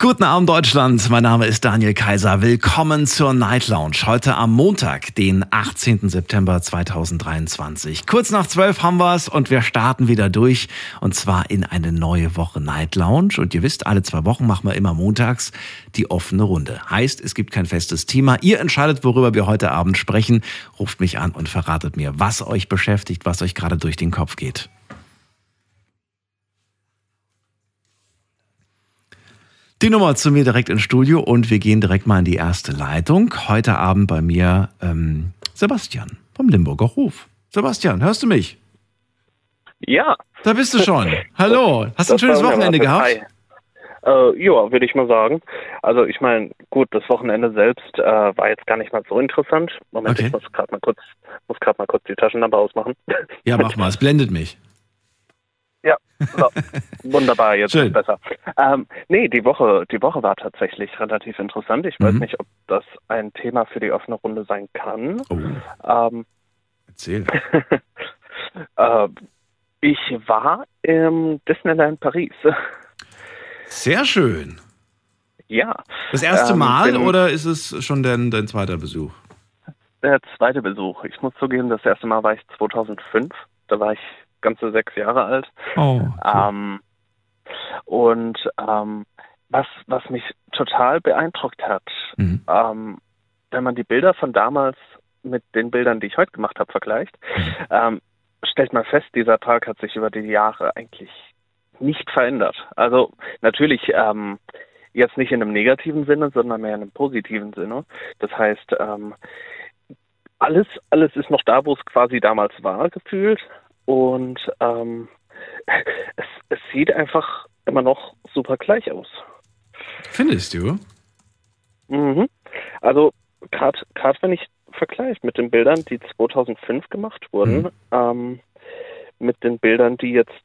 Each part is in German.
Guten Abend Deutschland, mein Name ist Daniel Kaiser. Willkommen zur Night Lounge. Heute am Montag, den 18. September 2023. Kurz nach zwölf haben wir's und wir starten wieder durch und zwar in eine neue Woche Night Lounge. Und ihr wisst, alle zwei Wochen machen wir immer montags die offene Runde. Heißt, es gibt kein festes Thema. Ihr entscheidet, worüber wir heute Abend sprechen. Ruft mich an und verratet mir, was euch beschäftigt, was euch gerade durch den Kopf geht. Die Nummer zu mir direkt ins Studio und wir gehen direkt mal in die erste Leitung. Heute Abend bei mir ähm, Sebastian vom Limburger Hof. Sebastian, hörst du mich? Ja. Da bist du schon. Hallo. Hast du ein schönes Wochenende gehabt? Hi. Äh, ja, würde ich mal sagen. Also ich meine, gut, das Wochenende selbst äh, war jetzt gar nicht mal so interessant. Moment, Okay. ich muss gerade mal kurz, muss gerade mal kurz die Taschenlampe ausmachen. Ja, mach mal, es blendet mich. So. wunderbar, jetzt Schön. ist besser. Ähm, nee, die Woche, die Woche war tatsächlich relativ interessant. Ich weiß Mhm. nicht, ob das ein Thema für die offene Runde sein kann. Oh, Ähm, erzähl. äh, ich war im Disneyland Paris. Sehr schön. ja, Das erste Ähm, Mal oder ist es schon dein, dein zweiter Besuch? der zweite Besuch. Ich muss zugeben, das erste Mal war ich 2005. Da war ich ganze sechs Jahre alt. Oh, cool. Ähm, und ähm, was, was mich total beeindruckt hat, Mhm. ähm, wenn man die Bilder von damals mit den Bildern, die ich heute gemacht habe, vergleicht, Mhm. ähm, stellt man fest, dieser Park hat sich über die Jahre eigentlich nicht verändert. Also natürlich ähm, jetzt nicht in einem negativen Sinne, sondern mehr in einem positiven Sinne. Das heißt, ähm, alles, alles ist noch da, wo es quasi damals war, gefühlt. Und ähm, es, es sieht einfach immer noch super gleich aus. Findest du? Mhm. Also gerade wenn ich vergleiche mit den Bildern, die 2005 gemacht wurden, Mhm. ähm, mit den Bildern, die jetzt,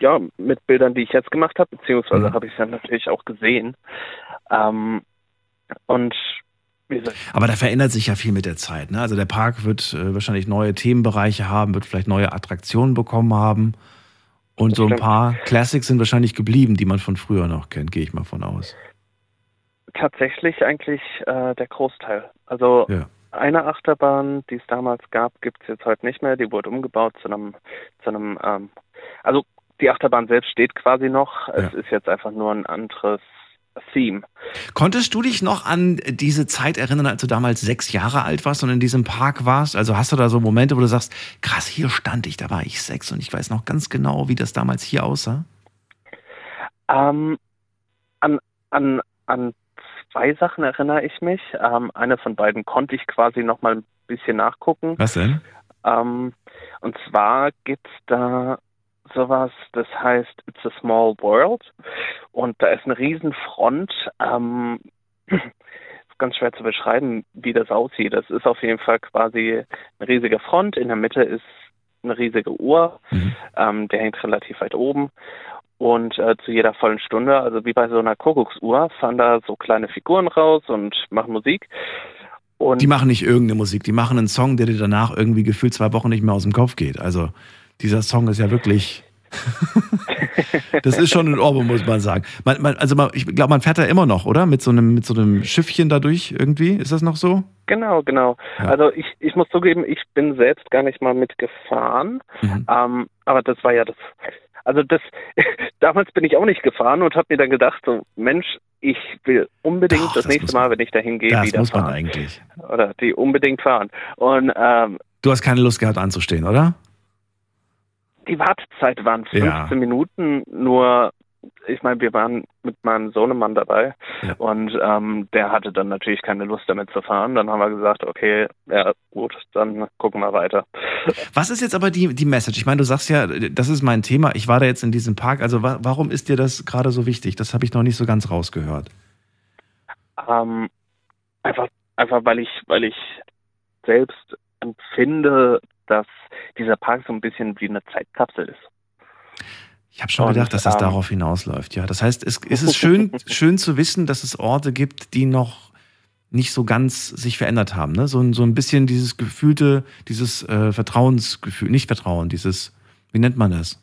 ja, mit Bildern, die ich jetzt gemacht habe, beziehungsweise Mhm. habe ich es ja natürlich auch gesehen. Ähm, und Aber da verändert sich ja viel mit der Zeit. Ne? Also der Park wird äh, wahrscheinlich neue Themenbereiche haben, wird vielleicht neue Attraktionen bekommen haben. Und Das so ein stimmt. paar Classics sind wahrscheinlich geblieben, die man von früher noch kennt, gehe ich mal von aus. tatsächlich eigentlich äh, der Großteil. Also Ja. eine Achterbahn, die es damals gab, gibt es jetzt heute nicht mehr. Die wurde umgebaut zu einem, zu einem, ähm, also die Achterbahn selbst steht quasi noch. Es Ja. ist jetzt einfach nur ein anderes Theme. Konntest du dich noch an diese Zeit erinnern, als du damals sechs Jahre alt warst und in diesem Park warst? Also hast du da so Momente, wo du sagst, krass, hier stand ich, da war ich sechs und ich weiß noch ganz genau, wie das damals hier aussah? Ähm, an, an, an zwei Sachen erinnere ich mich. Ähm, eine von beiden konnte ich quasi noch mal ein bisschen nachgucken. Was denn? Ähm, und zwar gibt's da sowas, das heißt It's a Small World. Und da ist eine Riesenfront. Ähm, ist ganz schwer zu beschreiben, wie das aussieht. Das ist auf jeden Fall quasi eine riesige Front. In der Mitte ist eine riesige Uhr. Mhm. Ähm, der hängt relativ weit oben. Und äh, zu jeder vollen Stunde, also wie bei so einer Kuckucksuhr, fahren da so kleine Figuren raus und machen Musik. Und Die machen nicht irgendeine Musik, die machen einen Song, der dir danach irgendwie gefühlt zwei Wochen nicht mehr aus dem Kopf geht. Also dieser Song ist ja wirklich. das ist schon ein Ohrwurm, muss man sagen. Man, man, also man, ich glaube, man fährt da immer noch, oder? Mit so einem, mit so einem Schiffchen dadurch irgendwie. Ist das noch so? Genau, genau. Ja. Also ich, ich muss zugeben, ich bin selbst gar nicht mal mitgefahren. Mhm. Ähm, aber das war ja das. Also das damals bin ich auch nicht gefahren und habe mir dann gedacht, so Mensch, ich will unbedingt Doch, das, das nächste Mal, wenn ich dahin gehe, Das wieder muss man fahren. eigentlich. Oder die unbedingt fahren. Und ähm, Du hast keine Lust gehabt anzustehen, oder? Die Wartezeit waren 15 Ja. Minuten, nur ich meine, wir waren mit meinem Sohnemann dabei Ja. und ähm, der hatte dann natürlich keine Lust damit zu fahren. Dann haben wir gesagt, okay, ja gut, dann gucken wir weiter. Was ist jetzt aber die, die Message? Ich meine, du sagst ja, das ist mein Thema. Ich war da jetzt in diesem Park. Also wa warum ist dir das gerade so wichtig? Das habe ich noch nicht so ganz rausgehört. Ähm, einfach, einfach weil ich, weil ich selbst empfinde, dass dieser Park so ein bisschen wie eine Zeitkapsel ist. Ich habe schon Und, gedacht, dass das ähm, darauf hinausläuft. Ja, das heißt, es, es ist schön, schön zu wissen, dass es Orte gibt, die noch nicht so ganz sich verändert haben. Ne? So, ein- so ein bisschen dieses gefühlte, dieses äh, Vertrauensgefühl, nicht Vertrauen, dieses, wie nennt man das?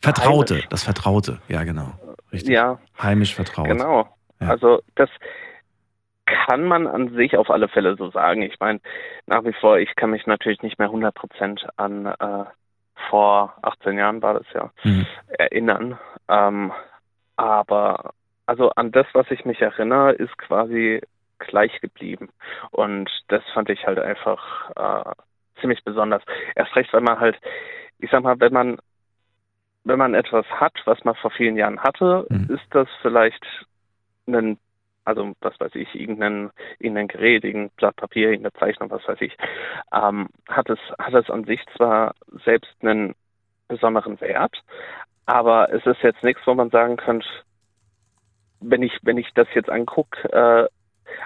Vertraute, Heimisch. das Vertraute, ja genau. Richtig. Ja, Heimisch vertraut. Genau. Ja. Also das kann man an sich auf alle Fälle so sagen. Ich meine, nach wie vor, ich kann mich natürlich nicht mehr 100 Prozent an äh, vor 18 Jahren war das ja Mhm. erinnern. Ähm, aber also an das, was ich mich erinnere, ist quasi gleich geblieben. Und das fand ich halt einfach äh, ziemlich besonders. Erst recht, weil man halt, ich sag mal, wenn man wenn man etwas hat, was man vor vielen Jahren hatte, Mhm. ist das vielleicht ein, also was weiß ich, irgendein, irgendein Gerät, irgendein Blatt Papier, irgendeine Zeichnung, was weiß ich, ähm, hat es hat es an sich zwar selbst einen besonderen Wert, aber es ist jetzt nichts, wo man sagen könnte, wenn ich wenn ich das jetzt angucke, äh,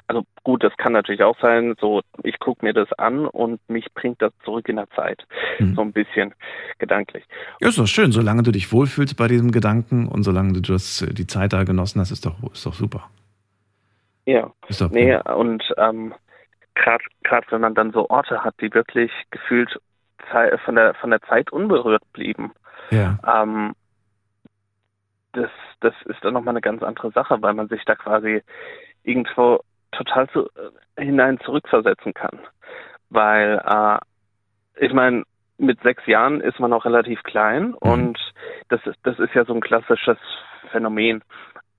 also gut, das kann natürlich auch sein, so ich gucke mir das an und mich bringt das zurück in der Zeit, Mhm. so ein bisschen gedanklich. Ja, ist doch schön, solange du dich wohlfühlst bei diesem Gedanken und solange du das, die Zeit da genossen hast, ist doch, ist doch super. Ja. Ist doch Nee, und ähm, gerade gerade wenn man dann so Orte hat, die wirklich gefühlt von der von der Zeit unberührt blieben, Ja. ähm, das das ist dann nochmal eine ganz andere Sache, weil man sich da quasi irgendwo total zu, äh, hinein zurückversetzen kann. Weil äh, ich meine, mit sechs Jahren ist man noch relativ klein und das ist das ist ja so ein klassisches Phänomen.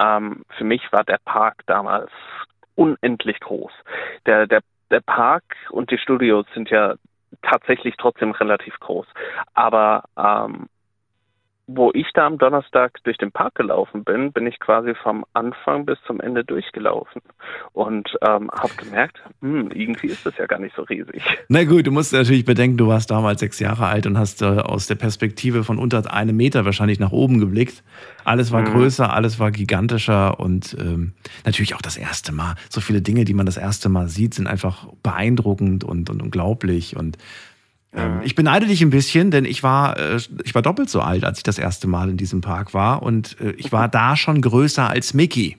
Ähm, für mich war der Park damals unendlich groß. Der, der, der Park und die Studios sind ja tatsächlich trotzdem relativ groß. Aber ähm, wo ich da am Donnerstag durch den Park gelaufen bin, bin ich quasi vom Anfang bis zum Ende durchgelaufen und ähm, habe gemerkt, hm, irgendwie ist das ja gar nicht so riesig. Na gut, du musst natürlich bedenken, du warst damals sechs Jahre alt und hast äh, aus der Perspektive von unter einem Meter wahrscheinlich nach oben geblickt. Alles war Mhm. größer, alles war gigantischer und ähm, natürlich auch das erste Mal. So viele Dinge, die man das erste Mal sieht, sind einfach beeindruckend und, und unglaublich. Und ähm, ich beneide dich ein bisschen, denn ich war, äh, ich war doppelt so alt, als ich das erste Mal in diesem Park war und äh, ich war da schon größer als Mickey.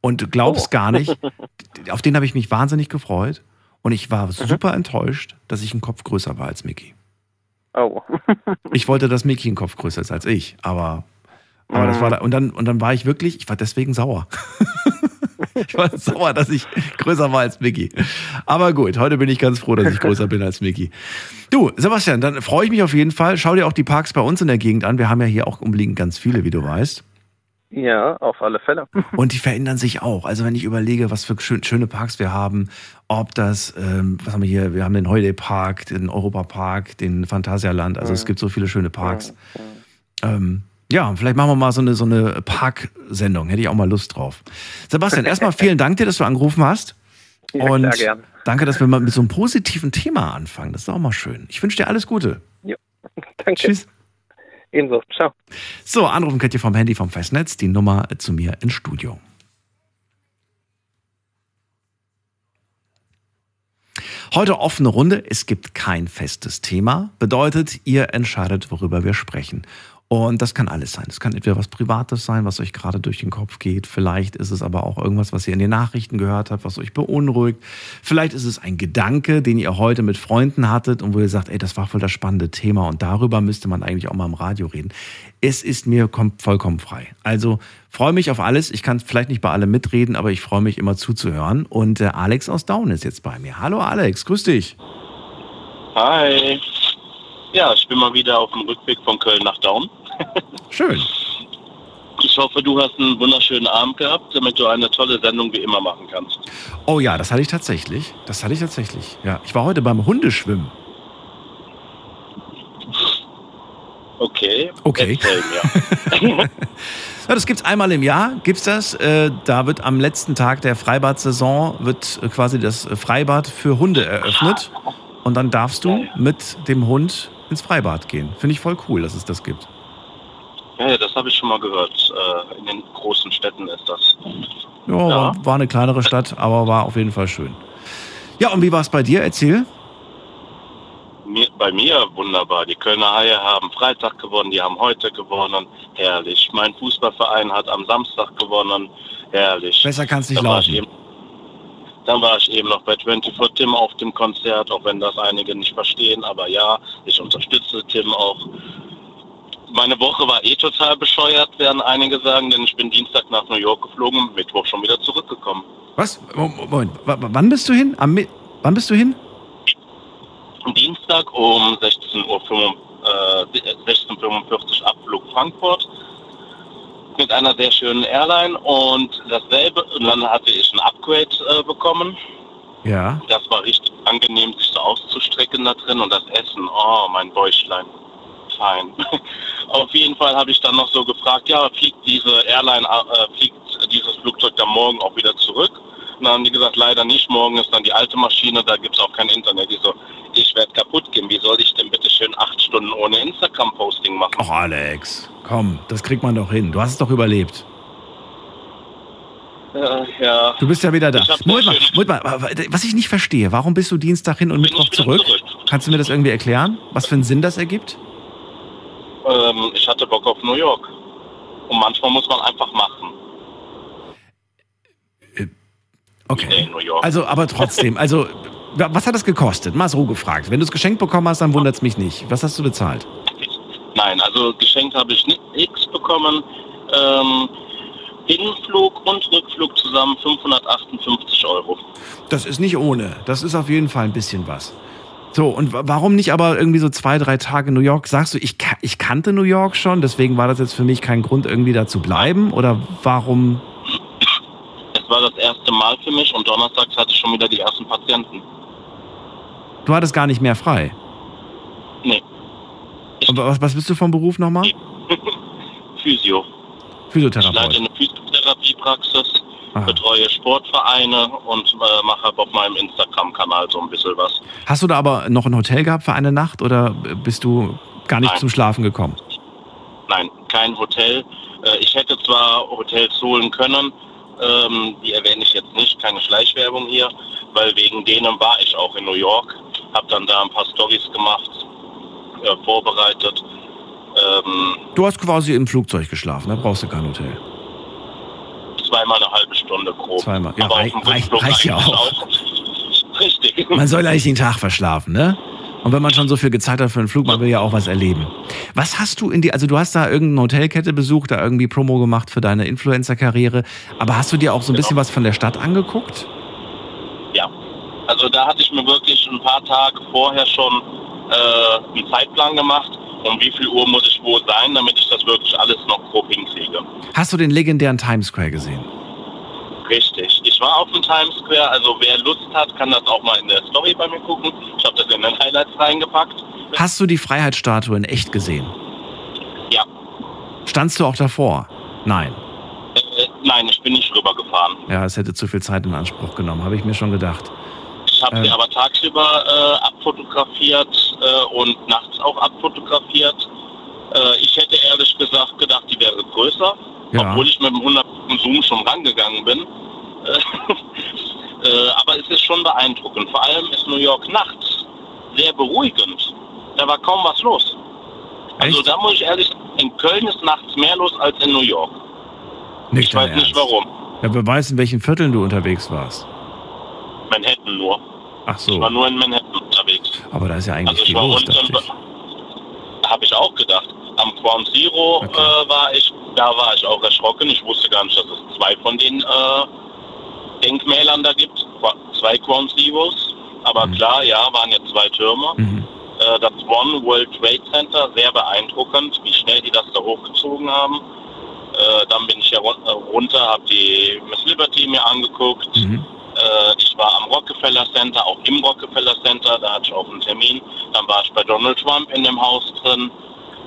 Und du glaubst Oh. gar nicht, auf den habe ich mich wahnsinnig gefreut. Und ich war super enttäuscht, dass ich einen Kopf größer war als Mickey. Oh. Ich wollte, dass Mickey einen Kopf größer ist als ich, aber, aber das war da, und dann, und dann war ich wirklich, ich war deswegen sauer. Ich war sauer, dass ich größer war als Mickey. Aber gut, heute bin ich ganz froh, dass ich größer bin als Mickey. Du, Sebastian, dann freue ich mich auf jeden Fall. Schau dir auch die Parks bei uns in der Gegend an. Wir haben ja hier auch umliegend ganz viele, wie du weißt. ja, auf alle Fälle. Und die verändern sich auch. Also wenn ich überlege, was für schön, schöne Parks wir haben, ob das, ähm, was haben wir hier? Wir haben den Holiday Park, den Europa Park, den Phantasialand. Also es gibt so viele schöne Parks. Ähm, ja, vielleicht machen wir mal so eine, so eine Parksendung. Hätte ich auch mal Lust drauf. Sebastian, erstmal vielen Dank dir, dass du angerufen hast. Ja, Und klar, gern. danke, dass wir mal mit so einem positiven Thema anfangen. Das ist auch mal schön. Ich wünsche dir alles Gute. Danke. Tschüss. Ebenso. Ciao. So, anrufen könnt ihr vom Handy vom Festnetz. Die Nummer zu mir ins Studio. Heute offene Runde. Es gibt kein festes Thema. Bedeutet, ihr entscheidet, worüber wir sprechen. Und das kann alles sein. Es kann entweder was Privates sein, was euch gerade durch den Kopf geht. Vielleicht ist es aber auch irgendwas, was ihr in den Nachrichten gehört habt, was euch beunruhigt. Vielleicht ist es ein Gedanke, den ihr heute mit Freunden hattet und wo ihr sagt, ey, das war voll das spannende Thema und darüber müsste man eigentlich auch mal im Radio reden. Es ist mir kom- vollkommen frei. Also freue mich auf alles. Ich kann vielleicht nicht bei allem mitreden, aber ich freue mich immer zuzuhören. Und äh, Alex aus Down ist jetzt bei mir. Hallo Alex, grüß dich. Hi. Ja, ich bin mal wieder auf dem Rückweg von Köln nach Daun. Schön. Ich hoffe, du hast einen wunderschönen Abend gehabt, damit du eine tolle Sendung wie immer machen kannst. Oh ja, das hatte ich tatsächlich. Das hatte ich tatsächlich. Ja, ich war heute beim Hundeschwimmen. Okay. Okay. Erzähl mir. Ja, das gibt's einmal im Jahr, gibt's das. Äh, da wird am letzten Tag der Freibad-Saison wird äh, quasi das Freibad für Hunde eröffnet. Und dann darfst du mit dem Hund ins Freibad gehen. Finde ich voll cool, dass es das gibt. Ja, ja, das habe ich schon mal gehört. Äh, in den großen Städten ist das. Ja, Ja. War, eine kleinere Stadt, aber war auf jeden Fall schön. Ja, und wie war es bei dir? Erzähl. Mir, bei mir wunderbar. Die Kölner Haie haben Freitag gewonnen, die haben heute gewonnen. Herrlich. Mein Fußballverein hat am Samstag gewonnen. Herrlich. Besser kann's nicht Dann war ich laufen. Eben, dann war ich eben noch bei 24 Tim auf dem Konzert, auch wenn das einige nicht verstehen. Aber ja, ich unterstütze Tim auch. Meine Woche war eh total bescheuert, werden einige sagen, denn ich bin Dienstag nach New York geflogen, Mittwoch schon wieder zurückgekommen. Was? Mo- Moment, wann bist du hin? Am wann bist du hin? Am Dienstag um 16.45 Uhr, äh, 16.45 Abflug Frankfurt mit einer sehr schönen Airline und dasselbe, und dann hatte ich ein Upgrade äh, bekommen. Ja. Das war richtig angenehm, sich so auszustrecken da drin und das Essen, oh, mein Bäuchlein. Fein. Auf jeden Fall habe ich dann noch so gefragt, ja, fliegt diese Airline, äh, fliegt dieses Flugzeug dann morgen auch wieder zurück? Und dann haben die gesagt, leider nicht, morgen ist dann die alte Maschine, da gibt es auch kein Internet. Ich so, ich werde kaputt gehen, wie soll ich denn bitte schön acht Stunden ohne Instagram-Posting machen? Ach, Alex, komm, das kriegt man doch hin. Du hast es doch überlebt. Äh, ja, Du bist ja wieder da. Moment mal. Moment mal, was ich nicht verstehe, warum bist du Dienstag hin und Mittwoch zurück? zurück. Kannst du mir das irgendwie erklären? Was für einen Sinn das ergibt? Ähm, ich hatte Bock auf New York. Und manchmal muss man einfach machen. Okay. New York. Also, aber trotzdem, also, wa- was hat das gekostet? Mal so gefragt. Wenn du es geschenkt bekommen hast, dann wundert es mich nicht. Was hast du bezahlt? Nein, also geschenkt habe ich nichts bekommen. Ähm, Hinflug und Rückflug zusammen 558 Euro. Das ist nicht ohne. Das ist auf jeden Fall ein bisschen was. So, und wa- warum nicht aber irgendwie so zwei, drei Tage New York? Sagst du, ich, ich kannte New York schon, deswegen war das jetzt für mich kein Grund, irgendwie da zu bleiben? Oder warum? Es war das erste Mal für mich und donnerstags hatte ich schon wieder die ersten Patienten. Du hattest gar nicht mehr frei. Nee, Und was, was bist du vom Beruf nochmal? Physio. Ich leite Physiotherapeut. eine Physiotherapiepraxis, Aha. betreue Sportvereine und äh, mache auf meinem Instagram-Kanal so ein bisschen was. Hast du da aber noch ein Hotel gehabt für eine Nacht oder bist du gar nicht Nein. zum Schlafen gekommen? Nein, kein Hotel. Äh, ich hätte zwar Hotels holen können, ähm, die erwähne ich jetzt nicht, keine Schleichwerbung hier, weil wegen denen war ich auch in New York, habe dann da ein paar Stories gemacht, äh, vorbereitet. Ähm, Du hast quasi im Flugzeug geschlafen, da brauchst du kein Hotel. Zweimal eine halbe Stunde grob. Zweimal. Ja, Aber reich- dem reich- Rückflug reicht ja auch. Richtig. Man soll eigentlich den Tag verschlafen, ne? Und wenn man schon so viel gezahlt hat für einen Flug, man will ja auch was erleben. Was hast du in die, also du hast da irgendeine Hotelkette besucht, da irgendwie Promo gemacht für deine Influencer-Karriere, aber hast du dir auch so ein bisschen was von der Stadt angeguckt? Ja, also da hatte ich mir wirklich ein paar Tage vorher schon äh, einen Zeitplan gemacht, um wie viel Uhr muss ich wo sein, damit ich das wirklich alles noch grob hinkriege. Hast du den legendären Times Square gesehen? Richtig. Ich war auf dem Times Square, also wer Lust hat, kann das auch mal in der Story bei mir gucken. Ich habe das in den Highlights reingepackt. Hast du die Freiheitsstatue in echt gesehen? Ja. Standst du auch davor? Nein. Äh, nein, ich bin nicht rübergefahren. Ja, es hätte zu viel Zeit in Anspruch genommen, habe ich mir schon gedacht. Ich habe sie Ähm. aber tagsüber äh, abfotografiert äh, und nachts auch abfotografiert. Äh, ich hätte ehrlich gesagt gedacht, die wäre größer, Ja. obwohl ich mit dem 100 Zoom schon rangegangen bin. Äh, äh, aber es ist schon beeindruckend. Vor allem ist New York nachts sehr beruhigend. Da war kaum was los. Also Echt? da muss ich ehrlich sagen, in Köln ist nachts mehr los als in New York. Nicht Ich weiß dein nicht Ernst. warum. Ja, wer weiß, in welchen Vierteln du unterwegs warst. Manhattan nur. Ach Ich so, war nur in Manhattan unterwegs. aber da ist ja eigentlich Also ich viel war los, ich. habe ich auch gedacht. Am Ground Zero Okay. äh, war ich, da war ich auch erschrocken. Ich wusste gar nicht, dass es zwei von den äh, Denkmälern da gibt. Zwei Ground Zeros. Aber Mhm. klar, ja, waren jetzt zwei Türme. Mhm. Äh, das One World Trade Center, sehr beeindruckend, wie schnell die das da hochgezogen haben. Äh, dann bin ich ja äh, runter, habe die Miss Liberty mir angeguckt. Mhm. Äh, ich war am Rockefeller Center, auch im Rockefeller Center, da hatte ich auch einen Termin. Dann war ich bei Donald Trump in dem Haus drin.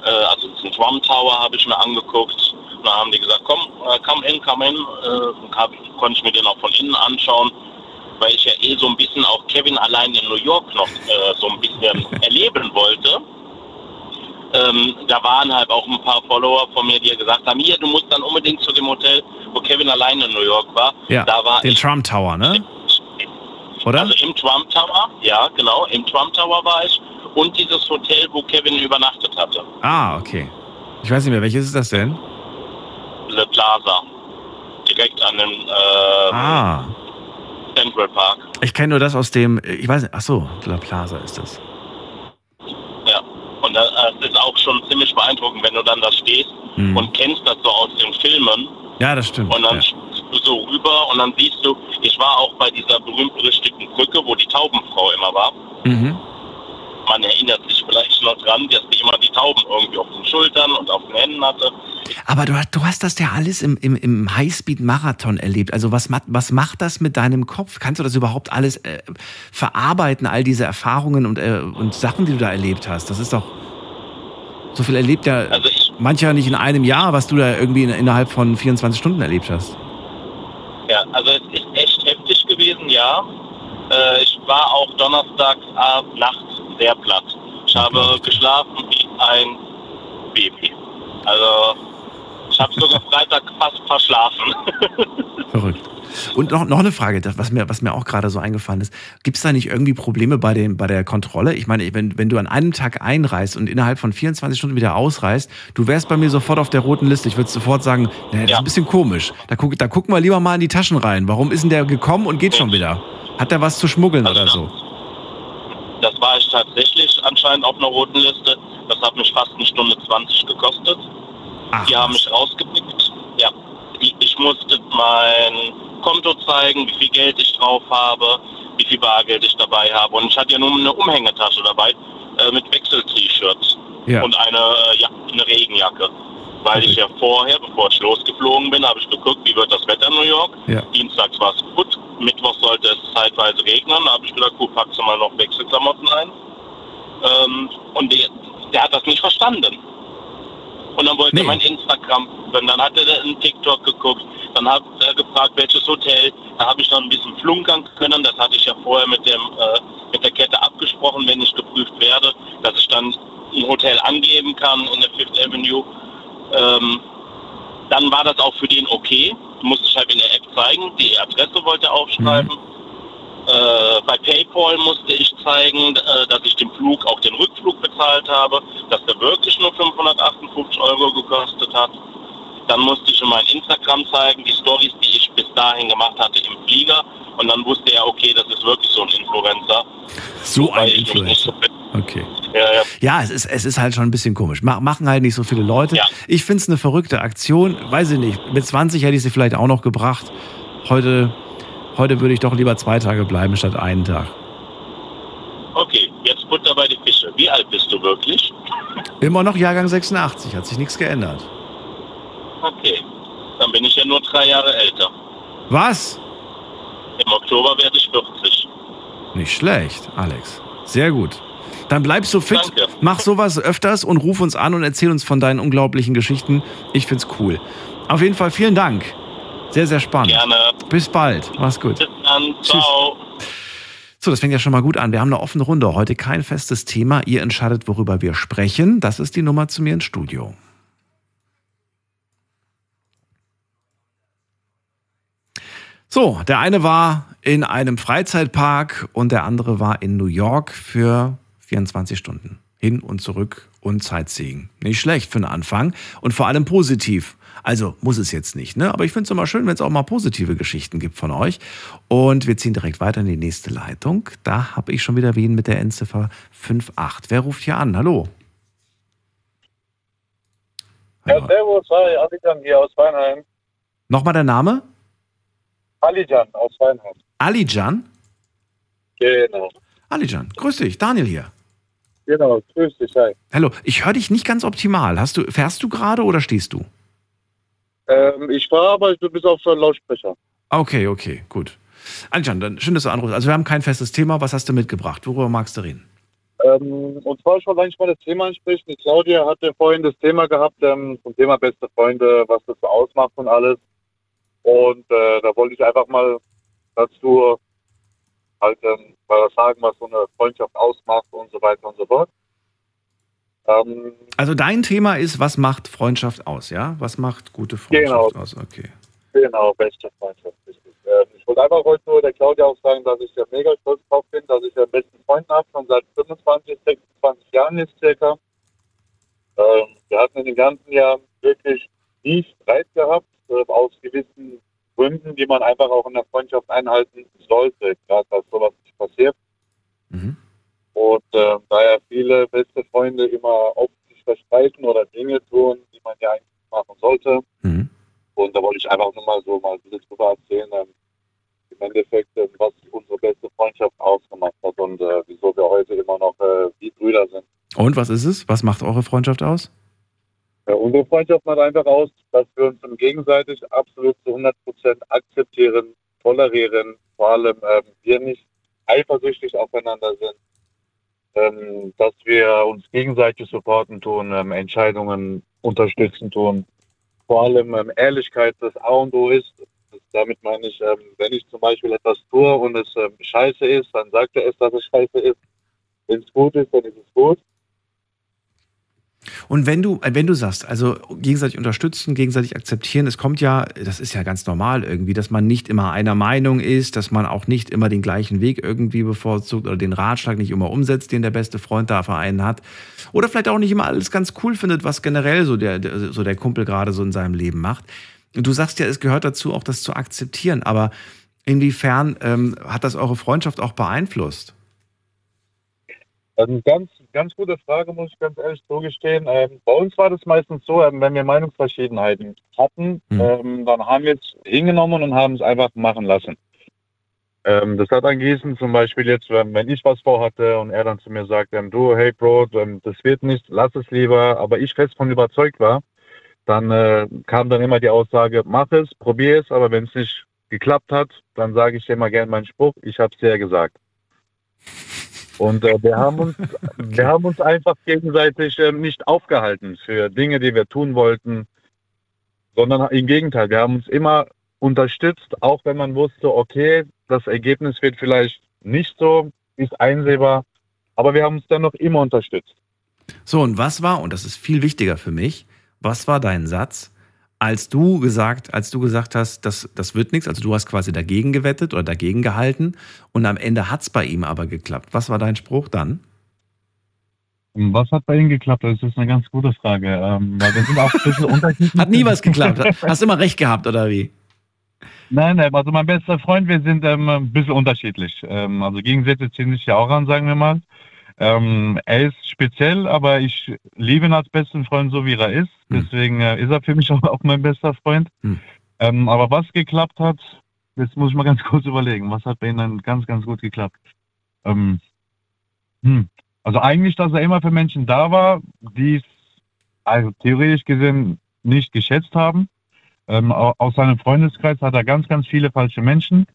Äh, also diesen Trump Tower habe ich mir angeguckt. Und dann haben die gesagt, komm, äh, come in, come in. Äh, hab, konnte ich mir den auch von innen anschauen, weil ich ja eh so ein bisschen auch Kevin allein in New York noch äh, so ein bisschen erleben wollte. Ähm, da waren halt auch ein paar Follower von mir, die gesagt haben, hier, du musst dann unbedingt zu dem Hotel, wo Kevin allein in New York war. Ja, da war den ich Trump Tower, ne? Oder? also im Trump Tower, ja, genau, im Trump Tower war ich. und dieses Hotel, wo Kevin übernachtet hatte. Ah, okay. Ich weiß nicht mehr, welches ist das denn? Le Plaza. Direkt an dem äh, Ah, Central Park. ich kenne nur das aus dem, ich weiß nicht, ach so, La Plaza ist das. Ja. Und das äh, ist auch schon ziemlich beeindruckend, wenn du dann da stehst Hm. und kennst das so aus den Filmen Ja, das stimmt. und dann Ja. du so rüber und dann siehst du, ich war auch bei dieser berühmt-berüchtigten Brücke, wo die Taubenfrau immer war. Mhm. Man erinnert sich vielleicht noch dran, dass die immer die Tauben irgendwie auf den Schultern und auf den Händen hatte. Aber du, hast- du hast das ja alles im, im, im Highspeed-Marathon erlebt. Also was, macht- was macht das mit deinem Kopf? Kannst du das überhaupt alles äh, verarbeiten, all diese Erfahrungen und, äh, und Sachen, die du da erlebt hast? Das ist doch, so viel erlebt ja Also mancher nicht in einem Jahr, was du da irgendwie in, innerhalb von 24 Stunden erlebt hast. ja, also es ist echt heftig gewesen, ja. Äh, ich war auch Donnerstagabend nachts sehr platt. Ich habe geschlafen wie ein Baby. Also ich habe sogar Freitag fast verschlafen. Verrückt. Und noch, noch eine Frage, das, was, mir, was mir auch gerade so eingefallen ist. Gibt es da nicht irgendwie Probleme bei, dem, bei der Kontrolle? Ich meine, wenn, wenn du an einem Tag einreist und innerhalb von 24 Stunden wieder ausreist, du wärst bei mir sofort auf der roten Liste. Ich würde sofort sagen, nee, das ist Ja. ein bisschen komisch. Da, guck, da gucken wir lieber mal in die Taschen rein. Warum ist denn der gekommen und geht schon wieder? Hat der was zu schmuggeln Also oder so? Das war ich tatsächlich anscheinend auf einer roten Liste. Das hat mich fast eine Stunde 20 gekostet. Ach, Die haben mich rausgepickt. Ja. Ich, ich musste mein Konto zeigen, wie viel Geld ich drauf habe, wie viel Bargeld ich dabei habe. Und ich hatte ja nur eine Umhängetasche dabei äh, mit Wechsel-T-Shirts ja. und eine, äh, ja, eine Regenjacke. Weil ich ja vorher, bevor ich losgeflogen bin, habe ich geguckt, wie wird das Wetter in New York. Ja. Dienstags war es gut, Mittwoch sollte es zeitweise regnen. Da habe ich gedacht, gut, packst du mal noch Wechselklamotten ein. Ähm, und der, der hat das nicht verstanden. Und dann wollte Nee. er mein Instagram, und dann hat er in TikTok geguckt, dann hat er gefragt, welches Hotel. Da habe ich dann ein bisschen flunkern können. Das hatte ich ja vorher mit dem äh, mit der Kette abgesprochen, wenn ich geprüft werde, dass ich dann ein Hotel angeben kann in der Fifth Avenue. Ähm, dann war das auch für den okay. Musste ich halt in der App zeigen. Die Adresse wollte er aufschreiben. Äh, bei PayPal musste ich zeigen, äh, dass ich den Flug, auch den Rückflug bezahlt habe, dass der wirklich nur 558 Euro gekostet hat. Dann musste ich in mein Instagram zeigen, die Stories, die ich bis dahin gemacht hatte im Flieger. Und dann wusste er, okay, das ist wirklich so ein Influencer. So ein Influencer. Okay. ja, ja. Ja, es ist, es ist halt schon ein bisschen komisch. Ma- Machen halt nicht so viele Leute. Ja. Ich finde es eine verrückte Aktion. Weiß ich nicht. Mit 20 hätte ich sie vielleicht auch noch gebracht. Heute, heute würde ich doch lieber zwei Tage bleiben statt einen Tag. Okay, jetzt Butter bei die Fische. Wie alt bist du wirklich? Immer noch Jahrgang 86, hat sich nichts geändert. Okay, dann bin ich ja nur drei Jahre älter. Was? Im Oktober werde ich 40. Nicht schlecht, Alex. Sehr gut. Dann bleib so fit, Danke. mach sowas öfters und ruf uns an und erzähl uns von deinen unglaublichen Geschichten. Ich find's cool. Auf jeden Fall vielen Dank. Sehr, sehr spannend. Gerne. Bis bald. Mach's gut. Bis dann. Ciao. So, das fängt ja schon mal gut an. Wir haben eine offene Runde. Heute kein festes Thema. Ihr entscheidet, worüber wir sprechen. Das ist die Nummer zu mir ins Studio. So, der eine war in einem Freizeitpark und der andere war in New York für 24 Stunden. Hin und zurück und Sightseeing. Nicht schlecht für einen Anfang und vor allem positiv. Also muss es jetzt nicht, ne? Aber ich finde es immer schön, wenn es auch mal positive Geschichten gibt von euch. Und wir ziehen direkt weiter in die nächste Leitung. Da habe ich schon wieder wen mit der Endziffer 58. Wer ruft hier an? Hallo? Ja, servus, hi, Alijan hier aus Weinheim. Nochmal der Name? Alijan aus Weinheim. Alijan? Genau. Alijan, grüß dich, Daniel hier. Genau, grüß dich, hi. Hallo, ich höre dich nicht ganz optimal. Hast du, fährst du gerade oder stehst du? Ähm, ich war aber du bist auf äh, Lautsprecher. Okay, okay, gut. Alijan, dann schön, dass du anrufst. Also wir haben kein festes Thema. Was hast du mitgebracht? Worüber magst du reden? Ähm, und zwar, ich wollte eigentlich mal das Thema ansprechen. Die Claudia hatte vorhin das Thema gehabt, ähm, zum Thema beste Freunde, was das so ausmacht und alles. Und äh, da wollte ich einfach mal dazu halt ähm, mal was sagen, was so eine Freundschaft ausmacht und so weiter und so fort. Ähm, Also dein Thema ist, was macht Freundschaft aus, ja? Was macht gute Freundschaft Genau. aus? Okay. Genau, beste Freundschaft. Ähm, ich wollte einfach heute nur der Claudia auch sagen, dass ich ja mega stolz drauf bin, dass ich ja einen besten Freund habe, schon seit 25, 26 Jahren jetzt circa. Ähm, wir hatten in den ganzen Jahren wirklich nie Streit gehabt, äh, aus gewissen Gründen, die man einfach auch in der Freundschaft einhalten sollte, gerade dass sowas nicht passiert. Mhm. Und äh, da ja viele beste Freunde immer auf sich verstreiten oder Dinge tun, die man ja eigentlich machen sollte. Mhm. Und da wollte ich einfach nur mal so mal ein bisschen drüber erzählen, ähm, im Endeffekt, ähm, was unsere beste Freundschaft ausgemacht hat und äh, wieso wir heute immer noch äh, wie Brüder sind. Und was ist es? Was macht eure Freundschaft aus? Ja, unsere Freundschaft macht einfach aus, dass wir uns gegenseitig absolut zu 100 Prozent akzeptieren, tolerieren, vor allem ähm, wir nicht eifersüchtig aufeinander sind, ähm, dass wir uns gegenseitig supporten tun, ähm, Entscheidungen unterstützen tun. Vor allem ähm, Ehrlichkeit das A und O ist. Damit meine ich, ähm, wenn ich zum Beispiel etwas tue und es ähm, scheiße ist, dann sagt er es, dass es scheiße ist. Wenn es gut ist, dann ist es gut. Und wenn du, wenn du sagst, also gegenseitig unterstützen, gegenseitig akzeptieren, es kommt ja, das ist ja ganz normal irgendwie, dass man nicht immer einer Meinung ist, dass man auch nicht immer den gleichen Weg irgendwie bevorzugt oder den Ratschlag nicht immer umsetzt, den der beste Freund da für einen hat. Oder vielleicht auch nicht immer alles ganz cool findet, was generell so der, so der Kumpel gerade so in seinem Leben macht. Und du sagst ja, es gehört dazu, auch das zu akzeptieren. Aber inwiefern ähm, hat das eure Freundschaft auch beeinflusst? Also ganz, ganz gute Frage, muss ich ganz ehrlich zugestehen. Ähm, bei uns war das meistens so, ähm, wenn wir Meinungsverschiedenheiten hatten, Mhm. ähm, dann haben wir es hingenommen und haben es einfach machen lassen. Ähm, das hat an Gießen zum Beispiel jetzt, wenn, ich was vorhatte und er dann zu mir sagt, ähm, du, hey Bro, ähm, das wird nicht, lass es lieber, aber ich fest von überzeugt war, dann äh, kam dann immer die Aussage, mach es, probier es, aber wenn es nicht geklappt hat, dann sage ich dir immer gerne meinen Spruch, ich habe es dir gesagt. Und äh, wir, haben uns, wir haben uns einfach gegenseitig ähm, nicht aufgehalten für Dinge, die wir tun wollten, sondern im Gegenteil, wir haben uns immer unterstützt, auch wenn man wusste, okay, das Ergebnis wird vielleicht nicht so, ist einsehbar, aber wir haben uns dennoch immer unterstützt. So, und was war, und das ist viel wichtiger für mich, was war dein Satz, als du gesagt, als du gesagt hast, das, das wird nichts, also du hast quasi dagegen gewettet oder dagegen gehalten und am Ende hat es bei ihm aber geklappt. Was war dein Spruch dann? Was hat bei Ihnen geklappt? Das ist eine ganz gute Frage, ähm, weil wir sind auch ein bisschen unterschiedlich. Hat nie was geklappt. Hast immer recht gehabt, oder wie? Nein, nein, also mein bester Freund, wir sind ähm, ein bisschen unterschiedlich. Ähm, also Gegensätze ziehen sich ja auch an, sagen wir mal. Ähm, er ist speziell, aber ich liebe ihn als besten Freund, so wie er ist. Hm. Deswegen äh, ist er für mich auch, mein bester Freund. Hm. Ähm, aber was geklappt hat, jetzt muss ich mal ganz kurz überlegen. Was hat bei ihm dann ganz, ganz gut geklappt? Ähm, hm. Also eigentlich, dass er immer für Menschen da war, die es also theoretisch gesehen nicht geschätzt haben. Ähm, au- aus seinem Freundeskreis hat er ganz, ganz viele falsche Menschen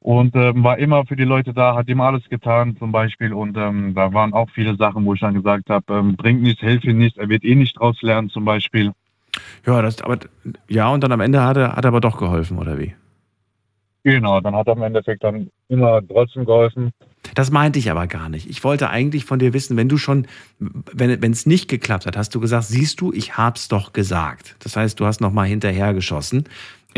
und ähm, war immer für die Leute da, hat ihm alles getan zum Beispiel und ähm, da waren auch viele Sachen, wo ich dann gesagt habe, ähm, bringt nichts, hilf ihm nicht, er wird eh nicht draus lernen zum Beispiel. Ja, das, aber, ja, und dann am Ende hat er, hat er aber doch geholfen, oder wie? Genau, dann hat er im Endeffekt dann immer trotzdem geholfen. Das meinte ich aber gar nicht. Ich wollte eigentlich von dir wissen, wenn du schon, wenn wenn es nicht geklappt hat, hast du gesagt, siehst du, ich hab's doch gesagt. Das heißt, du hast noch mal hinterher geschossen.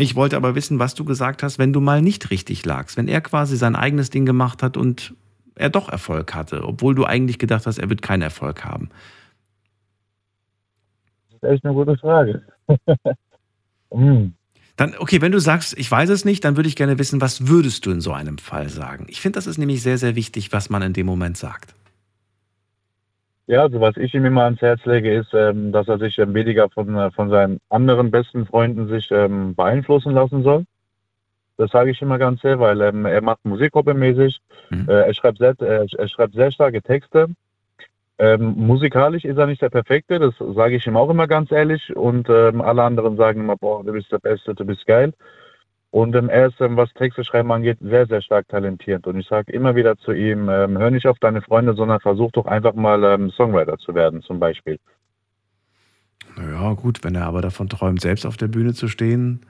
Ich wollte aber wissen, was du gesagt hast, wenn du mal nicht richtig lagst, wenn er quasi sein eigenes Ding gemacht hat und er doch Erfolg hatte, obwohl du eigentlich gedacht hast, er wird keinen Erfolg haben. Das ist echt eine gute Frage. Hm. Dann, okay, wenn du sagst, ich weiß es nicht, dann würde ich gerne wissen, was würdest du in so einem Fall sagen? Ich finde, das ist nämlich sehr, sehr wichtig, was man in dem Moment sagt. Ja, also was ich ihm immer ans Herz lege, ist, ähm, dass er sich ähm, weniger von, äh, von seinen anderen besten Freunden sich ähm, beeinflussen lassen soll. Das sage ich immer ganz sehr, weil ähm, er macht Musik hobbymäßig, Mhm. äh, er, schreibt sehr, äh, er schreibt sehr starke Texte. Ähm, musikalisch ist er nicht der Perfekte, das sage ich ihm auch immer ganz ehrlich. Und ähm, alle anderen sagen immer, boah, du bist der Beste, du bist geil. Und ähm, er ist, ähm, was Texte schreiben angeht, sehr, sehr stark talentiert. Und ich sage immer wieder zu ihm, ähm, hör nicht auf deine Freunde, sondern versuch doch einfach mal ähm, Songwriter zu werden, zum Beispiel. Naja, gut, wenn er aber davon träumt, selbst auf der Bühne zu stehen,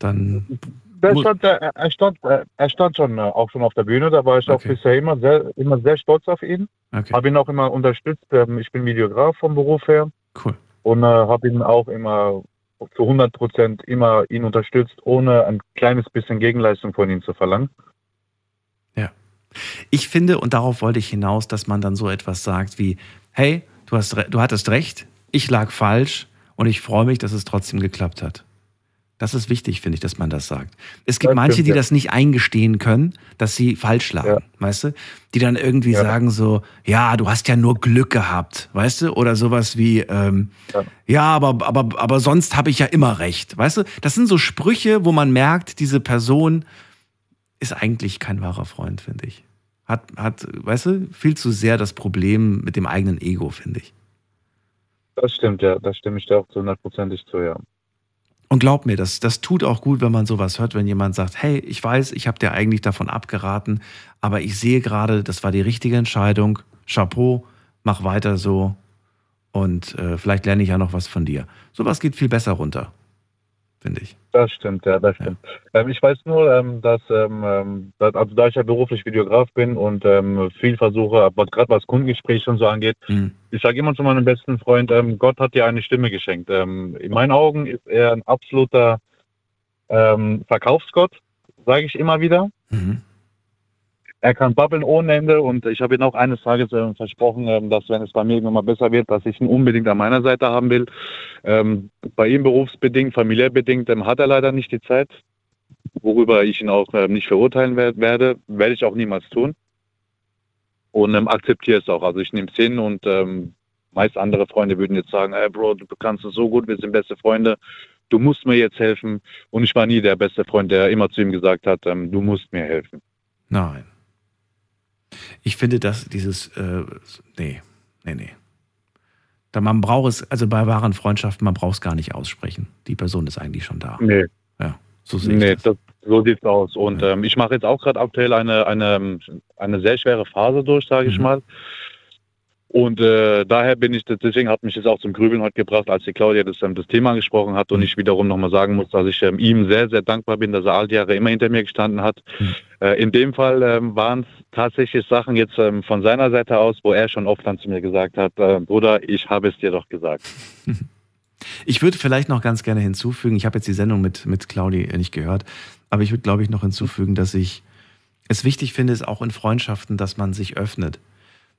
dann. Stand, er, er stand, äh, er stand schon äh, auch schon auf der Bühne, da war ich auch Okay. bisher immer sehr, immer sehr stolz auf ihn. Okay, Habe ihn auch immer unterstützt. Ähm, ich bin Videograf vom Beruf her cool. und äh, habe ihn auch immer zu 100 Prozent immer ihn unterstützt, ohne ein kleines bisschen Gegenleistung von ihm zu verlangen. Ja. Ich finde, und darauf wollte ich hinaus, dass man dann so etwas sagt wie, hey, du, hast, du hattest recht, ich lag falsch und ich freue mich, dass es trotzdem geklappt hat. Das ist wichtig, finde ich, dass man das sagt. Es gibt das manche, stimmt, die ja. das nicht eingestehen können, dass sie falsch lagen, ja. weißt du? Die dann irgendwie ja. sagen so, ja, du hast ja nur Glück gehabt, weißt du? Oder sowas wie, ähm, ja. aber, aber, aber sonst habe ich ja immer recht, weißt du? Das sind so Sprüche, wo man merkt, diese Person ist eigentlich kein wahrer Freund, finde ich. Hat, hat, weißt du, viel zu sehr das Problem mit dem eigenen Ego, finde ich. Das stimmt, ja. Da stimme ich dir auch zu hundertprozentig zu, ja. Und glaub mir, das, das tut auch gut, wenn man sowas hört, wenn jemand sagt, hey, ich weiß, ich habe dir eigentlich davon abgeraten, aber ich sehe gerade, das war die richtige Entscheidung. Chapeau, mach weiter so und äh, vielleicht lerne ich ja noch was von dir. Sowas geht viel besser runter finde ich. Das stimmt, ja, das stimmt. Ja. Ähm, ich weiß nur, ähm, dass, ähm, ähm dass, also da ich ja beruflich Videograf bin und ähm, viel versuche, gerade was Kundengespräche und so angeht, mhm. ich sage immer zu meinem besten Freund, ähm, Gott hat dir eine Stimme geschenkt. in meinen Augen ist er ein absoluter Verkaufsgott, sage ich immer wieder. Mhm. Er kann babbeln ohne Ende und ich habe ihm auch eines Tages äh, versprochen, äh, dass wenn es bei mir irgendwann mal besser wird, dass ich ihn unbedingt an meiner Seite haben will. Ähm, bei ihm berufsbedingt, familiär bedingt ähm, hat er leider nicht die Zeit, worüber ich ihn auch äh, nicht verurteilen werd, werde, werde ich auch niemals tun. Und ähm, akzeptiere es auch. Also ich nehme es hin und ähm, meist andere Freunde würden jetzt sagen, hey Bro, du kannst es so gut, wir sind beste Freunde, du musst mir jetzt helfen. Und ich war nie der beste Freund, der immer zu ihm gesagt hat, ähm, du musst mir helfen. Nein. Ich finde, dass dieses, äh, nee, nee, nee. Da man braucht es, also bei wahren Freundschaften, man braucht es gar nicht aussprechen. Die Person ist eigentlich schon da. Nee. Ja, so sehe ich nee, das. das so sieht's aus. Und ja. ähm, ich mache jetzt auch gerade aktuell eine, eine, eine sehr schwere Phase durch, sage ich mhm. mal. Und äh, daher bin ich, deswegen hat mich das auch zum Grübeln heute gebracht, als die Claudia das, ähm, das Thema angesprochen hat und mhm. ich wiederum nochmal sagen muss, dass ich ähm, ihm sehr, sehr dankbar bin, dass er all die Jahre immer hinter mir gestanden hat. Mhm. Äh, in dem Fall ähm, waren es tatsächlich Sachen jetzt ähm, von seiner Seite aus, wo er schon oft dann zu mir gesagt hat, äh, Bruder, ich habe es dir doch gesagt. Ich würde vielleicht noch ganz gerne hinzufügen, ich habe jetzt die Sendung mit, mit Claudi nicht gehört, aber ich würde, glaube ich, noch hinzufügen, dass ich es wichtig finde, ist auch in Freundschaften, dass man sich öffnet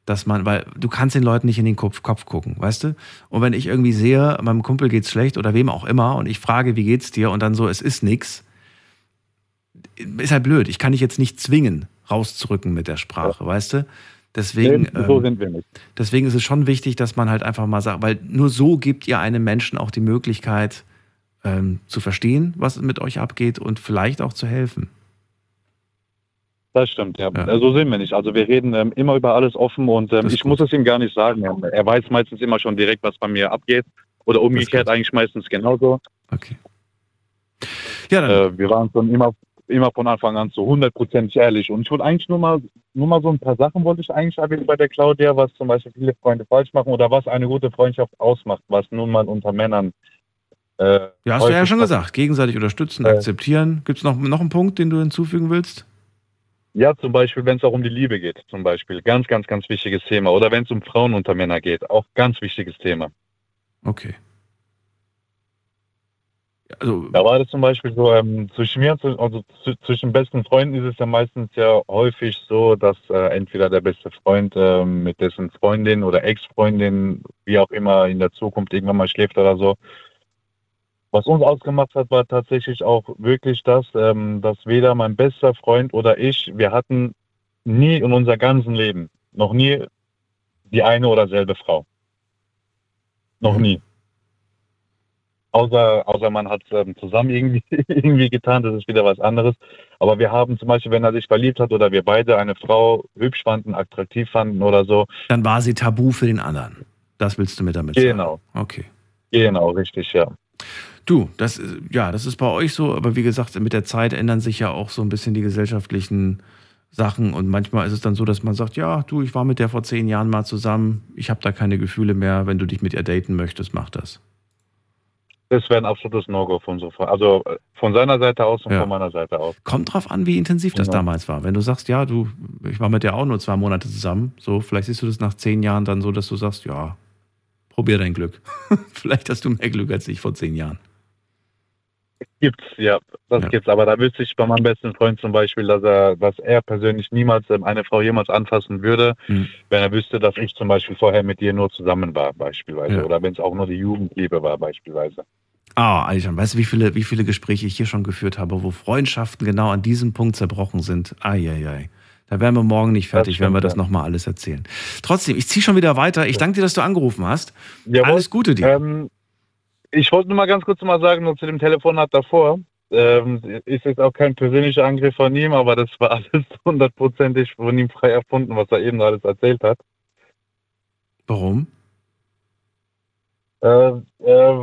dass man, weil du kannst den Leuten nicht in den Kopf, Kopf gucken, weißt du? Und wenn ich irgendwie sehe, meinem Kumpel geht's schlecht oder wem auch immer und ich frage, wie geht's dir und dann so, es ist nix, ist halt blöd. Ich kann dich jetzt nicht zwingen, rauszurücken mit der Sprache, ja. weißt du? Deswegen, nee, so ähm, sind wir nicht. deswegen ist es schon wichtig, dass man halt einfach mal sagt, weil nur so gibt ihr einem Menschen auch die Möglichkeit ähm, zu verstehen, was mit euch abgeht und vielleicht auch zu helfen. Das stimmt, ja. ja. So sind wir nicht. Also wir reden ähm, immer über alles offen und ähm, ich gut. muss es ihm gar nicht sagen. Er weiß meistens immer schon direkt, was bei mir abgeht. Oder umgekehrt eigentlich meistens genauso. Okay. Ja, dann. Äh, wir waren schon immer, immer von Anfang an so hundertprozentig ehrlich. Und ich wollte eigentlich nur mal, nur mal so ein paar Sachen wollte ich eigentlich erwähnen bei der Claudia, was zum Beispiel viele Freunde falsch machen oder was eine gute Freundschaft ausmacht, was nun mal unter Männern äh, ja, hast du ja schon gesagt. Gegenseitig unterstützen, äh, akzeptieren. Gibt es noch, noch einen Punkt, den du hinzufügen willst? Ja, zum Beispiel, wenn es auch um die Liebe geht, zum Beispiel. Ganz, ganz, ganz wichtiges Thema. Oder wenn es um Frauen unter Männer geht, auch ganz wichtiges Thema. Okay. Also, da war das zum Beispiel so, ähm, zwischen mir, also zwischen besten Freunden ist es ja meistens ja häufig so, dass äh, entweder der beste Freund äh, mit dessen Freundin oder Ex-Freundin, wie auch immer, in der Zukunft irgendwann mal schläft oder so, was uns ausgemacht hat, war tatsächlich auch wirklich das, ähm, dass weder mein bester Freund oder ich, wir hatten nie in unser ganzen Leben, noch nie die eine oder selbe Frau. Noch mhm. nie. Außer, außer man hat es ähm, zusammen irgendwie, irgendwie getan, das ist wieder was anderes. Aber wir haben zum Beispiel, wenn er sich verliebt hat oder wir beide eine Frau hübsch fanden, attraktiv fanden oder so. Dann war sie tabu für den anderen. Das willst du mir damit sagen? Genau. Okay. Genau, richtig, ja. Du, das, ja, das ist bei euch so, aber wie gesagt, mit der Zeit ändern sich ja auch so ein bisschen die gesellschaftlichen Sachen und manchmal ist es dann so, dass man sagt, ja, du, ich war mit der vor zehn Jahren mal zusammen, ich habe da keine Gefühle mehr, wenn du dich mit ihr daten möchtest, mach das. Das wäre ein absolutes No-Go von so also äh, von seiner Seite aus und ja. von meiner Seite aus. Kommt drauf an, wie intensiv das genau. damals war. Wenn du sagst, ja, du, ich war mit der auch nur zwei Monate zusammen, so, vielleicht siehst du das nach zehn Jahren dann so, dass du sagst, ja, probier dein Glück. vielleicht hast du mehr Glück als ich vor zehn Jahren. Gibt's, ja. Das Ja. gibt's. Aber da wüsste ich bei meinem besten Freund zum Beispiel, dass er, dass er persönlich niemals ähm, eine Frau jemals anfassen würde, Hm. wenn er wüsste, dass ich zum Beispiel vorher mit ihr nur zusammen war, beispielsweise. Ja. Oder wenn es auch nur die Jugendliebe war, beispielsweise. Ah, Alijan, weißt du, wie viele, wie viele Gespräche ich hier schon geführt habe, wo Freundschaften genau an diesem Punkt zerbrochen sind? Eieiei. Da wären wir morgen nicht fertig, stimmt, wenn wir das ja. nochmal alles erzählen. Trotzdem, ich ziehe schon wieder weiter. Ich danke dir, dass du angerufen hast. Jawohl. Alles Gute dir. Ähm, ich wollte nur mal ganz kurz mal sagen, nur zu dem Telefonat davor. Ähm, ist jetzt auch kein persönlicher Angriff von ihm, aber das war alles hundertprozentig von ihm frei erfunden, was er eben alles erzählt hat. Warum? Äh, äh,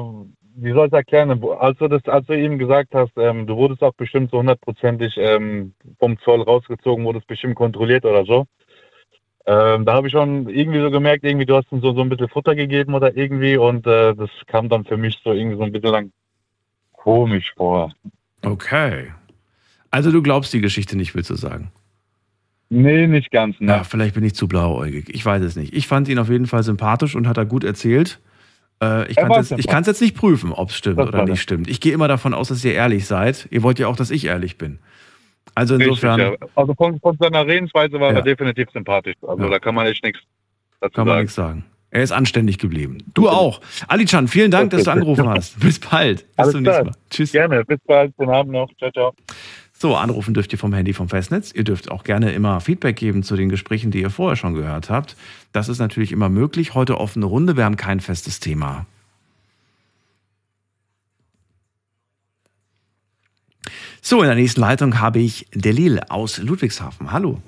wie soll ich es erklären? Als du, das, als du ihm gesagt hast, ähm, du wurdest auch bestimmt so hundertprozentig ähm, vom Zoll rausgezogen, wurdest bestimmt kontrolliert oder so. Ähm, da habe ich schon irgendwie so gemerkt, irgendwie du hast ihm so, so ein bisschen Futter gegeben oder irgendwie und äh, das kam dann für mich so irgendwie so ein bisschen lang komisch vor. Okay. Also du glaubst die Geschichte nicht, willst du sagen? Nee, nicht ganz, ne? Ja, vielleicht bin ich zu blauäugig. Ich weiß es nicht. Ich fand ihn auf jeden Fall sympathisch und hat er gut erzählt. Äh, ich Er kann es jetzt, jetzt nicht prüfen, ob es stimmt Das oder nicht stimmt. Ich gehe immer davon aus, dass ihr ehrlich seid. Ihr wollt ja auch, dass ich ehrlich bin. Also insofern Richtig, ja. Also von, von seiner Redensweise war Ja. er definitiv sympathisch. Also Ja. da kann man echt nichts dazu kann man sagen. nichts sagen. Er ist anständig geblieben. Du auch. Alican, vielen Dank, dass du angerufen hast. Bis bald. Bis Alles zum nächsten. Mal. Tschüss. Gerne, bis bald, guten Abend noch. Ciao, ciao. So, anrufen dürft ihr vom Handy vom Festnetz. Ihr dürft auch gerne immer Feedback geben zu den Gesprächen, die ihr vorher schon gehört habt. Das ist natürlich immer möglich. Heute offene Runde. Wir haben kein festes Thema. So, in der nächsten Leitung habe ich Delil aus Ludwigshafen. Hallo.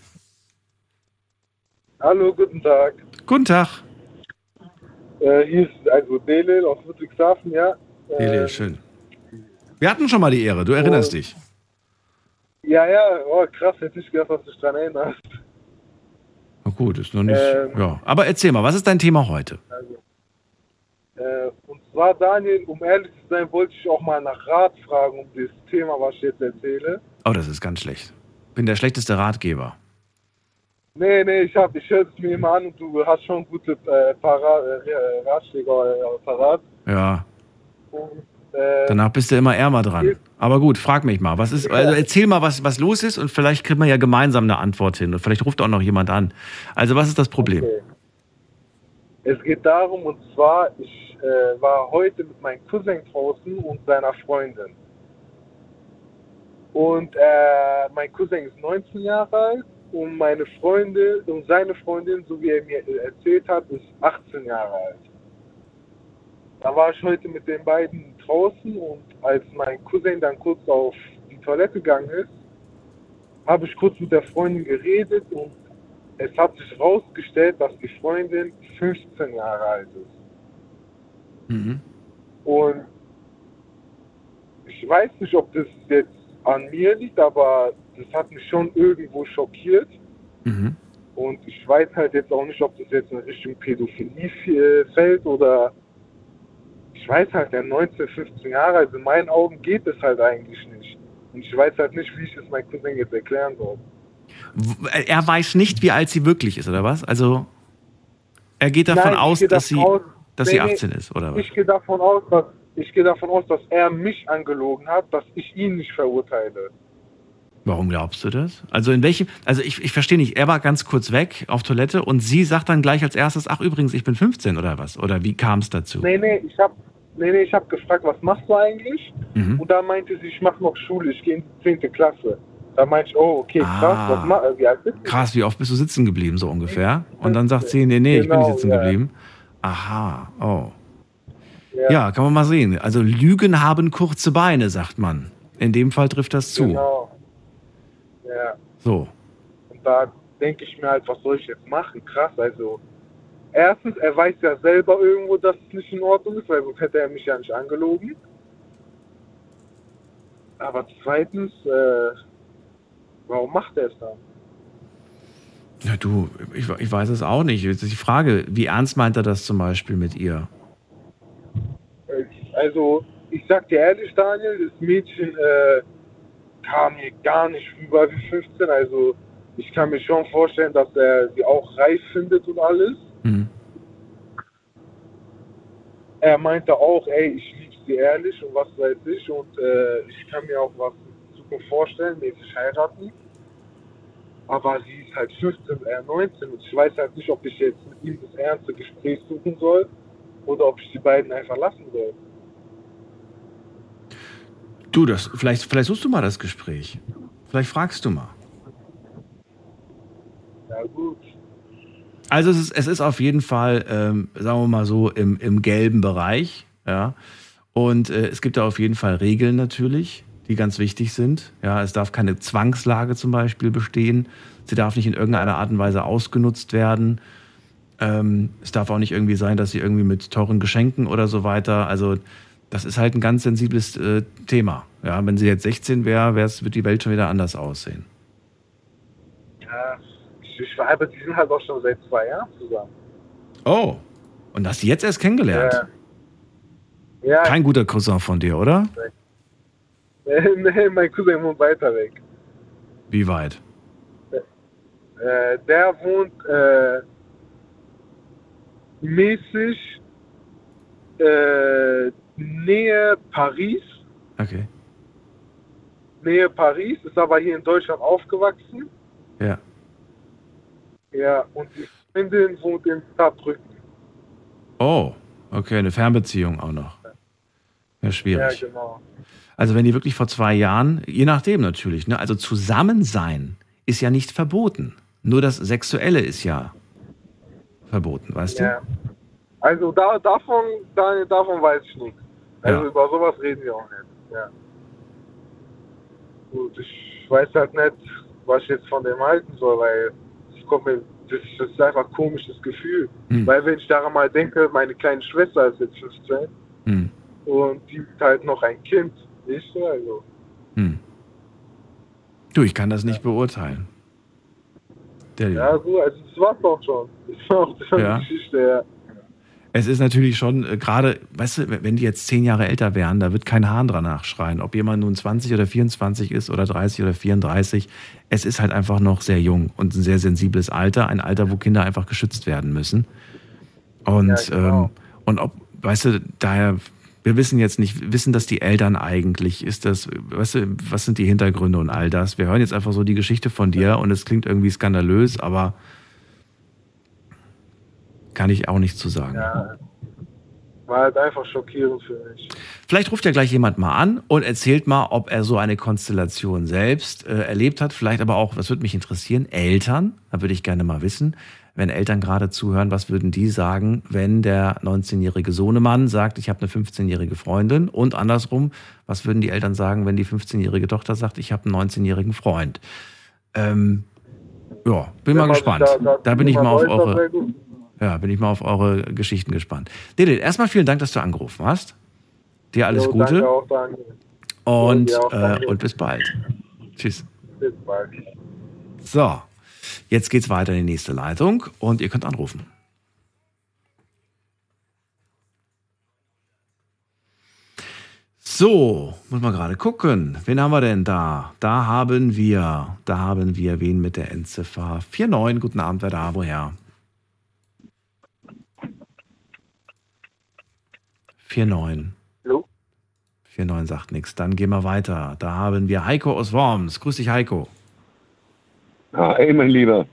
Hallo, guten Tag. Guten Tag. Äh, hier ist also Delil aus Ludwigshafen, ja. Äh, Delil, schön. Wir hatten schon mal die Ehre. Du erinnerst Oh. dich. Ja, ja, oh, krass, hätte ich gedacht, dass du dich dran erinnerst. Na gut, ist noch nicht. Ähm. ja. Aber erzähl mal, was ist dein Thema heute? Äh, und zwar, Daniel, um ehrlich zu sein, wollte ich auch mal nach Rat fragen um das Thema, was ich jetzt erzähle. Oh, das ist ganz schlecht. Bin der schlechteste Ratgeber. Nee, nee, ich, hab, ich höre es mir immer an und du hast schon gute äh, äh, Ratschläge äh, parat. Ja, Und, äh, danach bist du immer ärmer dran. Aber gut, frag mich mal, was ist, also erzähl mal, was, was los ist und vielleicht kriegen wir ja gemeinsam eine Antwort hin und vielleicht ruft auch noch jemand an. Also, was ist das Problem? Okay. Es geht darum, und zwar, ich äh, war heute mit meinem Cousin draußen und seiner Freundin. Und äh, mein Cousin ist 19 Jahre alt und meine Freundin und seine Freundin, so wie er mir erzählt hat, ist 18 Jahre alt. Da war ich heute mit den beiden draußen und als mein Cousin dann kurz auf die Toilette gegangen ist, habe ich kurz mit der Freundin geredet und es hat sich herausgestellt, dass die Freundin 15 Jahre alt ist. Mhm. Und ich weiß nicht, ob das jetzt an mir liegt, aber das hat mich schon irgendwo schockiert. Mhm. Und ich weiß halt jetzt auch nicht, ob das jetzt in Richtung Pädophilie fällt oder ich weiß halt, der 19, 15 Jahre, also in meinen Augen geht es halt eigentlich nicht. Und ich weiß halt nicht, wie ich es meinem Cousin jetzt erklären soll. Er weiß nicht, wie alt sie wirklich ist, oder was? Also, er geht davon Nein, aus, gehe dass sie, davon aus- dass nee, sie nee, 18 ist, oder was? Ich gehe davon aus, dass ich gehe davon aus, dass er mich angelogen hat, dass ich ihn nicht verurteile. Warum glaubst du das? Also in welchem, also ich, ich verstehe nicht, er war ganz kurz weg auf Toilette und sie sagt dann gleich als erstes, ach übrigens, ich bin 15 oder was? Oder wie kam es dazu? Nee, nee, ich habe nee, nee, ich hab gefragt, was machst du eigentlich? Mhm. Und da meinte sie, ich mache noch Schule, ich gehe in die 10. Klasse. Da meinte ich, oh, okay, krass, Ah. was mach, wie alt bist du? Krass, wie oft bist du sitzen geblieben, so ungefähr? Und dann sagt sie, nee, nee, ich bin nicht Genau, sitzen ja. geblieben. Aha, oh. Ja. Ja, kann man mal sehen. Also Lügen haben kurze Beine, sagt man. In dem Fall trifft das zu. Genau. Ja, So. und da denke ich mir halt, was soll ich jetzt machen? Krass, also erstens, er weiß ja selber irgendwo, dass es nicht in Ordnung ist, weil sonst hätte er mich ja nicht angelogen. Aber zweitens, äh, warum macht er es dann? Ja, du, ich, ich weiß es auch nicht. Jetzt ist die Frage, wie ernst meint er das zum Beispiel mit ihr? Also, ich sag dir ehrlich, Daniel, das Mädchen äh, kam mir gar nicht rüber wie 15. Also, ich kann mir schon vorstellen, dass er sie auch reif findet und alles. Mhm. Er meinte auch, ey, ich liebe sie ehrlich und was weiß ich und äh, ich kann mir auch was in Zukunft vorstellen, mäßig heiraten. Aber sie ist halt 15, er 19 und ich weiß halt nicht, ob ich jetzt mit ihm das ernste Gespräch suchen soll oder ob ich die beiden einfach lassen soll. Du, das, vielleicht, vielleicht suchst du mal das Gespräch. Vielleicht fragst du mal. Ja gut. Also es ist, es ist auf jeden Fall, ähm, sagen wir mal so, im, im gelben Bereich. Ja. Und äh, es gibt da auf jeden Fall Regeln natürlich, die ganz wichtig sind. Ja, es darf keine Zwangslage zum Beispiel bestehen. Sie darf nicht in irgendeiner Art und Weise ausgenutzt werden. Ähm, es darf auch nicht irgendwie sein, dass sie irgendwie mit teuren Geschenken oder so weiter. Also das ist halt ein ganz sensibles äh, Thema. Ja, wenn sie jetzt 16 wäre, wird die Welt schon wieder anders aussehen. Ja, ich, ich aber die sind halt auch schon seit zwei Jahren zusammen. Oh, und hast du jetzt erst kennengelernt? Ja. Ja, Kein guter Cousin von dir, oder? äh, nee, mein Cousin wohnt weiter weg. Wie weit? Äh, der wohnt äh, mäßig äh, Nähe Paris. Okay. Nähe Paris, ist aber hier in Deutschland aufgewachsen. Ja. Ja, und die Freundin wohnt in Saarbrücken. Oh, okay, eine Fernbeziehung auch noch. Ja, Ja, schwierig. genau. Also wenn die wirklich vor zwei Jahren, je nachdem natürlich, ne, also zusammen sein ist ja nicht verboten. Nur das Sexuelle ist ja verboten, weißt Ja. Also da, davon, da, davon weiß ich nichts. Also Ja. über sowas reden wir auch nicht. Ja. Gut, ich weiß halt nicht, was ich jetzt von dem halten soll, weil es kommt mir, das, das ist einfach ein komisches Gefühl. Hm. Weil wenn ich daran mal denke, meine kleine Schwester ist jetzt 15 du? Hm. und die ist halt noch ein Kind. Nicht so, also. Hm. Du, ich kann das nicht beurteilen. Der Ja, so, also das war's auch schon. Das war auch schon Ja. die Geschichte, ja. Es ist natürlich schon äh, gerade, weißt du, wenn die jetzt zehn Jahre älter wären, da wird kein Hahn dran nachschreien. Ob jemand nun 20 oder 24 ist oder 30 oder 34, es ist halt einfach noch sehr jung und ein sehr sensibles Alter, ein Alter, wo Kinder einfach geschützt werden müssen. Und, Ja, genau. ähm, und ob, weißt du, daher, wir wissen jetzt nicht, wissen das die Eltern eigentlich? Ist das, weißt du, was sind die Hintergründe und all das? Wir hören jetzt einfach so die Geschichte von dir und es klingt irgendwie skandalös, aber kann ich auch nichts zu sagen. ja. War halt einfach schockierend für mich. Vielleicht ruft ja gleich jemand mal an und erzählt mal, ob er so eine Konstellation selbst äh, erlebt hat. Vielleicht aber auch, was würde mich interessieren, Eltern. Da würde ich gerne mal wissen, wenn Eltern gerade zuhören, was würden die sagen, wenn der 19-jährige Sohnemann sagt, ich habe eine 15-jährige Freundin? Und andersrum, was würden die Eltern sagen, wenn die 15-jährige Tochter sagt, ich habe einen 19-jährigen Freund? Ähm, ja, bin mal gespannt. da- Da, bin ich mal auf eure. Ja, bin ich mal auf eure Geschichten gespannt. Dede, erstmal vielen Dank, dass du angerufen hast. Dir alles Jo, Gute Danke auch, danke. und, Ja, auch, äh, danke. und bis bald. Tschüss. Bis bald. So, jetzt geht's weiter in die nächste Leitung und ihr könnt anrufen. So, muss man gerade gucken. Wen haben wir denn da? Da haben wir, da haben wir wen mit der Endziffer 49. Guten Abend, wer da, woher? 49. Hallo? 49 sagt nichts. Dann gehen wir weiter. Da haben wir Heiko aus Worms. Grüß dich, Heiko. Hi, mein Lieber.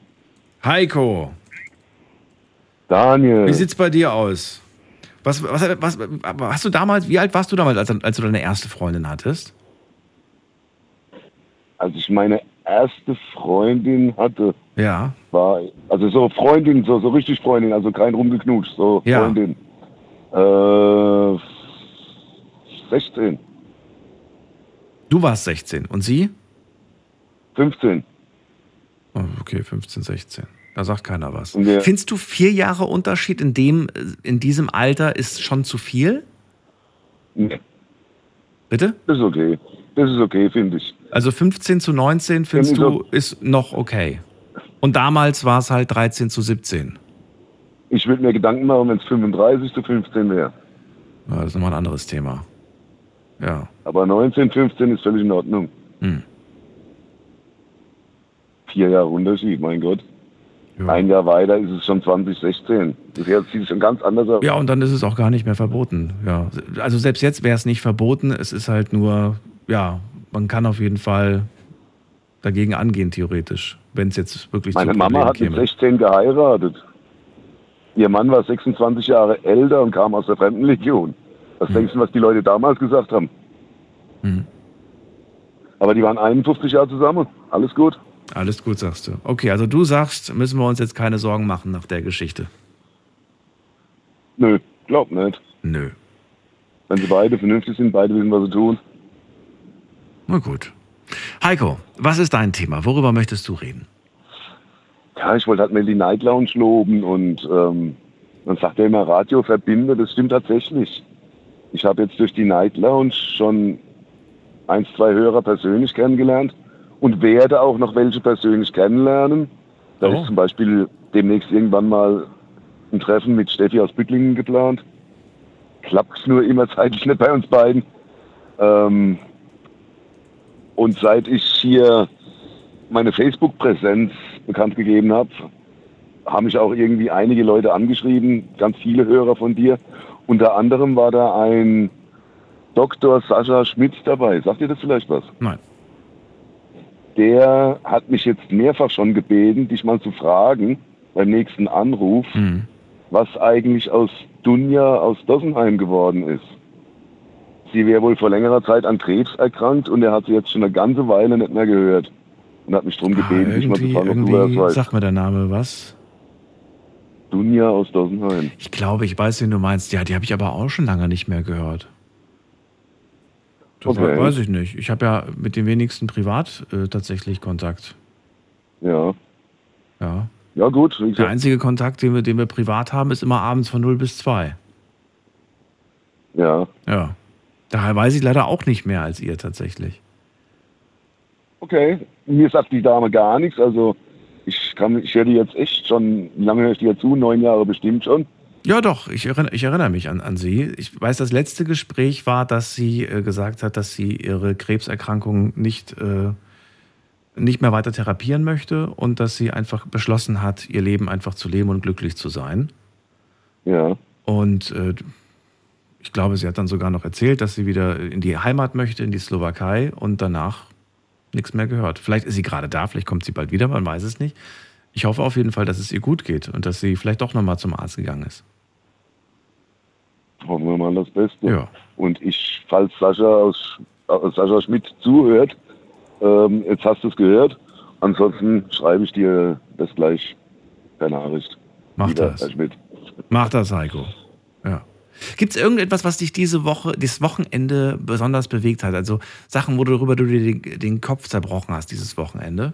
Heiko, Daniel. wie sieht's bei dir aus? Was, was, was, hast du damals, wie alt warst du damals, als, als du deine erste Freundin hattest? Als ich meine erste Freundin hatte, Ja. war, also so Freundin, so, so richtig Freundin, also kein rumgeknutscht, so Ja. Freundin. Äh, 16, Du warst 16 und sie? 15. Oh, okay, 15, 16. Da sagt keiner was. Wir- Findest du vier Jahre Unterschied in, dem, in diesem Alter ist schon zu viel? Nee, Bitte? das ist okay. Das ist okay, finde ich. Also 15 zu 19 findest Ja, du ist noch okay. Und damals war es halt 13 zu 17. Ich würde mir Gedanken machen, wenn es 35 zu 15 wäre. Ja, das ist nochmal ein anderes Thema. Ja. Aber 19, 15 ist völlig in Ordnung. Hm. Vier Jahre Unterschied, mein Gott. Ja. Ein Jahr weiter ist es schon 2016. Das sieht schon ganz anders aus. Ja, und dann ist es auch gar nicht mehr verboten. Ja, also selbst jetzt wäre es nicht verboten. Es ist halt nur, ja, man kann auf jeden Fall dagegen angehen, theoretisch, wenn es jetzt wirklich Meine zu Mama Problemen hat mit käme. 16 geheiratet. Ihr Mann war 26 Jahre älter und kam aus der Fremdenlegion. Was denkst du, was die Leute damals gesagt haben? Hm. Aber die waren 51 Jahre zusammen. Alles gut. Alles gut, sagst du. Okay, also du sagst, müssen wir uns jetzt keine Sorgen machen nach der Geschichte. Nö, glaub nicht. Nö. Wenn sie beide vernünftig sind, beide wissen, was sie tun. Na gut. Heiko, was ist dein Thema? Worüber möchtest du reden? Ja, ich wollte halt mal die Night Lounge loben und ähm, man sagt ja immer Radio verbinde, das stimmt tatsächlich. Ich habe jetzt durch die Night Lounge schon ein, zwei Hörer persönlich kennengelernt und werde auch noch welche persönlich kennenlernen. Da Oh. ist zum Beispiel demnächst irgendwann mal ein Treffen mit Steffi aus Büttlingen geplant. Klappt nur immer zeitlich nicht bei uns beiden. Ähm, und seit ich hier meine Facebook-Präsenz bekannt gegeben habe, haben mich auch irgendwie einige Leute angeschrieben, ganz viele Hörer von dir. Unter anderem war da ein Dr. Sascha Schmidt dabei. Sagt ihr das vielleicht was? Nein. Der hat mich jetzt mehrfach schon gebeten, dich mal zu fragen beim nächsten Anruf, Hm. was eigentlich aus Dunja aus Dossenheim geworden ist. Sie wäre wohl vor längerer Zeit an Krebs erkrankt und er hat sie jetzt schon eine ganze Weile nicht mehr gehört. Und hat mich darum Ah, gebeten, dich mal zu fragen, ob du das weißt. sag mir der Name was. Dunja aus Dossenheim. Ich glaube, ich weiß, wen du meinst. Ja, die habe ich aber auch schon lange nicht mehr gehört. Das Okay. weiß ich nicht. Ich habe ja mit den wenigsten privat äh, tatsächlich Kontakt. Ja. Ja. Ja gut, Der einzige Kontakt, den wir, den wir privat haben, ist immer abends von 0 bis 2. ja. Ja. Daher weiß ich leider auch nicht mehr als ihr tatsächlich. Okay. Mir sagt die Dame gar nichts. Also ich kann ich höre die jetzt echt schon, lange höre ich die jetzt zu? Neun Jahre bestimmt schon. Ja, doch, ich erinnere, ich erinnere mich an, an sie. Ich weiß, das letzte Gespräch war, dass sie äh, gesagt hat, dass sie ihre Krebserkrankung nicht, äh, nicht mehr weiter therapieren möchte und dass sie einfach beschlossen hat, ihr Leben einfach zu leben und glücklich zu sein. Ja. Und äh, ich glaube, sie hat dann sogar noch erzählt, dass sie wieder in die Heimat möchte, in die Slowakei und danach nichts mehr gehört. Vielleicht ist sie gerade da, vielleicht kommt sie bald wieder, man weiß es nicht. Ich hoffe auf jeden Fall, dass es ihr gut geht und dass sie vielleicht doch nochmal zum Arzt gegangen ist. Hoffen wir mal das Beste. Ja. Und ich, falls Sascha aus Sascha Schmidt zuhört, ähm, jetzt hast du es gehört. Ansonsten schreibe ich dir das gleich per Nachricht. Mach Lieber das. Herr Schmidt. Mach das, Heiko. Ja. Gibt es irgendetwas, was dich diese Woche, dieses Wochenende besonders bewegt hat? Also Sachen, worüber du dir den, den Kopf zerbrochen hast dieses Wochenende?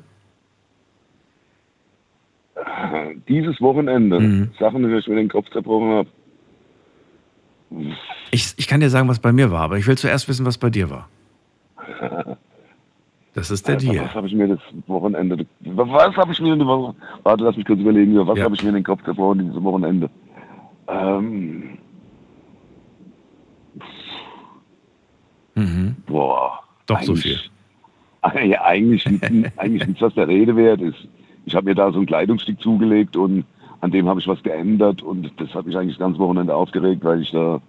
Dieses Wochenende, Mhm. Sachen, die ich mir den Kopf zerbrochen habe. Ich, ich kann dir sagen, was bei mir war, aber ich will zuerst wissen, was bei dir war. Das ist der Was Deal. habe ich mir das Wochenende, was habe ich mir was, warte, lass mich kurz überlegen, was Ja. habe ich mir den Kopf zerbrochen dieses Wochenende? Ähm, Mhm. boah. Doch so viel. Eigentlich, eigentlich nichts, was der Rede wert ist. Ich habe mir da so ein Kleidungsstück zugelegt und an dem habe ich was geändert und das hat mich eigentlich das ganze Wochenende aufgeregt, weil ich da,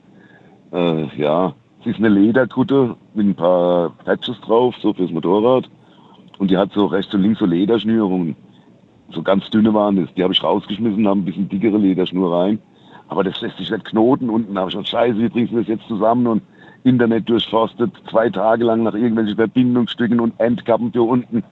äh, ja, es ist eine Lederkutte mit ein paar Patches drauf, so fürs Motorrad und die hat so rechts und links so Lederschnürungen. So ganz dünne waren das. Die habe ich rausgeschmissen, habe ein bisschen dickere Lederschnur rein. Aber das lässt sich nicht knoten. Unten habe ich gesagt, scheiße, wie bringst du das jetzt zusammen? Und Internet durchforstet, zwei Tage lang nach irgendwelchen Verbindungsstücken und Endkappen für unten.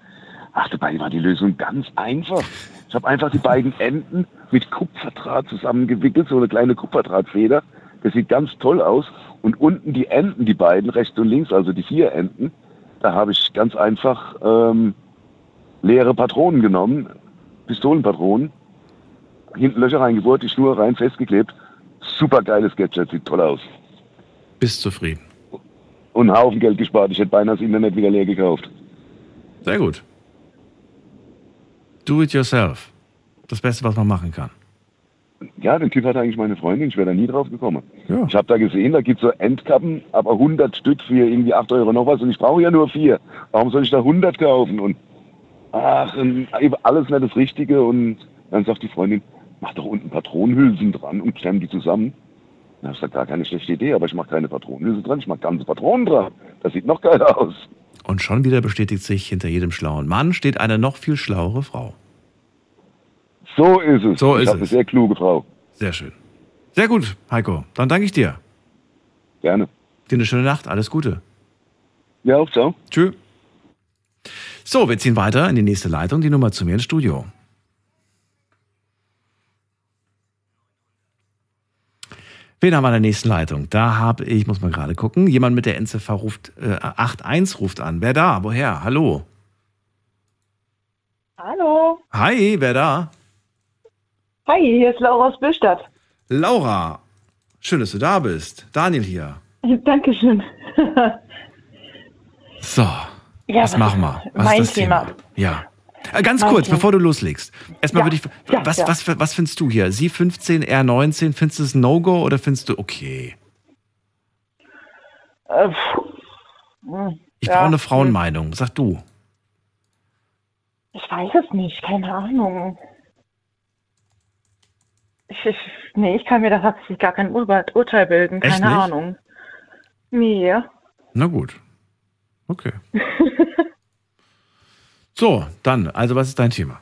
Ach, dabei war die Lösung ganz einfach. Ich habe einfach die beiden Enden mit Kupferdraht zusammengewickelt, so eine kleine Kupferdrahtfeder. Das sieht ganz toll aus. Und unten die Enden, die beiden, rechts und links, also die vier Enden, da habe ich ganz einfach ähm, leere Patronen genommen, Pistolenpatronen, hinten Löcher reingebohrt, die Schnur rein, festgeklebt. Super geiles Gadget, sieht toll aus. Bist zufrieden. Und einen Haufen Geld gespart. Ich hätte beinahe das Internet wieder leer gekauft. Sehr gut. Do it yourself. Das Beste, was man machen kann. Ja, den Typ hatte eigentlich meine Freundin. Ich wäre da nie drauf gekommen. Ja. Ich habe da gesehen, da gibt es so Endkappen, aber 100 Stück für irgendwie 8 Euro noch was. Und ich brauche ja nur vier. Warum soll ich da 100 kaufen? Und ach, und alles nicht das Richtige. Und Dann sagt die Freundin, mach doch unten Patronenhülsen dran und klemm die zusammen. Na, ist ja gar keine schlechte Idee, aber ich mache keine Patronenhülse dran, ich mache ganze Patronen dran. Das sieht noch geiler aus. Und schon wieder bestätigt sich, hinter jedem schlauen Mann steht eine noch viel schlauere Frau. So ist es. So ich ist habe eine es. sehr kluge Frau. Sehr schön. Sehr gut, Heiko. Dann danke ich dir. Gerne. Dir eine schöne Nacht. Alles Gute. Ja, auch ciao. Tschö. So, wir ziehen weiter in die nächste Leitung, die Nummer zu mir ins Studio. Wen haben wir in der nächsten Leitung? Da habe ich, muss mal gerade gucken, jemand mit der NZV ruft, äh, 81 ruft an. Wer da? Woher? Hallo? Hallo. Hi, wer da? Hi, hier ist Laura aus Billstadt. Laura. Schön, dass du da bist. Daniel hier. Dankeschön. So, Ja, was machen wir? Was mein ist das Thema? Ja. Äh, Ganz kurz, Thema. bevor du loslegst. Erstmal Ja, würde ich, ja, was, ja. Was, was findest du hier? Sie 15, R 19, findest du es No-Go oder findest du okay? Äh. Hm, Ich brauche eine. Frauenmeinung. Sag du. Ich weiß es nicht, keine Ahnung. Ich, ich, nee, ich kann mir da tatsächlich gar kein Ur Urteil bilden, Echt keine nicht? Ahnung. Nee. Na gut. Okay. so, dann, also was ist dein Thema?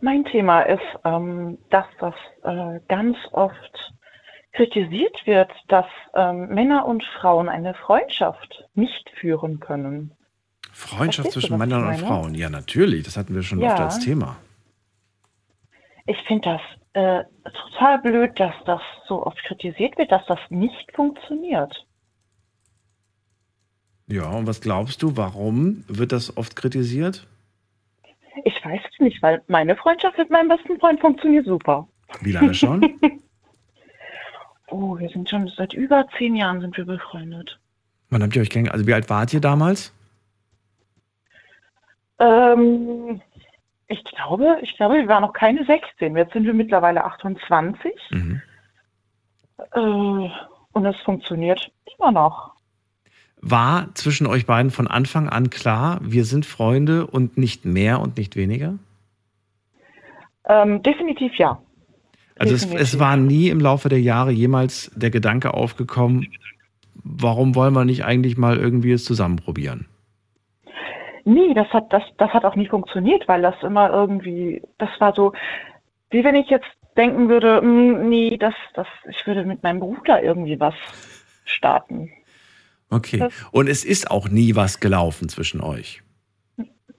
Mein Thema ist, ähm, dass das äh, ganz oft kritisiert wird, dass ähm, Männer und Frauen eine Freundschaft nicht führen können. Freundschaft Verstehst zwischen Männern und? Frauen. Ja, natürlich. Das hatten wir schon Ja. oft als Thema. Ich finde das äh, total blöd, dass das so oft kritisiert wird, dass das nicht funktioniert. Ja, und was glaubst du, warum wird das oft kritisiert? Ich weiß es nicht, weil meine Freundschaft mit meinem besten Freund funktioniert super. Wie lange schon? Oh, wir sind schon seit über zehn Jahren sind wir befreundet. Wann habt ihr euch kennengelernt? Also wie alt wart ihr damals? Ähm, ich glaube, ich glaube, wir waren noch keine 16. Jetzt sind wir mittlerweile 28. Mhm. Äh, und es funktioniert immer noch. War zwischen euch beiden von Anfang an klar, wir sind Freunde und nicht mehr und nicht weniger? Ähm, definitiv ja. Also es, Definitiv. es war nie im Laufe der Jahre jemals der Gedanke aufgekommen, warum wollen wir nicht eigentlich mal irgendwie es zusammen probieren? Nee, das hat, das, das hat auch nie funktioniert, weil das immer irgendwie, das war so, wie wenn ich jetzt denken würde, "Mm, nee, das, das, ich würde mit meinem Bruder irgendwie was starten. Okay. Das- Und es ist auch nie was gelaufen zwischen euch.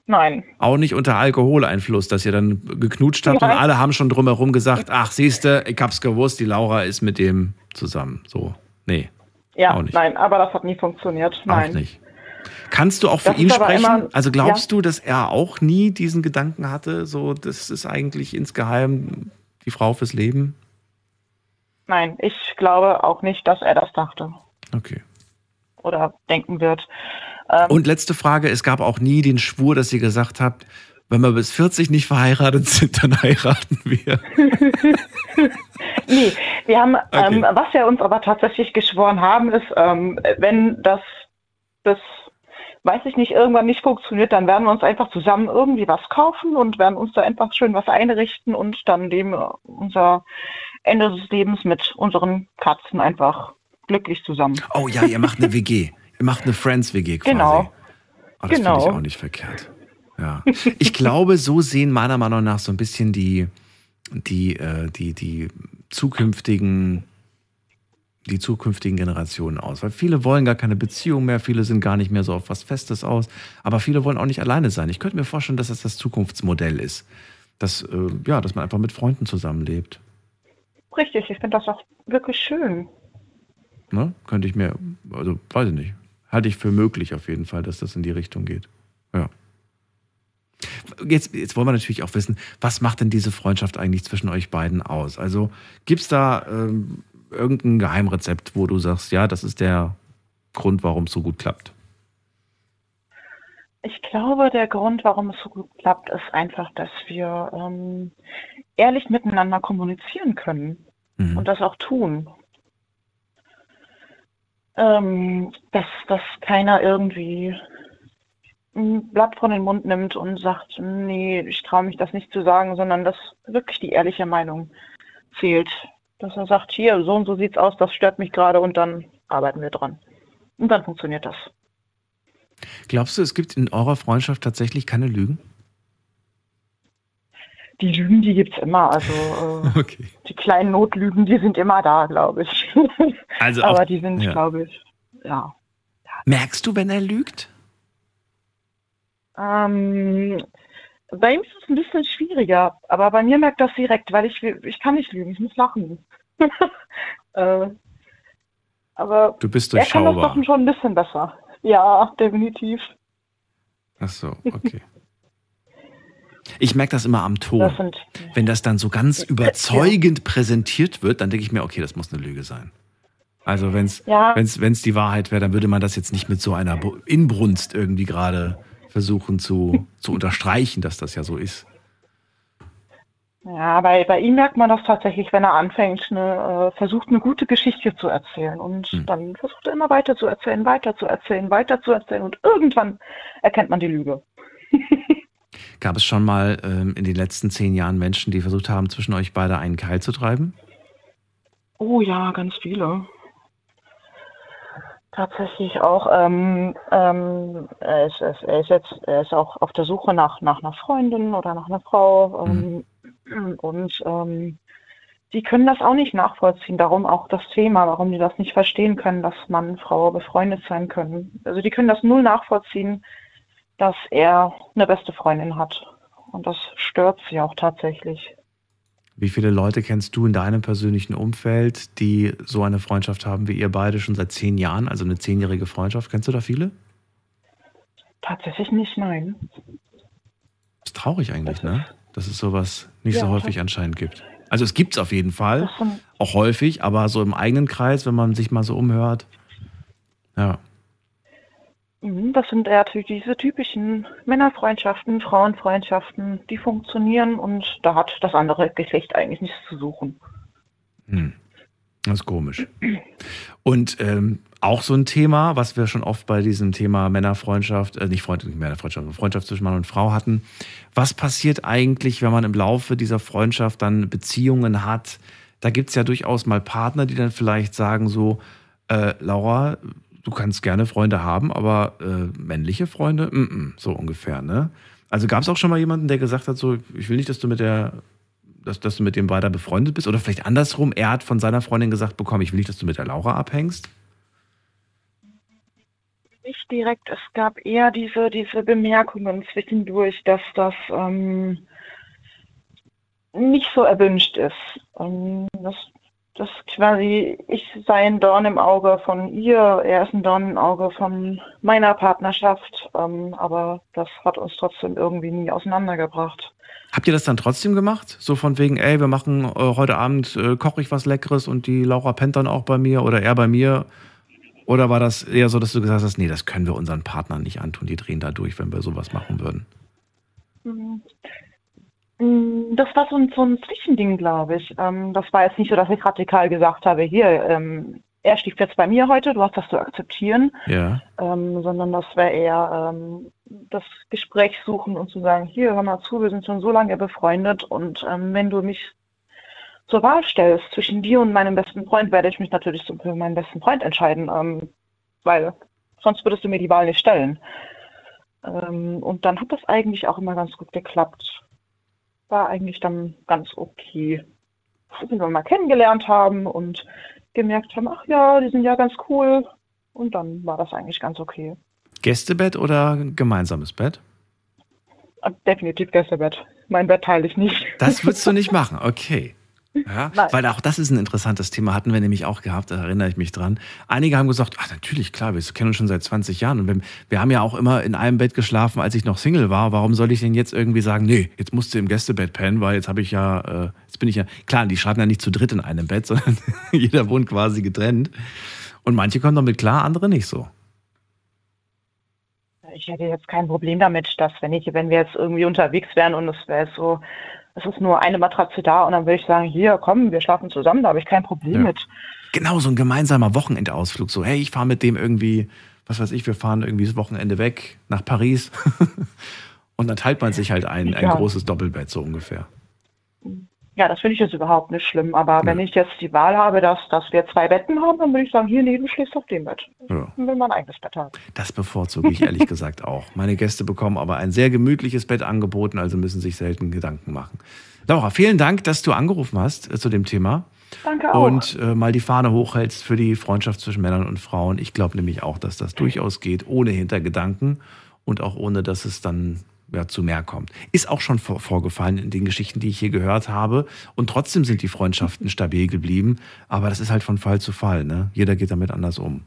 Nein. Auch nicht unter Alkoholeinfluss, dass ihr dann geknutscht habt und Nein. alle haben schon drumherum gesagt, ach siehste, ich hab's gewusst, die Laura ist mit dem zusammen. So, nee, Ja, Auch nicht. nein, aber das hat nie funktioniert. Nein. auch nicht. Kannst du auch für Das ihn sprechen? immer- also glaubst du, dass er auch nie diesen Gedanken hatte, so das ist eigentlich insgeheim die Frau fürs Leben? Nein, ich glaube auch nicht, dass er das dachte Okay. Oder denken wird. Ähm, Und letzte Frage, es gab auch nie den Schwur, dass ihr gesagt habt, wenn wir bis 40 nicht verheiratet sind, dann heiraten wir. Nee, wir haben, Okay. ähm, was wir uns aber tatsächlich geschworen haben, ist, ähm, wenn das bis, weiß ich nicht, irgendwann nicht funktioniert, dann werden wir uns einfach zusammen irgendwie was kaufen und werden uns da einfach schön was einrichten und dann leben unser Ende des Lebens mit unseren Katzen einfach glücklich zusammen. Oh ja, ihr macht eine WG. Ihr macht eine Friends-WG quasi. Genau. Oh, das Genau. finde ich auch nicht verkehrt. Ja. Ich glaube, so sehen meiner Meinung nach so ein bisschen die, die, äh, die, die zukünftigen, die zukünftigen Generationen aus. Weil viele wollen gar keine Beziehung mehr, viele sind gar nicht mehr so auf was Festes aus, aber viele wollen auch nicht alleine sein. Ich könnte mir vorstellen, dass das das Zukunftsmodell ist. Dass, äh, ja, dass man einfach mit Freunden zusammenlebt. Richtig, ich finde das auch wirklich schön. Ne? Könnte ich mir, also weiß ich nicht. Halte ich für möglich auf jeden Fall, dass das in die Richtung geht. Ja. Jetzt, jetzt wollen wir natürlich auch wissen, was macht denn diese Freundschaft eigentlich zwischen euch beiden aus? Also gibt es da ähm, irgendein Geheimrezept, wo du sagst, ja, das ist der Grund, warum es so gut klappt? Ich glaube, der Grund, warum es so gut klappt, ist einfach, dass wir ähm, ehrlich miteinander kommunizieren können Mhm. und das auch tun. Ähm, dass, dass keiner irgendwie ein Blatt von den Mund nimmt und sagt, nee, ich traue mich das nicht zu sagen, sondern dass wirklich die ehrliche Meinung zählt. Dass er sagt, hier, so und so sieht's aus, das stört mich gerade und dann arbeiten wir dran. Und dann funktioniert das. Glaubst du, es gibt in eurer Freundschaft tatsächlich keine Lügen? Die Lügen, die gibt's immer. Also äh, Okay. die kleinen Notlügen, die sind immer da, glaube ich. Also auch- Aber die sind, ja. glaube ich, ja. Merkst du, wenn er lügt? Ähm, bei ihm ist es ein bisschen schwieriger, aber bei mir merkt das direkt, weil ich, ich kann nicht lügen, ich muss lachen. äh, aber Du bist er kann das durchschaubar. doch schon ein bisschen besser. Ja, definitiv. Ach so, okay. Ich merke das immer am Ton. Das Wenn das dann so ganz überzeugend präsentiert wird, dann denke ich mir, okay, das muss eine Lüge sein. Also wenn es Ja. wenn's, wenn's die Wahrheit wäre, dann würde man das jetzt nicht mit so einer Inbrunst irgendwie gerade versuchen zu, zu unterstreichen, dass das ja so ist. ja, bei, bei ihm merkt man das tatsächlich, wenn er anfängt, eine, äh, versucht, eine gute Geschichte zu erzählen. Und Hm. dann versucht er immer weiter zu erzählen, weiter zu erzählen, weiter zu erzählen. Und irgendwann erkennt man die Lüge. Gab es schon mal ähm, in den letzten zehn Jahren Menschen, die versucht haben, zwischen euch beide einen Keil zu treiben? Oh ja, ganz viele. Tatsächlich auch. Ähm, ähm, er, ist, er, ist, jetzt, er ist auch auf der Suche nach, nach einer Freundin oder nach einer Frau. Ähm, Und ähm, die können das auch nicht nachvollziehen. Darum auch das Thema, warum die das nicht verstehen können, dass Mann und Frau befreundet sein können. Also die können das null nachvollziehen, dass er eine beste Freundin hat. Und das stört sie auch tatsächlich. Wie viele Leute kennst du in deinem persönlichen Umfeld, die so eine Freundschaft haben wie ihr beide schon seit zehn Jahren, also eine zehnjährige Freundschaft? Kennst du da viele? Tatsächlich nicht, nein. ist traurig eigentlich, ne? Dass es sowas nicht so Ja, häufig anscheinend gibt. Also es gibt es auf jeden Fall, Das auch häufig, aber so im eigenen Kreis, wenn man sich mal so umhört. Ja. Mhm, Das sind ty- diese typischen Männerfreundschaften, Frauenfreundschaften, die funktionieren und da hat das andere Geschlecht eigentlich nichts zu suchen. Hm. Das ist komisch. Und ähm, auch so ein Thema, was wir schon oft bei diesem Thema Männerfreundschaft, äh, nicht Freund, nicht Männerfreundschaft, Freundschaft zwischen Mann und Frau hatten. Was passiert eigentlich, wenn man im Laufe dieser Freundschaft dann Beziehungen hat? Da gibt es ja durchaus mal Partner, die dann vielleicht sagen so, äh, Laura, du kannst gerne Freunde haben, aber äh, männliche Freunde, mm -mm, so ungefähr, ne? Also gab es auch schon mal jemanden, der gesagt hat, so, ich will nicht, dass du mit der dass, dass du mit dem weiter befreundet bist? Oder vielleicht andersrum, er hat von seiner Freundin gesagt bekommen, ich will nicht, dass du mit der Laura abhängst? Nicht direkt, es gab eher diese, diese Bemerkungen zwischendurch, dass das ähm, nicht so erwünscht ist. Ähm, dass, dass quasi ich sei ein Dorn im Auge von ihr, er ist ein Dorn im Auge von meiner Partnerschaft, ähm, aber das hat uns trotzdem irgendwie nie auseinandergebracht. Habt ihr das dann trotzdem gemacht? So von wegen, ey, wir machen äh, heute Abend, äh, koche ich was Leckeres und die Laura pennt dann auch bei mir oder er bei mir? Oder war das eher so, dass du gesagt hast, nee, das können wir unseren Partnern nicht antun, die drehen da durch, wenn wir sowas machen würden? Mm, Das war so ein, so ein Zwischending, glaube ich. Ähm, das war jetzt nicht so, dass ich radikal gesagt habe, hier, ähm, er schläft jetzt bei mir heute, du hast das zu akzeptieren, Ja. ähm, sondern das wäre eher ähm, das Gespräch suchen und zu sagen, hier, hör mal zu, wir sind schon so lange befreundet und ähm, wenn du mich zur Wahl stellst zwischen dir und meinem besten Freund, werde ich mich natürlich für meinen besten Freund entscheiden, ähm, weil sonst würdest du mir die Wahl nicht stellen. Ähm, und dann hat das eigentlich auch immer ganz gut geklappt. War eigentlich dann ganz okay. Bis wir mal kennengelernt haben und gemerkt haben, ach ja, die sind ja ganz cool. Und dann war das eigentlich ganz okay. Gästebett oder gemeinsames Bett? Äh, Definitiv Gästebett. Mein Bett teile ich nicht. Das würdest du nicht machen, okay. Ja, Nein. weil auch das ist ein interessantes Thema, hatten wir nämlich auch gehabt, da erinnere ich mich dran. Einige haben gesagt, ach natürlich, klar, wir kennen uns schon seit 20 Jahren und wir, wir haben ja auch immer in einem Bett geschlafen, als ich noch Single war. Warum soll ich denn jetzt irgendwie sagen, nee, jetzt musst du im Gästebett pennen, weil jetzt habe ich ja, äh, jetzt bin ich ja, klar, die schlafen ja nicht zu dritt in einem Bett, sondern jeder wohnt quasi getrennt. Und manche kommen damit klar, andere nicht so. Ich hätte jetzt kein Problem damit, dass wenn ich, wenn wir jetzt irgendwie unterwegs wären und es wäre so, es ist nur eine Matratze da und dann würde ich sagen, hier, komm, wir schlafen zusammen, da habe ich kein Problem Ja. mit. Genau, so ein gemeinsamer Wochenendausflug. So, hey, ich fahre mit dem irgendwie, was weiß ich, wir fahren irgendwie das Wochenende weg nach Paris. Und dann teilt man sich halt ein, ein Ja. großes Doppelbett so ungefähr. Ja, das finde ich jetzt überhaupt nicht schlimm. Aber wenn ich jetzt die Wahl habe, dass, dass wir zwei Betten haben, dann würde ich sagen, hier, nee, du schläfst auf dem Bett. Ja. Dann will man ein eigenes Bett haben. Das bevorzuge ich ehrlich gesagt auch. Meine Gäste bekommen aber ein sehr gemütliches Bett angeboten, also müssen sich selten Gedanken machen. Laura, vielen Dank, dass du angerufen hast äh, zu dem Thema Danke auch. und äh, mal die Fahne hochhältst für die Freundschaft zwischen Männern und Frauen. Ich glaube nämlich auch, dass das durchaus geht, ohne Hintergedanken und auch ohne, dass es dann ja, zu mehr kommt. Ist auch schon vor, vorgefallen in den Geschichten, die ich hier gehört habe. Und trotzdem sind die Freundschaften stabil geblieben. Aber das ist halt von Fall zu Fall. Ne? Jeder geht damit anders um.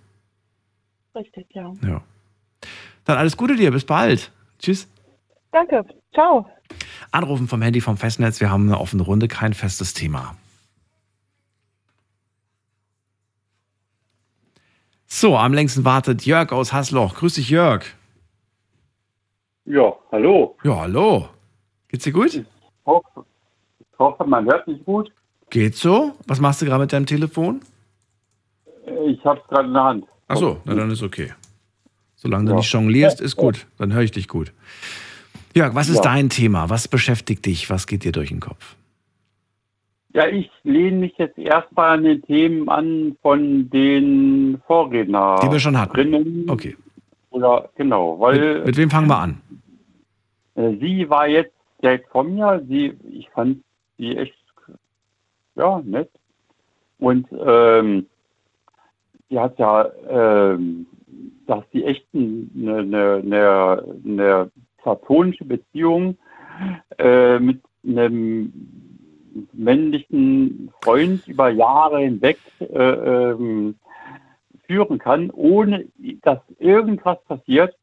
Richtig, ja. Ja. Dann alles Gute dir, bis bald. Tschüss. Danke. Ciao. Anrufen vom Handy vom Festnetz. Wir haben eine offene Runde, kein festes Thema. So, am längsten wartet Jörg aus Hasloch. Grüß dich, Jörg. Ja, hallo. Ja, hallo. Geht's dir gut? Ich hoffe, ich hoffe, man hört mich gut. Geht's so? Was machst du gerade mit deinem Telefon? Ich habe es gerade in der Hand. Ach so, na dann ist okay. Solange du Ja. nicht jonglierst, ist gut. Dann höre ich dich gut. Jörg, was ist Ja. dein Thema? Was beschäftigt dich? Was geht dir durch den Kopf? Ja, ich lehne mich jetzt erstmal an den Themen an von den Vorrednern. Die wir schon hatten. Okay. Oder genau, weil Mit, mit wem fangen wir an? äh, sie war jetzt direkt von mir. Sie, ich fand sie echt ja nett. Und ähm, sie hat ja, ähm, dass sie echt eine, eine, eine, eine platonische Beziehung äh, mit einem männlichen Freund über Jahre hinweg äh, ähm, führen kann, ohne dass irgendwas passiert,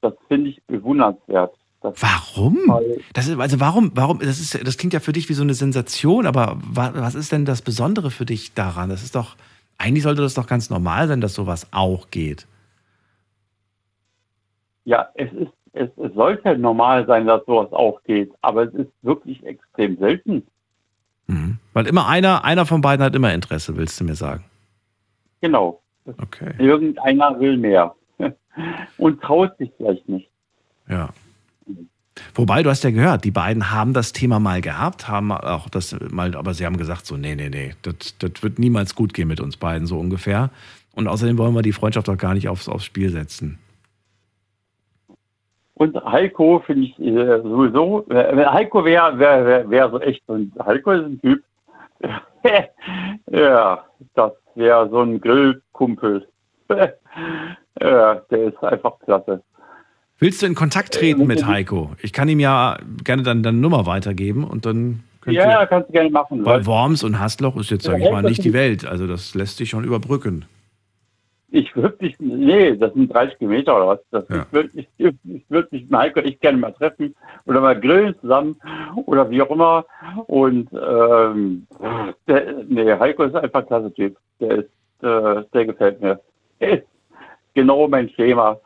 das finde ich bewundernswert. Das Warum? Das ist, also warum, warum, das ist, das klingt ja für dich wie so eine Sensation, aber wa, was ist denn das Besondere für dich daran? Das ist doch, eigentlich sollte das doch ganz normal sein, dass sowas auch geht. Ja, es ist, es, es sollte normal sein, dass sowas auch geht, aber es ist wirklich extrem selten. Mhm. Weil immer einer, einer von beiden hat immer Interesse, willst du mir sagen. Genau. Okay. Irgendeiner will mehr und traut sich vielleicht nicht. Ja. Wobei, du hast ja gehört, die beiden haben das Thema mal gehabt, haben auch das mal, aber sie haben gesagt, so, nee, nee, nee, das, das wird niemals gut gehen mit uns beiden, so ungefähr. Und außerdem wollen wir die Freundschaft auch gar nicht aufs, aufs Spiel setzen. Und Heiko finde ich äh, sowieso, äh, Heiko wäre wär, wär, wär so echt, so ein, Heiko ist ein Typ, ja, das wäre so ein Grillkumpel. ja, der ist einfach klasse. Willst du in Kontakt treten mit Heiko? Ich kann ihm ja gerne dann deine Nummer weitergeben und dann könnt Ja, kannst du gerne machen. weil Worms und Hastloch ist jetzt, sage ich Ja, mal, nicht die Welt. Also das lässt sich schon überbrücken. Ich würde mich, nee, das sind 30 Kilometer oder was. Das Ja. ich würde ich, ich würd mich mit Heiko echt gerne mal treffen oder mal grillen zusammen oder wie auch immer. Und ähm, der, nee, Heiko ist einfach ein klasse Typ. Der ist, äh, der gefällt mir. Der ist genau mein Schema.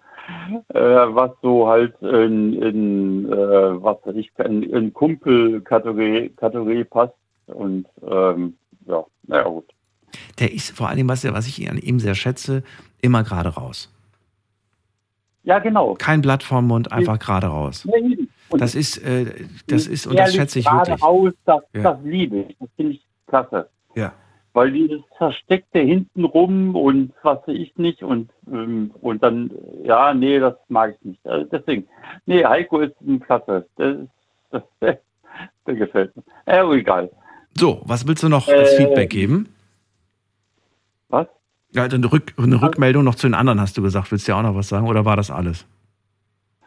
Äh, was so halt in, in äh, was weiß ich, in, in Kumpel-Kategorie Kategorie passt. Und ähm, ja, naja gut. Der ist vor allem, was, was ich an ihm sehr schätze, immer gerade raus. Ja, genau. Kein Blatt vorm Mund, einfach gerade raus. Das ist, äh, das ist, und das schätze ich wirklich. Aus, das, Ja. das liebe ich. Das finde ich klasse. Ja. Weil dieses Versteckte hintenrum und was ich nicht und, ähm, und dann, ja, nee, das mag ich nicht. Also deswegen, nee, Heiko ist ein Klasse. Das, das, der, der gefällt mir. Äh, egal. So, was willst du noch als Äh, Feedback geben? Was? Ja, eine, Rück, eine Rückmeldung noch zu den anderen, hast du gesagt. Willst du ja auch noch was sagen oder war das alles?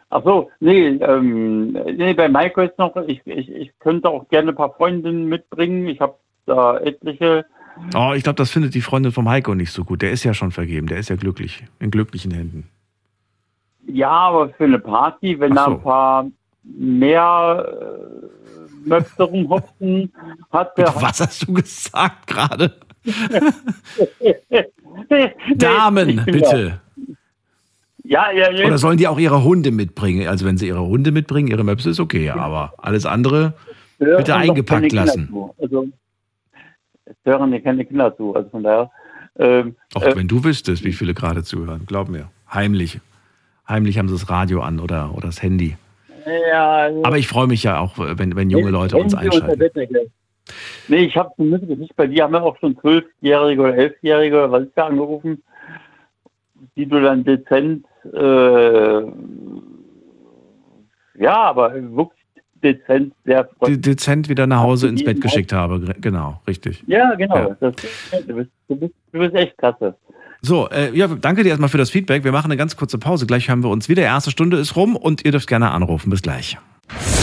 Ach so, nee, ähm, nee, bei Maiko ist noch, ich, ich, ich könnte auch gerne ein paar Freundinnen mitbringen. Ich habe da etliche. Oh, ich glaube, das findet die Freundin vom Heiko nicht so gut. Der ist ja schon vergeben, der ist ja glücklich, in glücklichen Händen. Ja, aber für eine Party, wenn da so. ein paar mehr äh, Möpse rumhopsen, hat der. Was hast du gesagt gerade? Damen, bitte. Ja, ja, ja. Oder sollen die auch ihre Hunde mitbringen? Also wenn sie ihre Hunde mitbringen, ihre Möpse ist okay, aber alles andere bitte eingepackt lassen. Also, es hören ja keine Kinder zu. Also von daher. Ähm, Auch äh, wenn du wüsstest, wie viele gerade zuhören, glaub mir. Heimlich. Heimlich haben sie das Radio an oder, oder das Handy. Ja, also Aber ich freue mich ja auch, wenn, wenn junge Leute uns einschalten. Nee, ich habe nicht bei dir haben wir auch schon Zwölfjährige oder Elfjährige oder was ist da angerufen, die du dann dezent, äh, ja, aber wirklich dezent sehr De freundlich. dezent wieder nach Hause ins Bett geschickt habe. Genau, richtig. Ja, genau. Ja. Das, du, bist, du, bist, du bist echt klasse. So, äh, ja, danke dir erstmal für das Feedback. Wir machen eine ganz kurze Pause. Gleich hören wir uns wieder. Erste Stunde ist rum und ihr dürft gerne anrufen. Bis gleich.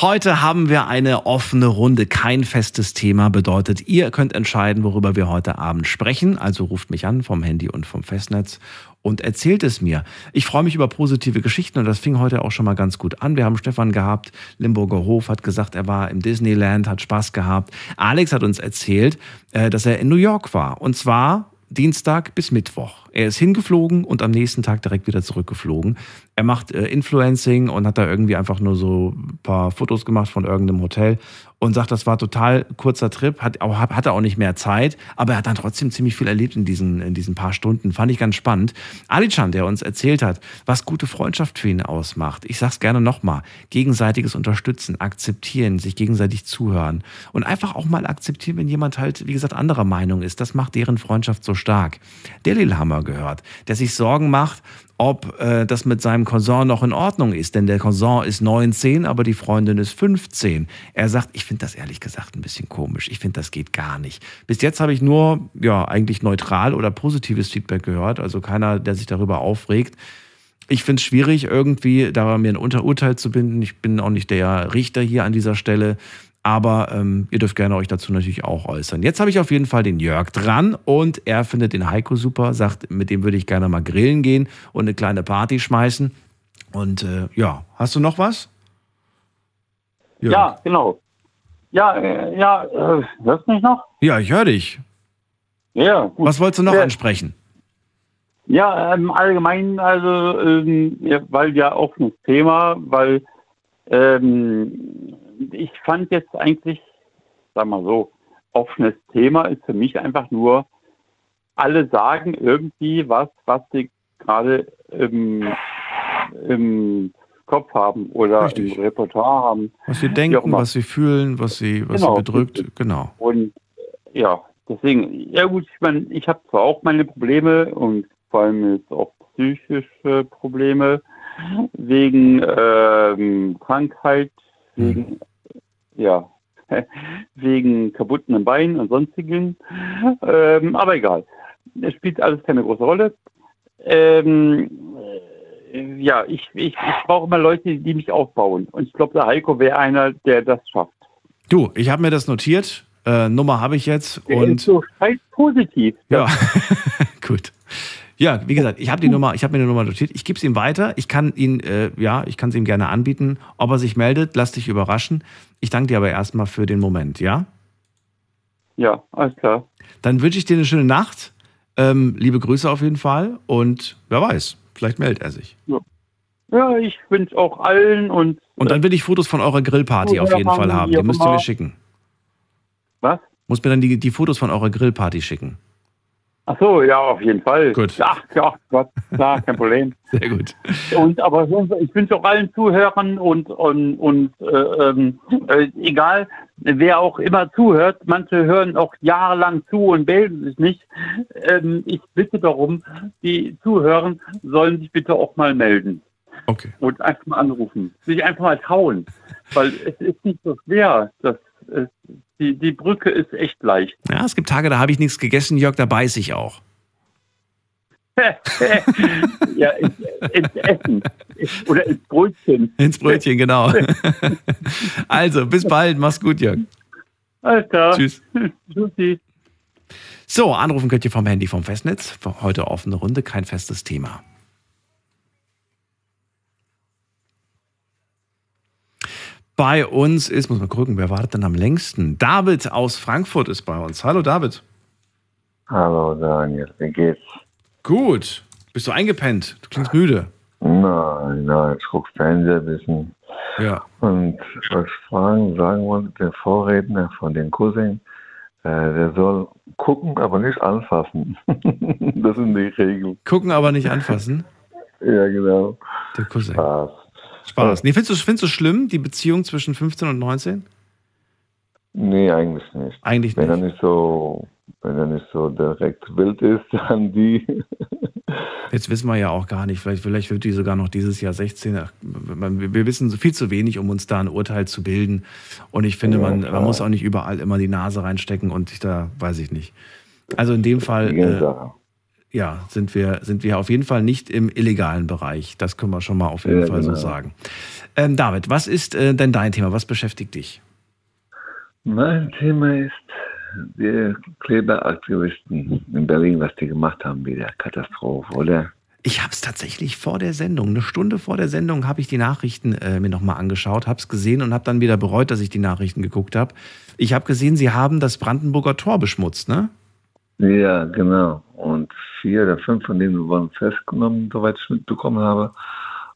Heute haben wir eine offene Runde, kein festes Thema. Bedeutet, ihr könnt entscheiden, worüber wir heute Abend sprechen. Also ruft mich an vom Handy und vom Festnetz und erzählt es mir. Ich freue mich über positive Geschichten und das fing heute auch schon mal ganz gut an. Wir haben Stefan gehabt, Limburger Hof hat gesagt, er war im Disneyland, hat Spaß gehabt. Alex hat uns erzählt, äh, dass er in New York war. Und zwar Dienstag bis Mittwoch. Er ist hingeflogen und am nächsten Tag direkt wieder zurückgeflogen. Er macht äh, Influencing und hat da irgendwie einfach nur so ein paar Fotos gemacht von irgendeinem Hotel und sagt, das war total kurzer Trip, hat auch, hatte auch nicht mehr Zeit, aber er hat dann trotzdem ziemlich viel erlebt in diesen, in diesen paar Stunden. Fand ich ganz spannend. Alican, der uns erzählt hat, was gute Freundschaft für ihn ausmacht. Ich sag's gerne nochmal. Gegenseitiges Unterstützen, akzeptieren, sich gegenseitig zuhören und einfach auch mal akzeptieren, wenn jemand halt, wie gesagt, anderer Meinung ist. Das macht deren Freundschaft so stark. Der Lilhammer gehört, der sich Sorgen macht, ob äh, das mit seinem Cousin noch in Ordnung ist. Denn der Cousin ist 19, aber die Freundin ist 15. Er sagt, ich finde das ehrlich gesagt ein bisschen komisch. Ich finde, das geht gar nicht. Bis jetzt habe ich nur, ja, eigentlich neutral oder positives Feedback gehört. Also keiner, der sich darüber aufregt. Ich finde es schwierig, irgendwie da mir ein Unterurteil zu binden. Ich bin auch nicht der Richter hier an dieser Stelle. Aber ähm, ihr dürft gerne euch dazu natürlich auch äußern. Jetzt habe ich auf jeden Fall den Jörg dran und er findet den Heiko super, sagt, mit dem würde ich gerne mal grillen gehen und eine kleine Party schmeißen. Und äh, ja, hast du noch was? Jörg? Ja, genau. Ja, äh, ja, äh, hörst du mich noch? Ja, ich höre dich. Ja, gut. Was wolltest du noch Ja. ansprechen? Ja, im Allgemeinen, also, ähm, ja, weil ja offenes Thema, weil ähm, ich fand jetzt eigentlich, sag mal so, offenes Thema ist für mich einfach nur, alle sagen irgendwie was, was sie gerade im, im Kopf haben oder Richtig. im Repertoire haben. Was sie denken, was sie fühlen, was sie, was Genau, sie bedrückt. Genau. Und ja, deswegen, ja gut, ich meine, ich habe zwar auch meine Probleme und vor allem jetzt auch psychische Probleme wegen ähm, Krankheit, wegen ja, wegen kaputten Beinen und sonstigen. Ähm, aber egal. Es spielt alles keine große Rolle. Ähm, äh, ja, ich, ich, brauche immer Leute, die mich aufbauen. Und ich glaube, der Heiko wäre einer, der das schafft. Du, ich habe mir das notiert. Äh, Nummer habe ich jetzt. Der ist Und so scheiß positiv. ja, gut. Ja, wie gesagt, ich habe die Nummer, ich habe mir die Nummer notiert. Ich gebe es ihm weiter. Ich kann ihn, äh, ja, ich kann es ihm gerne anbieten. Ob er sich meldet, lass dich überraschen. Ich danke dir aber erstmal für den Moment, ja? Ja, alles klar. Dann wünsche ich dir eine schöne Nacht. Ähm, liebe Grüße auf jeden Fall. Und wer weiß, vielleicht meldet er sich. Ja, ich wünsche auch allen und Und dann will ich Fotos von eurer Grillparty auf jeden Fall haben. Die müsst ihr mir schicken. was? Muss mir dann die, die Fotos von eurer Grillparty schicken. Ach so, ja, auf jeden Fall. Gut. Ja, ja, Gott, klar, kein Problem. Sehr gut. Und aber ich wünsche auch allen Zuhörern und und und äh, ähm, äh, egal wer auch immer zuhört, manche hören auch jahrelang zu und melden sich nicht. Ähm, ich bitte darum, die Zuhören sollen sich bitte auch mal melden Okay. und einfach mal anrufen, sich einfach mal trauen, weil es ist nicht so schwer. Das, es, die die Brücke ist echt leicht. Ja, es gibt Tage, da habe ich nichts gegessen, Jörg, da beiß ich auch. ja, ins, ins Essen oder ins Brötchen. Ins Brötchen, genau. also, bis bald. Mach's gut, Jörg. Alles klar. Tschüss. Tschüssi. So, anrufen könnt ihr vom Handy vom Festnetz. Heute offene Runde, kein festes Thema. Bei uns ist, muss man gucken, wer wartet denn am längsten? David aus Frankfurt ist bei uns. Hallo David. Hallo Daniel, wie geht's? Gut. Bist du eingepennt? Du klingst müde. Nein, nein, ich gucke Fernseher ein bisschen. Ja. Und was ich fragen, sagen wollte, der Vorredner von den Cousin, äh, der soll gucken, aber nicht anfassen. das sind die Regeln. Gucken, aber nicht anfassen. Ja, genau. Der Cousin. Spaß. Spaß. Nee, findest du, findest du schlimm, die Beziehung zwischen 15 und 19? Nee, eigentlich nicht. Eigentlich wenn nicht. er nicht so, wenn er nicht so direkt wild ist, dann die. Jetzt wissen wir ja auch gar nicht, vielleicht, vielleicht wird die sogar noch dieses Jahr 16. Ach, man- Wir wissen viel zu wenig, um uns da ein Urteil zu bilden. Und ich finde, Ja, man, man muss auch nicht überall immer die Nase reinstecken und ich da weiß ich nicht. Also in dem Fall, äh. Ja, sind wir, sind wir auf jeden Fall nicht im illegalen Bereich. Das können wir schon mal auf jeden Ja, Fall genau. so sagen. Ähm, David, was ist äh, denn dein Thema? Was beschäftigt dich? Mein Thema ist die Kleberaktivisten in Berlin, was die gemacht haben, wieder Katastrophe, oder? Ich habe es tatsächlich vor der Sendung, eine Stunde vor der Sendung, habe ich die Nachrichten äh, mir nochmal angeschaut, habe es gesehen und habe dann wieder bereut, dass ich die Nachrichten geguckt habe. Ich habe gesehen, sie haben das Brandenburger Tor beschmutzt, ne? Ja, genau. Und vier oder fünf von denen wurden festgenommen, soweit ich mitbekommen habe.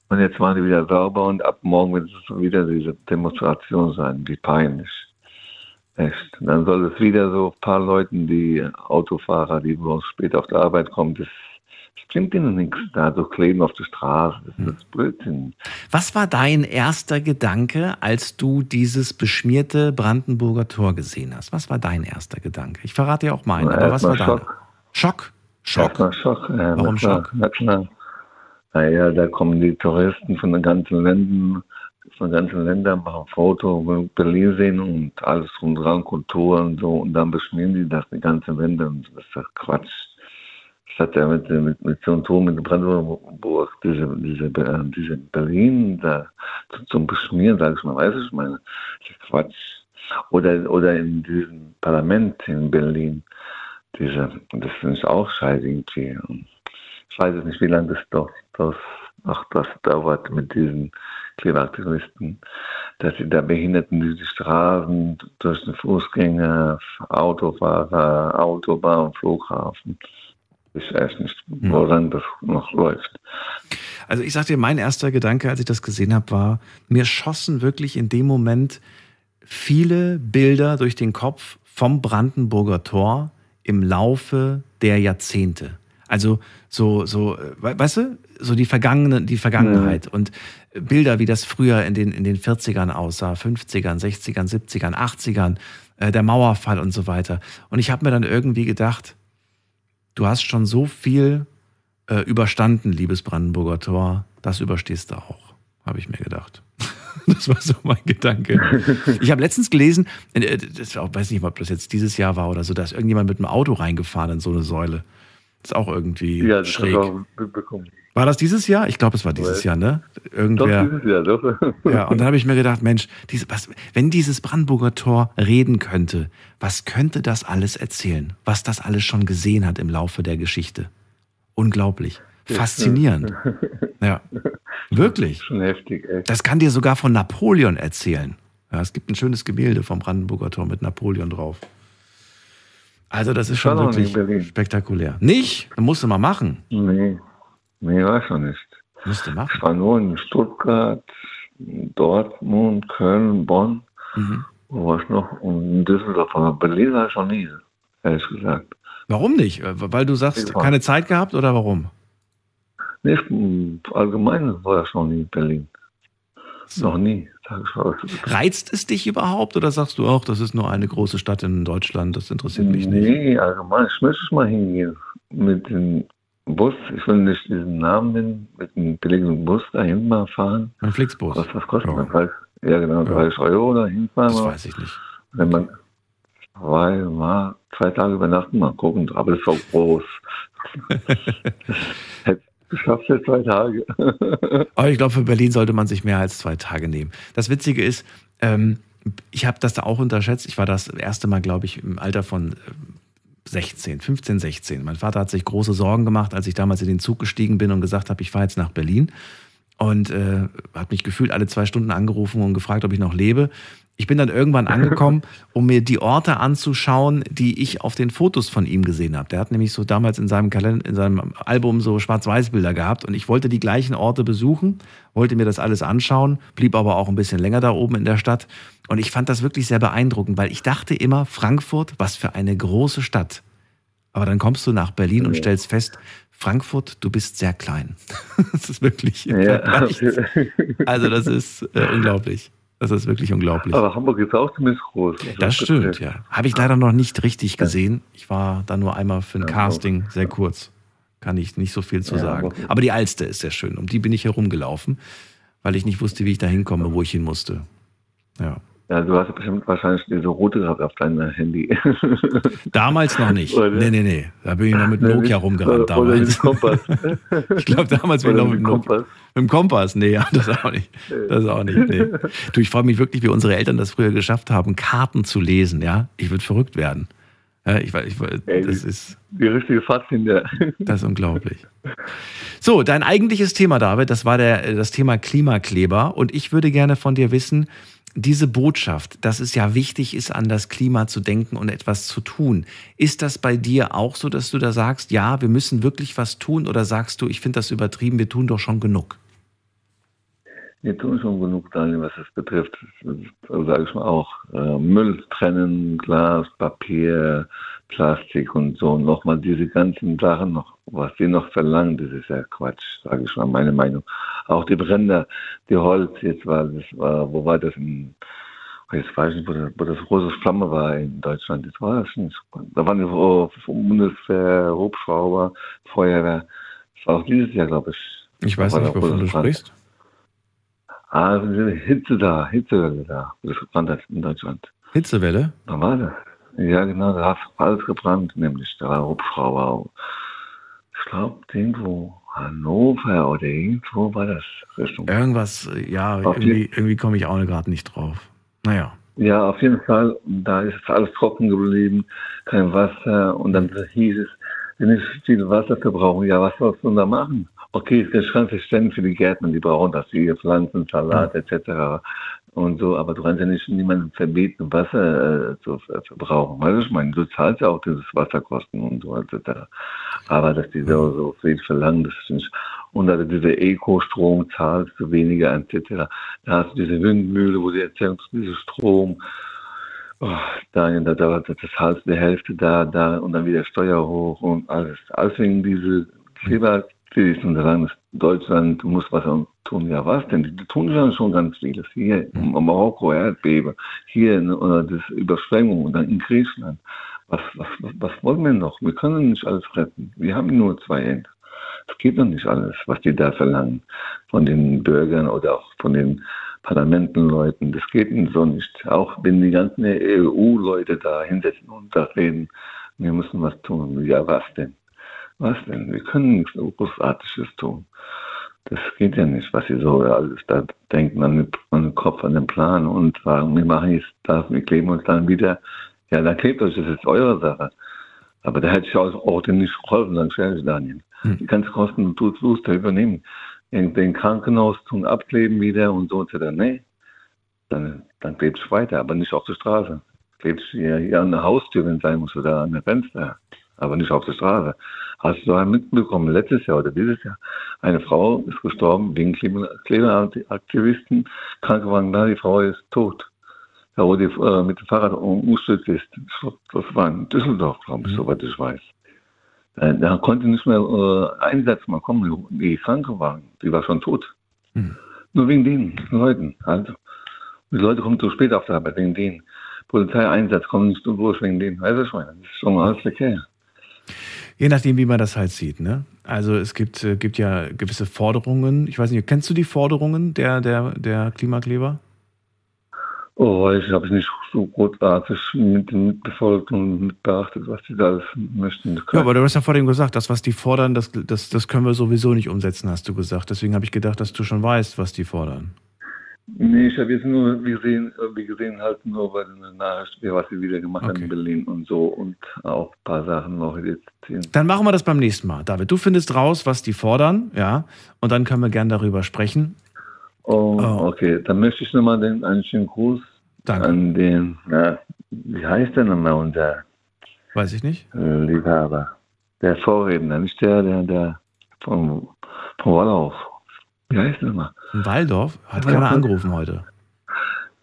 Und jetzt waren die wieder sauber und ab morgen wird es wieder diese Demonstration sein. Wie peinlich. Echt. Und dann soll es wieder so ein paar Leuten, die Autofahrer, die morgens spät auf der Arbeit kommen, das bringt ihnen nichts. Da so kleben auf der Straße, das ist Blödsinn. Was war dein erster Gedanke, als du dieses beschmierte Brandenburger Tor gesehen hast? Was war dein erster Gedanke? Ich verrate dir auch meinen, aber was war deiner? Schock. Schock. Erstmal Schock. Ja, Warum na Schock? Na klar. Naja, da kommen die Touristen von den ganzen Ländern, von den ganzen Ländern, machen Foto, Berlin sehen und alles dran, Kultur und so. Und dann beschmieren die das die ganze Wände und das ist doch Quatsch. Das hat ja mit, mit, mit so einem Turm mit Brandenburg, diese, diese, äh, diese Berlin da zum- Beschmieren, sag ich mal, weiß ich meine. Das ist Quatsch. Oder, oder in diesem Parlament in Berlin, diese, das finde ich auch scheiße irgendwie. Ich weiß nicht, wie lange das doch, das, ach, das dauert mit diesen Klimaaktivisten, dass sie da Behinderten durch die Straßen, durch den Fußgänger, Autofahrer, Autobahn, Flughafen. Ich weiß nicht, woran das noch läuft. Also ich sag dir, mein erster Gedanke, als ich das gesehen habe, war, mir schossen wirklich in dem Moment viele Bilder durch den Kopf vom Brandenburger Tor im Laufe der Jahrzehnte. Also so, so, äh, we- weißt du, so die Vergangene, die Vergangenheit und Bilder, wie das früher in den, in den 40ern aussah, 50ern, 60ern, 70ern, 80ern, äh, der Mauerfall und so weiter. Und ich habe mir dann irgendwie gedacht, du hast schon so viel äh, überstanden, liebes Brandenburger Tor, das überstehst du auch, habe ich mir gedacht. Das war so mein Gedanke. Ich habe letztens gelesen, äh, auch, weiß nicht, ob das jetzt dieses Jahr war oder so, da ist irgendjemand mit einem Auto reingefahren in so eine Säule. Ist auch irgendwie Ja, das schräg. auch mitbekommen. War das dieses Jahr? Ich glaube, es war dieses. Jahr, ne? Irgendwer. Doch, dieses Jahr, doch. Ja, und dann habe ich mir gedacht, Mensch, diese, was, wenn dieses Brandenburger Tor reden könnte, was könnte das alles erzählen? Was das alles schon gesehen hat im Laufe der Geschichte? Unglaublich. Faszinierend. Ja, wirklich. Schon heftig, ey. Das kann dir sogar von Napoleon erzählen. Ja, es gibt ein schönes Gemälde vom Brandenburger Tor mit Napoleon drauf. Also das ist schon wirklich Berlin. spektakulär. Nicht? Dann musst du mal machen. Nee, nee, war schon nicht. Musst du machen. Ich war nur in Stuttgart, Dortmund, Köln, Bonn. Mhm. Wo war ich noch? Und in Düsseldorf. Aber Berlin war ich noch nie, ehrlich gesagt. Warum nicht? Äh, Weil du sagst, keine Zeit gehabt oder warum? Nicht allgemein war ich noch nie in Berlin. Noch nie, mal. Reizt es dich überhaupt oder sagst du auch, das ist nur eine große Stadt in Deutschland, das interessiert mich nicht? Nee, allgemein. Ich möchte mal hingehen. Mit dem Bus. Ich will nicht diesen Namen nennen. Mit dem billigen Bus dahin mal fahren. Ein Flixbus. Was das kostet? Ja, ja genau, 30 Euro dahin fahren. Das mal. weiß ich nicht. Wenn man zwei, mal zwei Tage übernachten, mal gucken. Aber das ist auch groß. Hätte geschafft für zwei Tage. Aber ich glaube, für Berlin sollte man sich mehr als zwei Tage nehmen. Das Witzige ist, ähm, ich habe das da auch unterschätzt. Ich war das erste Mal, glaube ich, im Alter von ähm, 16, 15, 16. Mein Vater hat sich große Sorgen gemacht, als ich damals in den Zug gestiegen bin und gesagt habe, ich fahre jetzt nach Berlin. Und äh, hat mich gefühlt alle zwei Stunden angerufen und gefragt, ob ich noch lebe. Ich bin dann irgendwann angekommen, um mir die Orte anzuschauen, die ich auf den Fotos von ihm gesehen habe. Der hat nämlich so damals in seinem Kalender, in seinem Album so Schwarz-Weiß-Bilder gehabt und ich wollte die gleichen Orte besuchen, wollte mir das alles anschauen, blieb aber auch ein bisschen länger da oben in der Stadt und ich fand das wirklich sehr beeindruckend, weil ich dachte immer, Frankfurt, was für eine große Stadt. Aber dann kommst du nach Berlin und stellst fest, Frankfurt, du bist sehr klein. das ist wirklich. Ja. Also das ist äh, unglaublich. Das ist wirklich unglaublich. Aber Hamburg ist auch ziemlich groß. Das stimmt, ja. Habe ich leider noch nicht richtig gesehen. Ich war da nur einmal für ein Casting, sehr kurz. Kann ich nicht so viel zu sagen. Aber die Alster ist sehr schön. Um die bin ich herumgelaufen, weil ich nicht wusste, wie ich da hinkomme, wo ich hin musste. Ja. Ja, du hast bestimmt wahrscheinlich diese rote gehabt auf deinem Handy. Damals noch nicht. Oder? Nee, nee, nee. Da bin ich noch mit Nokia rumgerannt damals. Oder mit dem Kompass. ich glaube, damals bin ich noch mit dem Kompass. Mit dem Kompass, nee, ja, das auch nicht. Das auch nicht, nee. Du, ich frage mich wirklich, wie unsere Eltern das früher geschafft haben, Karten zu lesen, ja. Ich würde verrückt werden. Ja, ich, ich, Ey, das ist die richtige Faszin, Das ist unglaublich. So, dein eigentliches Thema, David, das war der, das Thema Klimakleber. Und ich würde gerne von dir wissen, diese Botschaft, dass es ja wichtig ist, an das Klima zu denken und etwas zu tun, ist das bei dir auch so, dass du da sagst, ja, wir müssen wirklich was tun oder sagst du, ich finde das übertrieben, wir tun doch schon genug? Wir tun schon genug, Daniel, was es betrifft. Sage ich mal auch. Äh, Müll trennen, Glas, Papier, Plastik und so. Nochmal diese ganzen Sachen noch, was die noch verlangen, das ist ja Quatsch, sage ich mal, meine Meinung. Auch die Brände, die Holz, jetzt war das, war, wo war das in, jetzt weiß ich nicht, wo das, wo das große Flamme war in Deutschland, das war das nicht. Da waren die oh, Bundeswehr, Hubschrauber, Feuerwehr. Das war auch dieses Jahr, glaube ich. Ich weiß nicht, wovon du sprichst. Ah, Hitze da, Hitzewelle da, das gebrannt hat in Deutschland. Hitzewelle? Da war das. Ja, genau, da hat alles gebrannt, nämlich der Hubschrauber. Ich glaube, irgendwo Hannover oder irgendwo war das Richtung. Irgendwas, ja, irgendwie, irgendwie komme ich auch gerade nicht drauf. Naja. Ja, auf jeden Fall. Da ist alles trocken geblieben, kein Wasser. Und dann hieß es, wenn ich viel Wasser verbrauche, ja, was sollst du da machen? Okay, es ist ganz verständlich für die Gärtner, die brauchen das für ihre Pflanzen, Salat etc. und so, aber du kannst ja nicht niemandem verbieten, Wasser äh, zu verbrauchen. Weißt du, ich meine, du zahlst ja auch dieses Wasserkosten und so etc. Aber dass die so, so viel verlangen, das ist nicht. Und also diese Eco-Strom zahlst du weniger etc. Da hast du diese Windmühle, wo sie erzählen, diese Strom, oh, da, da, da, das zahlst du die Hälfte da, da und dann wieder Steuer hoch und alles. Alles wegen diese ich nur sagen, Deutschland muss was tun. Ja, was denn? Die tun ja schon ganz vieles. Hier in Marokko, Erdbeben, hier oder das Überschwemmung und dann in Griechenland. Was, was, was, was wollen wir noch? Wir können nicht alles retten. Wir haben nur zwei Hände. Es geht doch nicht alles, was die da verlangen von den Bürgern oder auch von den Parlamentenleuten. Das geht so nicht. Auch wenn die ganzen EU-Leute da hinsetzen und da reden, wir müssen was tun. Ja, was denn? Was denn? Wir können nichts Großartiges tun. Das geht ja nicht, was sie so alles da denken, an den Kopf, an den Plan und sagen, wir machen jetzt das, wir kleben uns dann wieder. Ja, dann klebt euch, das ist eure Sache. Aber da hätte ich auch, auch denen nicht geholfen, dann stelle ich Daniel. Hm. Die ganzen Kosten du da übernehmen. Den Krankenhaus tun abkleben wieder und so etc. Nee, dann, dann klebst du weiter, aber nicht auf der Straße. Klebst hier, hier an der Haustür, wenn es sein muss, oder an der Fenster aber nicht auf der Straße. Hast du mitbekommen, letztes Jahr oder dieses Jahr, eine Frau ist gestorben wegen Klimaaktivisten, Krankenwagen da, die Frau ist tot. Da wo die äh, mit dem Fahrrad umgestürzt ist. Das war in Düsseldorf, glaube ich, mhm. soweit ich weiß. Da, da konnte nicht mehr äh, Einsatz mal kommen, die Krankenwagen, die war schon tot. Mhm. Nur wegen den Leuten. Also, die Leute kommen zu spät auf der Arbeit, wegen denen. Polizeieinsatz kommt nicht durch wegen denen. Weißt du schon, das ist schon alles verkehrt. Je nachdem, wie man das halt sieht. Ne? Also es gibt, äh, gibt ja gewisse Forderungen. Ich weiß nicht, kennst du die Forderungen der, der, der Klimakleber? Oh, ich habe es nicht so großartig mit, mitbefolgt und mitbeachtet, was die da alles möchten. Ja, aber du hast ja vorhin gesagt, das, was die fordern, das, das, das können wir sowieso nicht umsetzen, hast du gesagt. Deswegen habe ich gedacht, dass du schon weißt, was die fordern. Nee, ich habe jetzt nur wie gesehen, wie gesehen halt nur bei den Nachrichten, was sie wieder gemacht haben in Berlin und so und auch ein paar Sachen noch jetzt. Dann machen wir das beim nächsten Mal. David, du findest raus, was die fordern, ja, und dann können wir gern darüber sprechen. Oh, okay. Dann möchte ich nochmal den, einen schönen Gruß an den, na, wie heißt der nochmal, unser Weiß ich nicht. äh, Liebhaber? Der Vorredner, nicht der, der, der von, von Wallhof. Wie heißt der nochmal? In Waldorf hat Ja, keiner ja. angerufen heute.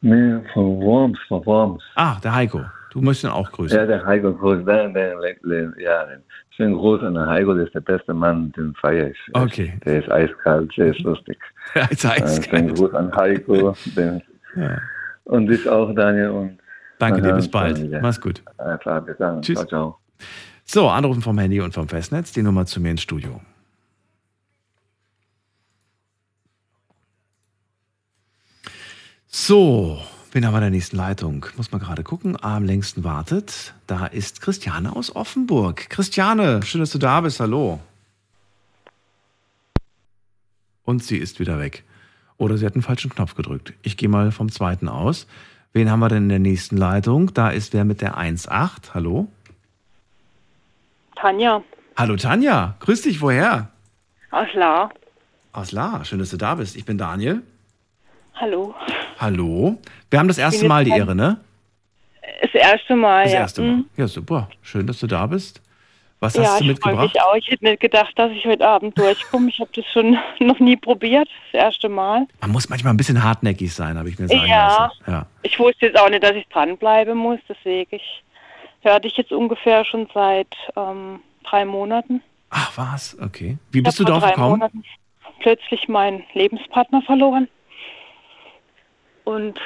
Nee, von Worms, von Worms. Ah, der Heiko. Du möchtest ihn auch grüßen. Ja, der Heiko Groß, der, der, ja, schönen Gruß an den Heiko, der ist der beste Mann, den feiere ich. Okay. Der ist eiskalt, der ist lustig. Der ist eiskalt. Schönen Gruß an Heiko. Den, Ja. Und dich auch, Daniel. Und Danke dir, bis bald. wieder. Mach's gut. Alles klar, bis dann. Tschüss. Ciao, ciao. So, anrufen vom Handy und vom Festnetz, die Nummer zu mir ins Studio. So, wen haben wir in der nächsten Leitung? Muss man gerade gucken. Am längsten wartet. Da ist Christiane aus Offenburg. Christiane, schön, dass du da bist. Hallo. Und sie ist wieder weg. Oder sie hat einen falschen Knopf gedrückt. Ich gehe mal vom zweiten aus. Wen haben wir denn in der nächsten Leitung? Da ist wer mit der 1.8. Hallo? Tanja Hallo Tanja, grüß dich, woher? aus La. Aus La, schön, dass du da bist. Ich bin Daniel. Hallo. Hallo. Wir haben das erste Mal die Ehre, ne? Das erste Mal, Das ja. erste Mal. Mhm. Ja, super. Schön, dass du da bist. Was ja, hast du ich mitgebracht? mich auch. Ich hätte nicht gedacht, dass ich heute Abend durchkomme. Ich habe das schon noch nie probiert. Das erste Mal. Man muss manchmal ein bisschen hartnäckig sein, habe ich mir sagen Ja. lassen. Ja. Ich wusste jetzt auch nicht, dass ich dranbleiben muss. Deswegen, ich höre dich jetzt ungefähr schon seit ähm, drei Monaten. Ach was, okay. Wie Ich bist du darauf gekommen? Monaten plötzlich meinen Lebenspartner verloren und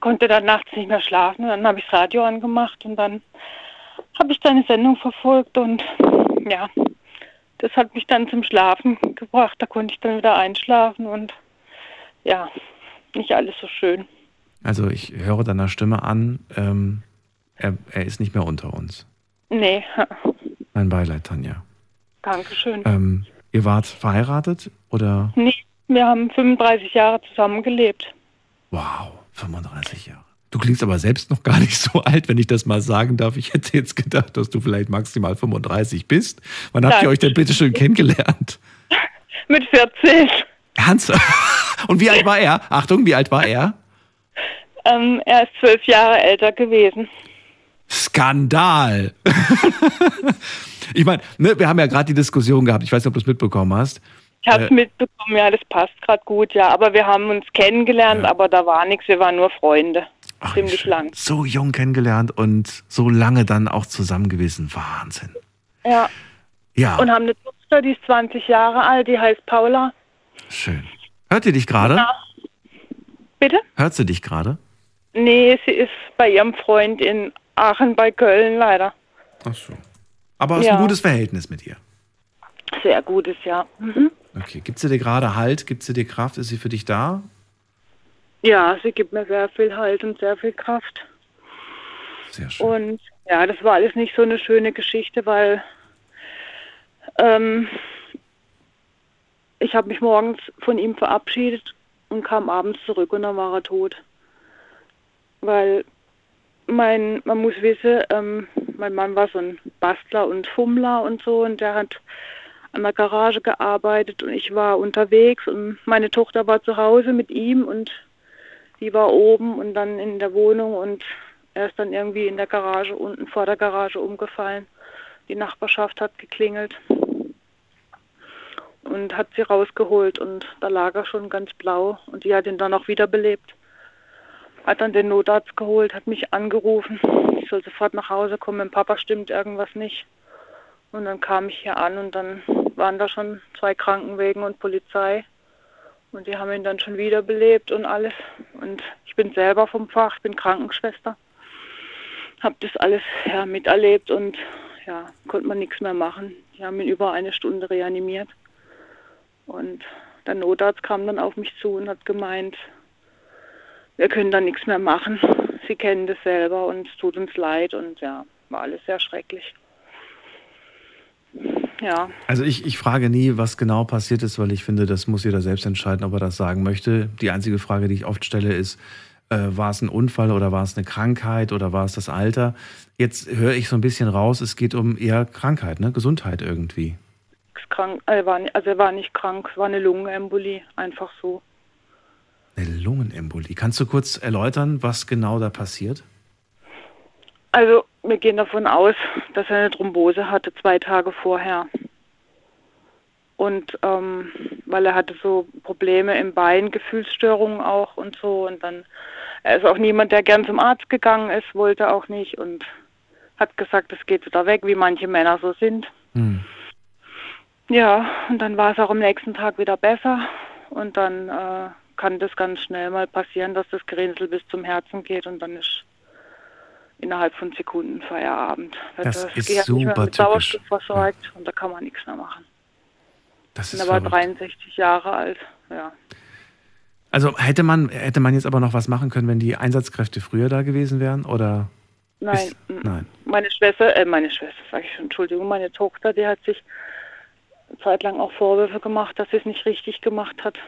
konnte dann nachts nicht mehr schlafen. Dann habe ich das Radio angemacht und dann habe ich deine Sendung verfolgt und ja, das hat mich dann zum Schlafen gebracht. Da konnte ich dann wieder einschlafen und ja, nicht alles so schön. Also ich höre deiner Stimme an, ähm, er, er ist nicht mehr unter uns. Nee, Mein Beileid, Tanja. Dankeschön. Ähm, ihr wart verheiratet oder? Nee, wir haben 35 Jahre zusammengelebt. Wow, 35 Jahre. Du klingst aber selbst noch gar nicht so alt, wenn ich das mal sagen darf. Ich hätte jetzt gedacht, dass du vielleicht maximal 35 bist. Wann habt ihr euch denn bitte schön kennengelernt? Mit 14. Ernsthaft? Und wie alt war er? Achtung, wie alt war er? Ähm, er ist zwölf Jahre älter gewesen. Skandal! ich meine, ne, wir haben ja gerade die Diskussion gehabt, ich weiß nicht, ob du es mitbekommen hast. Ich habe es Äh, mitbekommen, ja, das passt gerade gut, ja. Aber wir haben uns kennengelernt, aber da war nichts, wir waren nur Freunde. Ziemlich lang. so jung kennengelernt und so lange dann auch zusammen gewesen. Wahnsinn. Ja. Ja, Und haben eine Tochter, die ist 20 Jahre alt, die heißt Paula. schön. Hört ihr dich gerade? Ja. Bitte? Hört sie dich gerade? Nee, sie ist bei ihrem Freund in Aachen bei Köln leider. Ach so. Aber hast Ja. ein gutes Verhältnis mit ihr. Sehr gutes, ja. Mhm. Okay, gibt sie dir gerade Halt? Gibt sie dir Kraft? Ist sie für dich da? Ja, sie gibt mir sehr viel Halt und sehr viel Kraft. Sehr schön. Und ja, das war alles nicht so eine schöne Geschichte, weil ähm, ich habe mich morgens von ihm verabschiedet und kam abends zurück und dann war er tot. Weil mein, man muss wissen, ähm, mein Mann war so ein Bastler und Fummler und so und der hat an der Garage gearbeitet und ich war unterwegs und meine Tochter war zu Hause mit ihm und die war oben und dann in der Wohnung und er ist dann irgendwie in der Garage unten vor der Garage umgefallen. Die Nachbarschaft hat geklingelt und hat sie rausgeholt und da lag er schon ganz blau und die hat ihn dann auch wiederbelebt. Hat dann den Notarzt geholt, hat mich angerufen. Ich soll sofort nach Hause kommen, mit Papa stimmt irgendwas nicht. Und dann kam ich hier an und dann waren da schon zwei Krankenwegen und Polizei. Und die haben ihn dann schon wiederbelebt und alles. Und ich bin selber vom Fach, ich bin Krankenschwester. Hab das alles ja, miterlebt und ja, konnte man nichts mehr machen. Die haben ihn über eine Stunde reanimiert. Und der Notarzt kam dann auf mich zu und hat gemeint, wir können da nichts mehr machen. Sie kennen das selber und es tut uns leid und ja, war alles sehr schrecklich. Ja. Also ich, ich frage nie, was genau passiert ist, weil ich finde, das muss jeder selbst entscheiden, ob er das sagen möchte. Die einzige Frage, die ich oft stelle, ist, äh, war es ein Unfall oder war es eine Krankheit oder war es das Alter? Jetzt höre ich so ein bisschen raus, es geht um eher Krankheit, ne? Gesundheit irgendwie. Krank, er war, also er war nicht krank, es war eine Lungenembolie, einfach so. Eine Lungenembolie. Kannst du kurz erläutern, was genau da passiert? Also wir gehen davon aus, dass er eine Thrombose hatte zwei Tage vorher. Und ähm, weil er hatte so Probleme im Bein, Gefühlsstörungen auch und so. Und dann, er ist auch niemand, der gern zum Arzt gegangen ist, wollte auch nicht und hat gesagt, es geht wieder weg, wie manche Männer so sind. Hm. Ja, und dann war es auch am nächsten Tag wieder besser. Und dann äh, kann das ganz schnell mal passieren, dass das Gerinnsel bis zum Herzen geht und dann ist innerhalb von Sekunden Feierabend. Das das ist nicht super mit Sauerstoff versorgt und da kann man nichts mehr machen. Das ist er war verrückt. 63 Jahre alt. Ja. Also hätte man, hätte man jetzt aber noch was machen können, wenn die Einsatzkräfte früher da gewesen wären? Oder? Nein, mm, Nein. meine Schwester, äh, meine Schwester, sage ich schon, Entschuldigung, meine Tochter, die hat sich eine Zeit lang auch Vorwürfe gemacht, dass sie es nicht richtig gemacht hat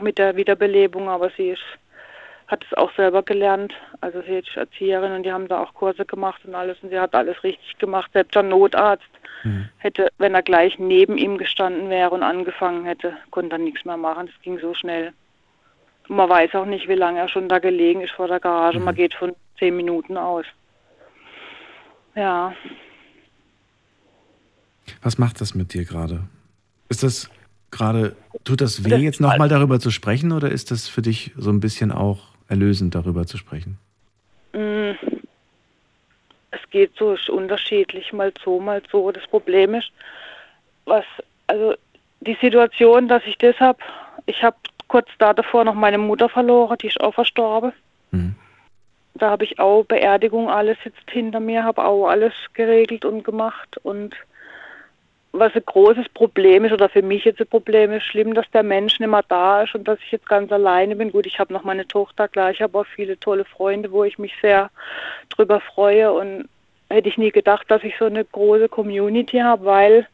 mit der Wiederbelebung, aber sie ist, hat es auch selber gelernt. Also sie ist Erzieherin und die haben da auch Kurse gemacht und alles und sie hat alles richtig gemacht. Selbst der Notarzt hätte, wenn er gleich neben ihm gestanden wäre und angefangen hätte, konnte er nichts mehr machen. Das ging so schnell. Und man weiß auch nicht, wie lange er schon da gelegen ist vor der Garage. Man geht von zehn Minuten aus. Ja, Was macht das mit dir gerade? Ist das gerade, tut das weh, jetzt nochmal darüber zu sprechen oder ist das für dich so ein bisschen auch erlösend, darüber zu sprechen? Mm, Es geht so, ist unterschiedlich, mal so, mal so. Das Problem ist, was, also die Situation, dass ich das habe, ich habe kurz da davor noch meine Mutter verloren, die ist auch verstorben. Da habe ich auch Beerdigung, alles jetzt hinter mir, habe auch alles geregelt und gemacht. Und was ein großes Problem ist, oder für mich jetzt ein Problem ist, schlimm, dass der Mensch nicht mehr da ist und dass ich jetzt ganz alleine bin. Gut, ich habe noch meine Tochter, klar, ich habe auch viele tolle Freunde, wo ich mich sehr drüber freue und hätte ich nie gedacht, dass ich so eine große Community habe, weil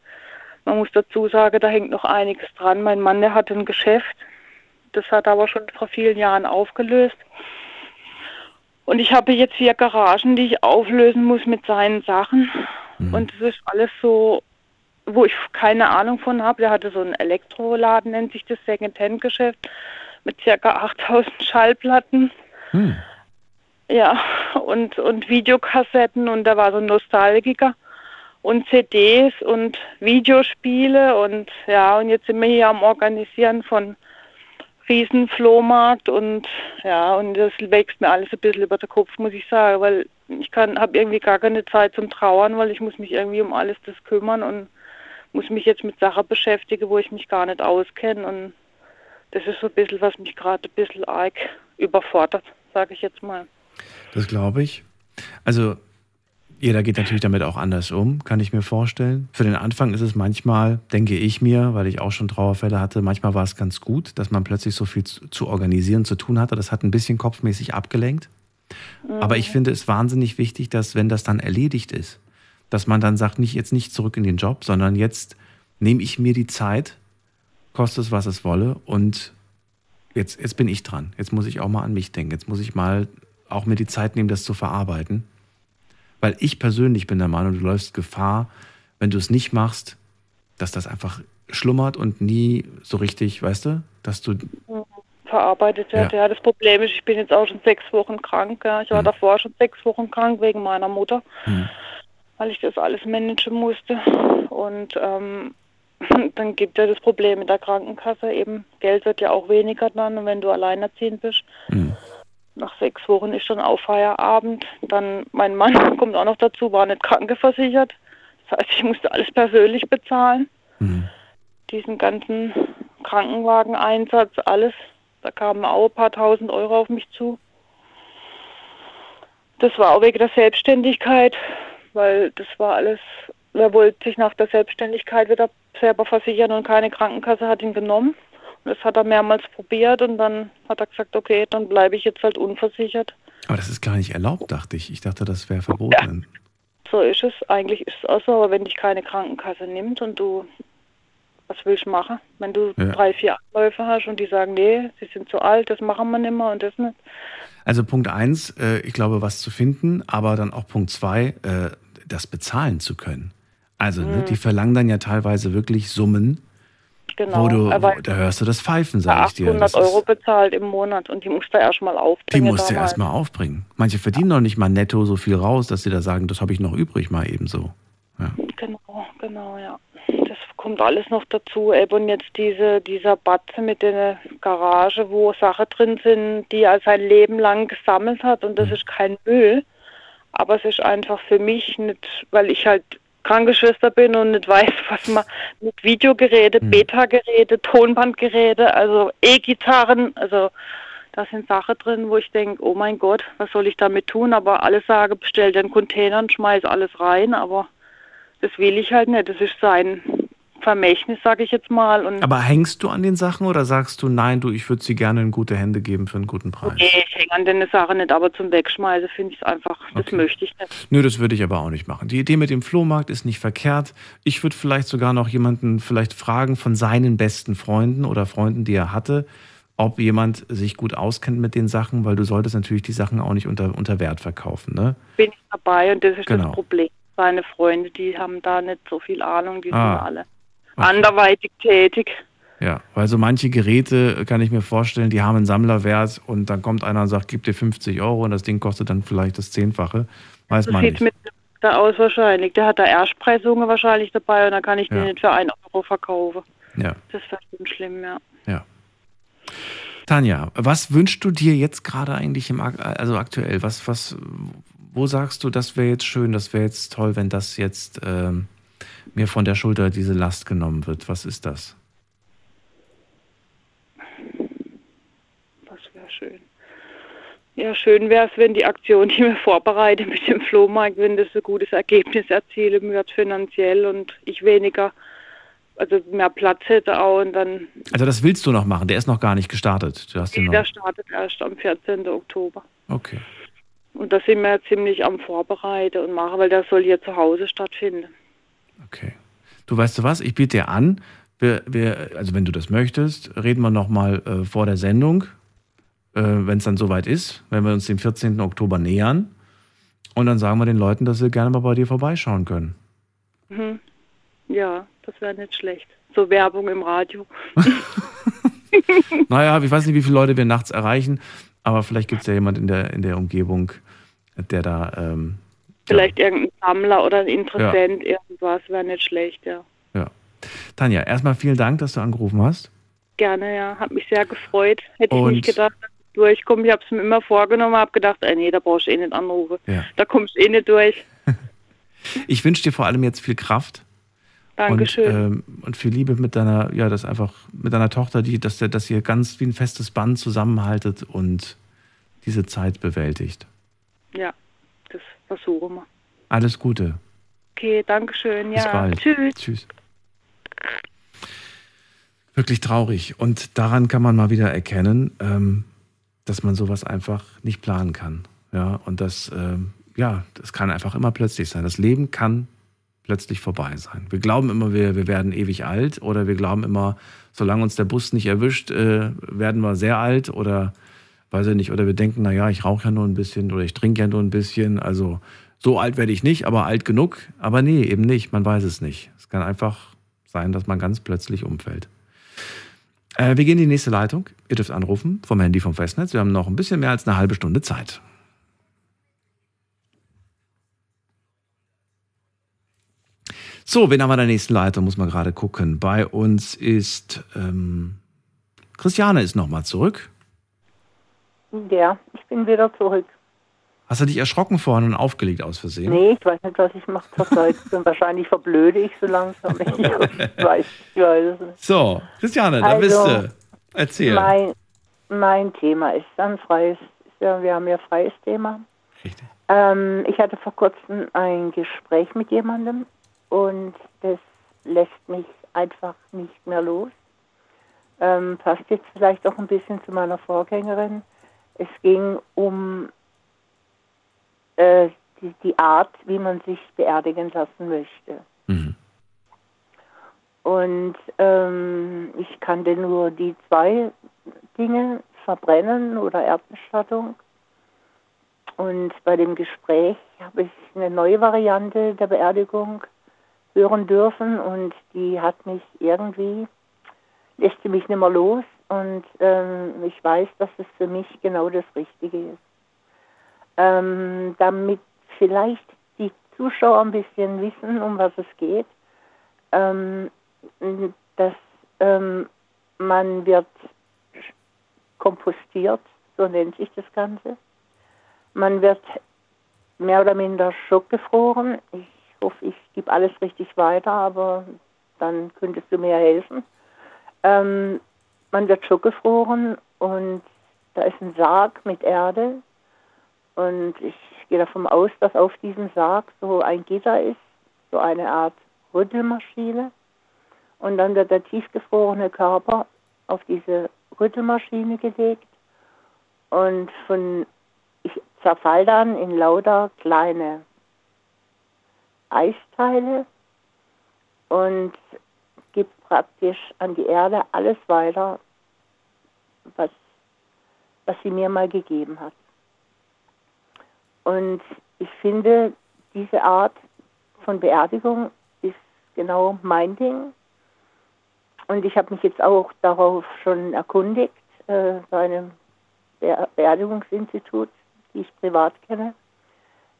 man muss dazu sagen, da hängt noch einiges dran. Mein Mann, der hatte ein Geschäft, das hat er aber schon vor vielen Jahren aufgelöst. Und ich habe jetzt vier Garagen, die ich auflösen muss mit seinen Sachen. Und das ist alles so, wo ich keine Ahnung von habe. Der hatte so einen Elektroladen, nennt sich das Second-Hand-Geschäft, mit circa 8000 Schallplatten. Ja, und, und Videokassetten und da war so ein Nostalgiker und CDs und Videospiele und ja, und jetzt sind wir hier am Organisieren von Riesenflohmarkt und ja, und das wächst mir alles ein bisschen über den Kopf, muss ich sagen, weil ich kann, habe irgendwie gar keine Zeit zum Trauern, weil ich muss mich irgendwie um alles das kümmern und muss mich jetzt mit Sachen beschäftigen, wo ich mich gar nicht auskenne und das ist so ein bisschen, was mich gerade ein bisschen arg überfordert, sage ich jetzt mal. Das glaube ich. Also jeder geht natürlich damit auch anders um, kann ich mir vorstellen. Für den Anfang ist es manchmal, denke ich mir, weil ich auch schon Trauerfälle hatte, manchmal war es ganz gut, dass man plötzlich so viel zu, zu organisieren, zu tun hatte. Das hat ein bisschen kopfmäßig abgelenkt. Aber ich finde es wahnsinnig wichtig, dass wenn das dann erledigt ist, dass man dann sagt, nicht jetzt nicht zurück in den Job, sondern jetzt nehme ich mir die Zeit, koste es, was es wolle und jetzt, jetzt bin ich dran. Jetzt muss ich auch mal an mich denken. Jetzt muss ich mal auch mir die Zeit nehmen, das zu verarbeiten. Weil ich persönlich bin der Meinung, du läufst Gefahr, wenn du es nicht machst, dass das einfach schlummert und nie so richtig, weißt du, dass du verarbeitet wird. Ja. Ja. das Problem ist, ich bin jetzt auch schon sechs Wochen krank. Ja. Ich war davor schon sechs Wochen krank wegen meiner Mutter, weil ich das alles managen musste. Und ähm, dann gibt ja das Problem mit der Krankenkasse eben, Geld wird ja auch weniger dann, wenn du alleinerziehend bist. Nach sechs Wochen ist schon auch Feierabend. Dann mein Mann kommt auch noch dazu, war nicht krankenversichert. Das heißt, ich musste alles persönlich bezahlen. Diesen ganzen Krankenwageneinsatz, alles. Da kamen auch ein paar tausend Euro auf mich zu. Das war auch wegen der Selbstständigkeit, weil das war alles, er wollte sich nach der Selbstständigkeit wieder selber versichern und keine Krankenkasse hat ihn genommen. Und das hat er mehrmals probiert und dann hat er gesagt, okay, dann bleibe ich jetzt halt unversichert. Aber das ist gar nicht erlaubt, dachte ich. Ich dachte, das wäre verboten. so ist es. Eigentlich ist es auch so, aber wenn dich keine Krankenkasse nimmt und du, was willst du machen? Wenn du Ja. drei, vier Anläufe hast und die sagen, nee, sie sind zu alt, das machen wir nicht mehr und das nicht. Also Punkt eins, äh, ich glaube, was zu finden, aber dann auch Punkt zwei, äh, das bezahlen zu können. Also, ne, Mhm. die verlangen dann ja teilweise wirklich Summen, Genau. wo du, aber wo, da hörst du das Pfeifen, sag ich dir. 800 Das ist- Euro bezahlt im Monat und die musst du erstmal Die aufbringen. musst du erstmal aufbringen. Manche verdienen noch nicht mal netto so viel raus, dass sie da sagen, das habe ich noch übrig, mal eben so. Genau, genau, ja. Kommt alles noch dazu. Eben jetzt diese, dieser Batze mit der Garage, wo Sachen drin sind, die er sein Leben lang gesammelt hat und das ist kein Müll. Aber es ist einfach für mich nicht, weil ich halt Krankenschwester bin und nicht weiß, was man mit Videogeräte, Beta-Geräte, Tonbandgeräte, also E-Gitarren, also da sind Sachen drin, wo ich denke, oh mein Gott, was soll ich damit tun? Aber alle sagen, bestell den Container und schmeiß alles rein, aber das will ich halt nicht. Das ist sein Vermächtnis, sage ich jetzt mal. Und Aber hängst du an den Sachen oder sagst du, nein, du, ich würde sie gerne in gute Hände geben für einen guten Preis? nee, ich hänge an den Sachen nicht, aber zum Wegschmeißen finde ich es einfach, das möchte ich nicht. Nö, das würde ich aber auch nicht machen. Die Idee mit dem Flohmarkt ist nicht verkehrt. Ich würde vielleicht sogar noch jemanden vielleicht fragen von seinen besten Freunden oder Freunden, die er hatte, ob jemand sich gut auskennt mit den Sachen, weil du solltest natürlich die Sachen auch nicht unter, unter Wert verkaufen. Ne? Bin ich dabei und das ist Genau. das Problem. Seine Freunde, die haben da nicht so viel Ahnung, die Ah. sind alle anderweitig tätig. Ja, weil so manche Geräte, äh, kann ich mir vorstellen, die haben einen Sammlerwert und dann kommt einer und sagt, gib dir 50 Euro und das Ding kostet dann vielleicht das Zehnfache. Weiß So man sieht nicht. mit dem da aus wahrscheinlich. Der hat da Erstpreisungen wahrscheinlich dabei und dann kann ich Ja. den nicht für 1 Euro verkaufen. Ja, Das wäre schon schlimm, ja. ja. Tanja, was wünschst du dir jetzt gerade eigentlich im, also aktuell? Was, was, wo sagst du, das wäre jetzt schön, das wäre jetzt toll, wenn das jetzt ähm, mir von der Schulter diese Last genommen wird? Was ist das? Das wäre schön. Ja, schön wäre es, wenn die Aktion, die wir vorbereiten mit dem Flohmarkt, wenn das ein gutes Ergebnis erzielen wird finanziell und ich weniger, also mehr Platz hätte auch und dann, Also das willst du noch machen, der ist noch gar nicht gestartet. Du hast den der noch. startet erst am 14. Oktober. Okay. Und da sind wir ziemlich am Vorbereiten und machen, weil der soll hier zu Hause stattfinden. Du weißt du was, ich biete dir an, wir, wir, also wenn du das möchtest, reden wir nochmal äh, vor der Sendung, äh, wenn es dann soweit ist, wenn wir uns dem 14. Oktober nähern. Und dann sagen wir den Leuten, dass sie gerne mal bei dir vorbeischauen können. Mhm. Ja, das wäre nicht schlecht. So Werbung im Radio. naja, ich weiß nicht, wie viele Leute wir nachts erreichen, aber vielleicht gibt es ja jemand in der, in der Umgebung, der da, ähm, Vielleicht irgendein Sammler oder ein Interessent, irgendwas wäre nicht schlecht, ja. ja. Tanja, erstmal vielen Dank, dass du angerufen hast. Gerne, ja. Hat mich sehr gefreut. Hätte ich Und- nicht gedacht, dass ich durchkomme. Ich habe es mir immer vorgenommen, habe gedacht, äh, nee, da brauchst du eh nicht anrufen. Ja. Da kommst du eh nicht durch. Ich wünsche dir vor allem jetzt viel Kraft. Dankeschön. Und, ähm, und viel Liebe mit deiner, ja, das einfach mit deiner Tochter, die, dass, der- dass ihr ganz wie ein festes Band zusammenhaltet und diese Zeit bewältigt. Ja, das versuchen wir. Alles Gute. Okay, Dankeschön. Bis Ja, bald. tschüss. Tschüss. Wirklich traurig. Und daran kann man mal wieder erkennen, ähm, dass man sowas einfach nicht planen kann. Ja, und das, ähm, ja, das kann einfach immer plötzlich sein. Das Leben kann plötzlich vorbei sein. Wir glauben immer, wir, wir werden ewig alt oder wir glauben immer, solange uns der Bus nicht erwischt, äh, werden wir sehr alt oder weiß ich nicht, oder wir denken, naja, ich rauche ja nur ein bisschen oder ich trinke ja nur ein bisschen, also so alt werde ich nicht, aber alt genug. Aber nee, eben nicht, man weiß es nicht. Es kann einfach sein, dass man ganz plötzlich umfällt. Äh, wir gehen in die nächste Leitung. Ihr dürft anrufen vom Handy vom Festnetz. Wir haben noch ein bisschen mehr als eine halbe Stunde Zeit. So, wen haben wir in der nächsten Leitung? Muss man gerade gucken. Bei uns ist ähm, Christiane ist nochmal zurück. Ja, ich bin wieder zurück. Hast du dich erschrocken vorhin und aufgelegt aus Versehen? Nee, ich weiß nicht, was ich mache zurzeit. Bin wahrscheinlich verblöde ich so langsam. Ich weiß, ich weiß es nicht. So, Christiane, da Also, bist du. Erzähl. Mein, mein Thema ist ein freies, wir haben ja freies Thema. Ähm, ich hatte vor kurzem ein Gespräch mit jemandem und das lässt mich einfach nicht mehr los. Ähm, passt jetzt vielleicht auch ein bisschen zu meiner Vorgängerin. Es ging um äh, die, die Art, wie man sich beerdigen lassen möchte. Mhm. Und ähm, ich kannte nur die zwei Dinge, Verbrennen oder Erdbestattung. Und bei dem Gespräch habe ich eine neue Variante der Beerdigung hören dürfen und die hat mich irgendwie, lässt sie mich nicht mehr los und ähm, ich weiß, dass es für mich genau das Richtige ist. Ähm, damit vielleicht die Zuschauer ein bisschen wissen, um was es geht, ähm, dass ähm, man wird kompostiert, so nennt sich das Ganze. Man wird mehr oder minder schockgefroren. Ich hoffe, ich gebe alles richtig weiter, aber dann könntest du mir helfen. Ähm, man wird schockgefroren und da ist ein Sarg mit Erde. Und ich gehe davon aus, dass auf diesem Sarg so ein Gitter ist, so eine Art Rüttelmaschine. Und dann wird der tiefgefrorene Körper auf diese Rüttelmaschine gelegt. Und von ich zerfall dann in lauter kleine Eisteile. Und gibt praktisch an die Erde alles weiter, was, was sie mir mal gegeben hat. Und ich finde, diese Art von Beerdigung ist genau mein Ding. Und ich habe mich jetzt auch darauf schon erkundigt, äh, bei einem Beerdigungsinstitut, die ich privat kenne.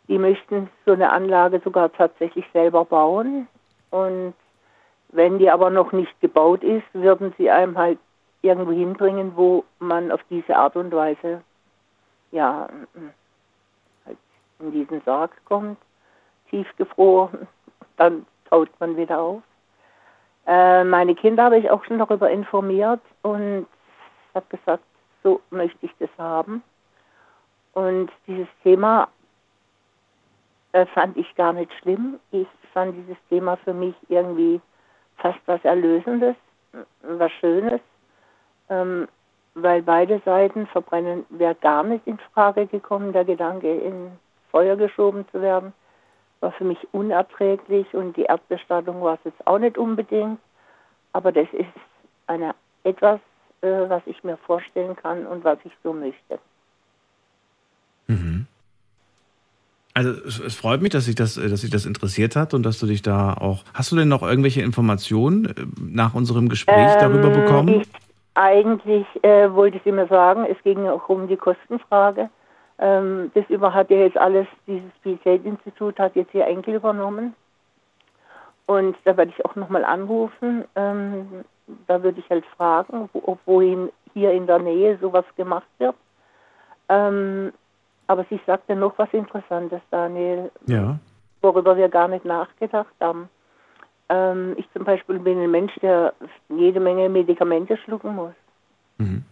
Die möchten so eine Anlage sogar tatsächlich selber bauen. Und wenn die aber noch nicht gebaut ist, würden sie einem halt irgendwo hinbringen, wo man auf diese Art und Weise ja halt in diesen Sarg kommt, tiefgefroren, dann taut man wieder auf. Äh, meine Kinder habe ich auch schon darüber informiert und habe gesagt, so möchte ich das haben. Und dieses Thema äh, fand ich gar nicht schlimm. Ich fand dieses Thema für mich irgendwie fast was Erlösendes, was Schönes, ähm, weil beide Seiten verbrennen wäre gar nicht in Frage gekommen, der Gedanke in Feuer geschoben zu werden, war für mich unerträglich und die Erdbestattung war es jetzt auch nicht unbedingt, aber das ist eine, etwas, äh, was ich mir vorstellen kann und was ich so möchte. Mhm. Also es, freut mich, dass sich das, dass sich das interessiert hat und dass du dich da auch. Hast du denn noch irgendwelche Informationen äh, nach unserem Gespräch ähm, darüber bekommen? Ich, eigentlich äh, wollte ich immer sagen, es ging auch um die Kostenfrage. Ähm, das über hat ja jetzt alles, dieses PZ-Institut hat jetzt hier Enkel übernommen. Und da werde ich auch nochmal anrufen. Ähm, da würde ich halt fragen, wo, wohin hier in der Nähe sowas gemacht wird. Ähm, aber sie sagte noch was Interessantes, Daniel, ja. worüber wir gar nicht nachgedacht haben. Ähm, ich zum Beispiel bin ein Mensch, der jede Menge Medikamente schlucken muss. Mhm.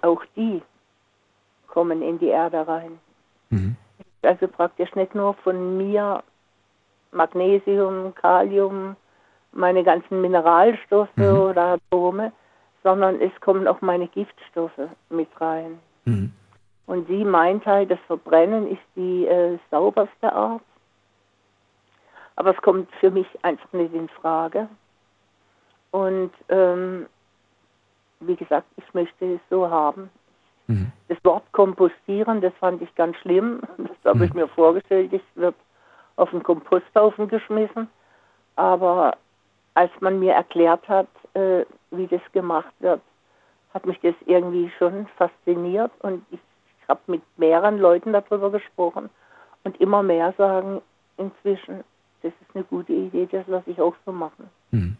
Auch die kommen in die Erde rein. Mhm. Also praktisch nicht nur von mir Magnesium, Kalium, meine ganzen Mineralstoffe mhm. oder Atome, sondern es kommen auch meine Giftstoffe mit rein. Mhm. Und sie meint halt, das Verbrennen ist die äh, sauberste Art. Aber es kommt für mich einfach nicht in Frage. Und ähm, wie gesagt, ich möchte es so haben. Mhm. Das Wort kompostieren, das fand ich ganz schlimm. Das habe mhm. ich mir vorgestellt, ich wird auf den Komposthaufen geschmissen. Aber als man mir erklärt hat, äh, wie das gemacht wird, hat mich das irgendwie schon fasziniert und ich ich habe mit mehreren Leuten darüber gesprochen und immer mehr sagen inzwischen, das ist eine gute Idee, das lasse ich auch so machen. Hm.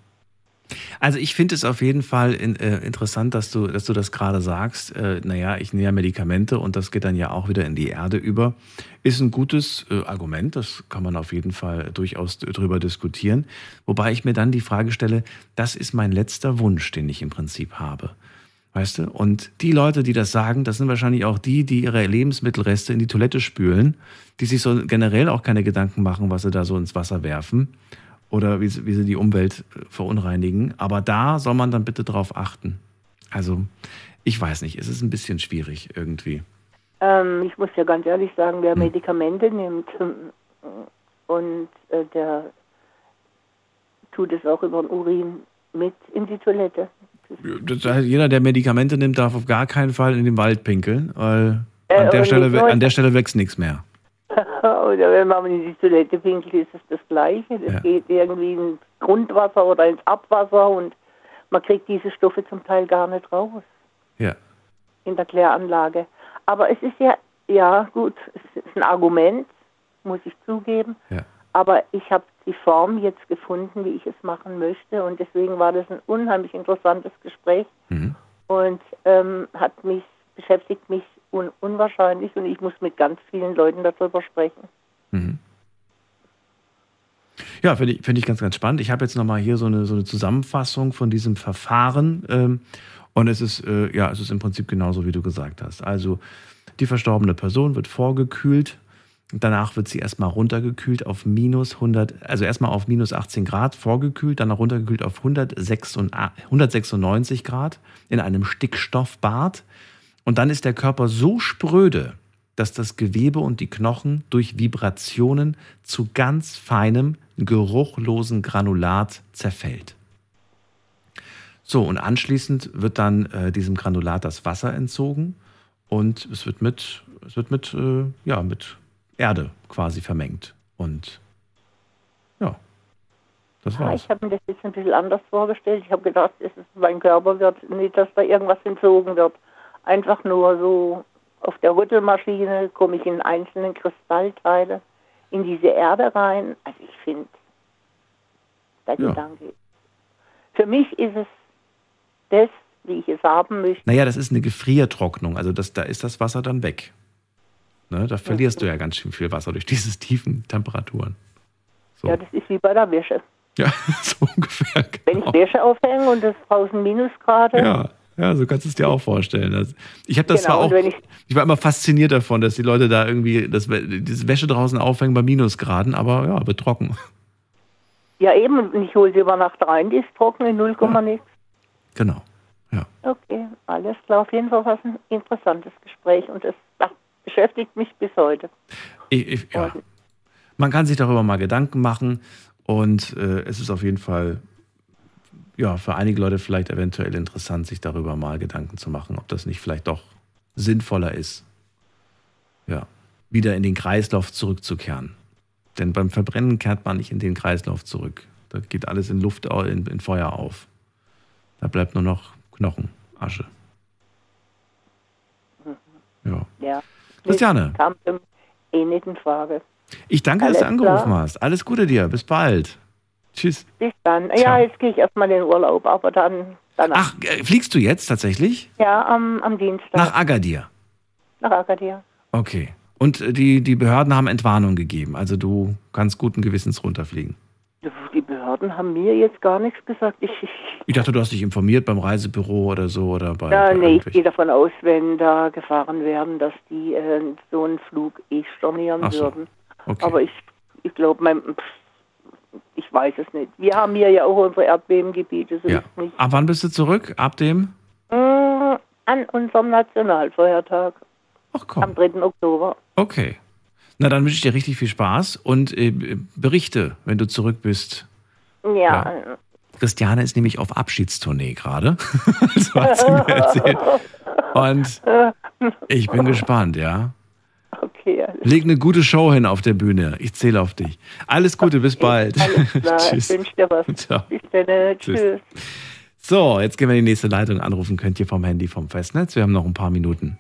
Also ich finde es auf jeden Fall in, äh, interessant, dass du, dass du das gerade sagst. Äh, naja, ich nehme ja Medikamente und das geht dann ja auch wieder in die Erde über. Ist ein gutes äh, Argument, das kann man auf jeden Fall durchaus drüber diskutieren. Wobei ich mir dann die Frage stelle, das ist mein letzter Wunsch, den ich im Prinzip habe. Weißt du? Und die Leute, die das sagen, das sind wahrscheinlich auch die, die ihre Lebensmittelreste in die Toilette spülen, die sich so generell auch keine Gedanken machen, was sie da so ins Wasser werfen oder wie sie, wie sie die Umwelt äh, verunreinigen. Aber da soll man dann bitte drauf achten. Also, ich weiß nicht, es ist ein bisschen schwierig irgendwie. Ähm, ich muss ja ganz ehrlich sagen, wer hm. Medikamente nimmt, und äh, der tut es auch über den Urin mit in die Toilette. Das heißt, jeder, der Medikamente nimmt, darf auf gar keinen Fall in den Wald pinkeln, weil Äh, an, der Stelle, an der Stelle wächst nichts mehr. oder wenn man in die Toilette pinkelt, ist es das Gleiche. Das Ja. geht irgendwie ins Grundwasser oder ins Abwasser und man kriegt diese Stoffe zum Teil gar nicht raus Ja. in der Kläranlage. Aber es ist ja, ja gut, es ist ein Argument, muss ich zugeben. Ja. Aber ich habe die Form jetzt gefunden, wie ich es machen möchte und deswegen war das ein unheimlich interessantes Gespräch Mhm. und ähm, hat mich beschäftigt mich un unwahrscheinlich und ich muss mit ganz vielen Leuten darüber sprechen. Mhm. Ja, finde ich, finde ich ganz, ganz spannend. Ich habe jetzt nochmal hier so eine, so eine Zusammenfassung von diesem Verfahren. Ähm, und es ist, äh, ja, es ist im Prinzip genauso, wie du gesagt hast. Also die verstorbene Person wird vorgekühlt. Danach wird sie erstmal runtergekühlt auf minus 100, also erstmal auf minus 18 Grad vorgekühlt, dann runtergekühlt auf 196 196 Grad in einem Stickstoffbad. Und dann ist der Körper so spröde, dass das Gewebe und die Knochen durch Vibrationen zu ganz feinem, geruchlosen Granulat zerfällt. So, und anschließend wird dann äh, diesem Granulat das Wasser entzogen und es wird mit, es wird mit, äh, ja, mit Erde quasi vermengt. Und ja, das Ja, war's. ich habe mir das jetzt ein bisschen anders vorgestellt. Ich habe gedacht, es ist mein Körper wird nicht, dass da irgendwas entzogen wird. Einfach nur so auf der Rüttelmaschine komme ich in einzelnen Kristallteile in diese Erde rein. Also ich finde, der Ja. Gedanke. Für mich ist es das, wie ich es haben möchte. Naja, das ist eine Gefriertrocknung. Also das, da ist das Wasser dann weg. Ne, da verlierst du ja ganz schön viel Wasser durch diese tiefen Temperaturen. So. Ja, das ist wie bei der Wäsche. Ja, so ungefähr. Wenn ich Wäsche aufhänge und es draußen Minusgrade, Ja, ja, so kannst du es dir auch vorstellen. Ich habe das Genau, zwar auch, ich, ich- war immer fasziniert davon, dass die Leute da irgendwie das, diese Wäsche draußen aufhängen bei Minusgraden, aber ja, wird trocken. ja eben, ich hole sie über Nacht rein, die ist trocken in 0, nichts. Genau. Okay, alles klar. Auf jeden Fall war es ein interessantes Gespräch und es ach, beschäftigt mich bis heute. Ich, ich, ja. Man kann sich darüber mal Gedanken machen und äh, es ist auf jeden Fall ja, für einige Leute vielleicht eventuell interessant, sich darüber mal Gedanken zu machen, ob das nicht vielleicht doch sinnvoller ist, ja, wieder in den Kreislauf zurückzukehren. Denn beim Verbrennen kehrt man nicht in den Kreislauf zurück. Da geht alles in Luft, in, in Feuer auf. Da bleibt nur noch Knochen, Asche. Ja. Ja. Christiane. Das kam für mich eh nicht in Frage. Ich danke, dass du Alles angerufen klar. hast. Alles Gute dir. Bis bald. Tschüss. Bis dann. Ciao. Ja, jetzt gehe ich erstmal in den Urlaub, aber dann danach. Ach, äh, fliegst du jetzt tatsächlich? Ja, am, am Dienstag. Nach Agadir. Nach Agadir. Okay. Und äh, die, die Behörden haben Entwarnung gegeben. Also du kannst guten Gewissens runterfliegen. Die Behörden haben mir jetzt gar nichts gesagt. Ich, ich, Ich dachte, du hast dich informiert beim Reisebüro oder so oder bei. ja, bei nee, ich gehe davon aus, wenn da gefahren werden, dass die äh, so einen Flug eh stornieren so. würden. Okay. Aber ich, ich glaube, mein, pff, ich weiß es nicht. Wir haben hier ja auch unsere Erdbebengebiete. So Ja. Ab wann bist du zurück? Ab dem? Mm, an unserem Nationalfeiertag. Ach komm. Am 3. Oktober. Okay. Na, dann wünsche ich dir richtig viel Spaß und äh, berichte, wenn du zurück bist. Ja. Ja. Christiane ist nämlich auf Abschiedstournee gerade. das hat sie mir erzählt. Und ich bin gespannt, ja. Okay, Leg eine gute Show hin auf der Bühne. Ich zähle auf dich. Alles Gute, bis bald. Klar, ich Tschüss. wünsche dir was. Ciao. Bis dann. äh, Tschüss. Tschüss. So, jetzt gehen wir in die nächste Leitung. Anrufen könnt ihr vom Handy vom Festnetz. Wir haben noch ein paar Minuten.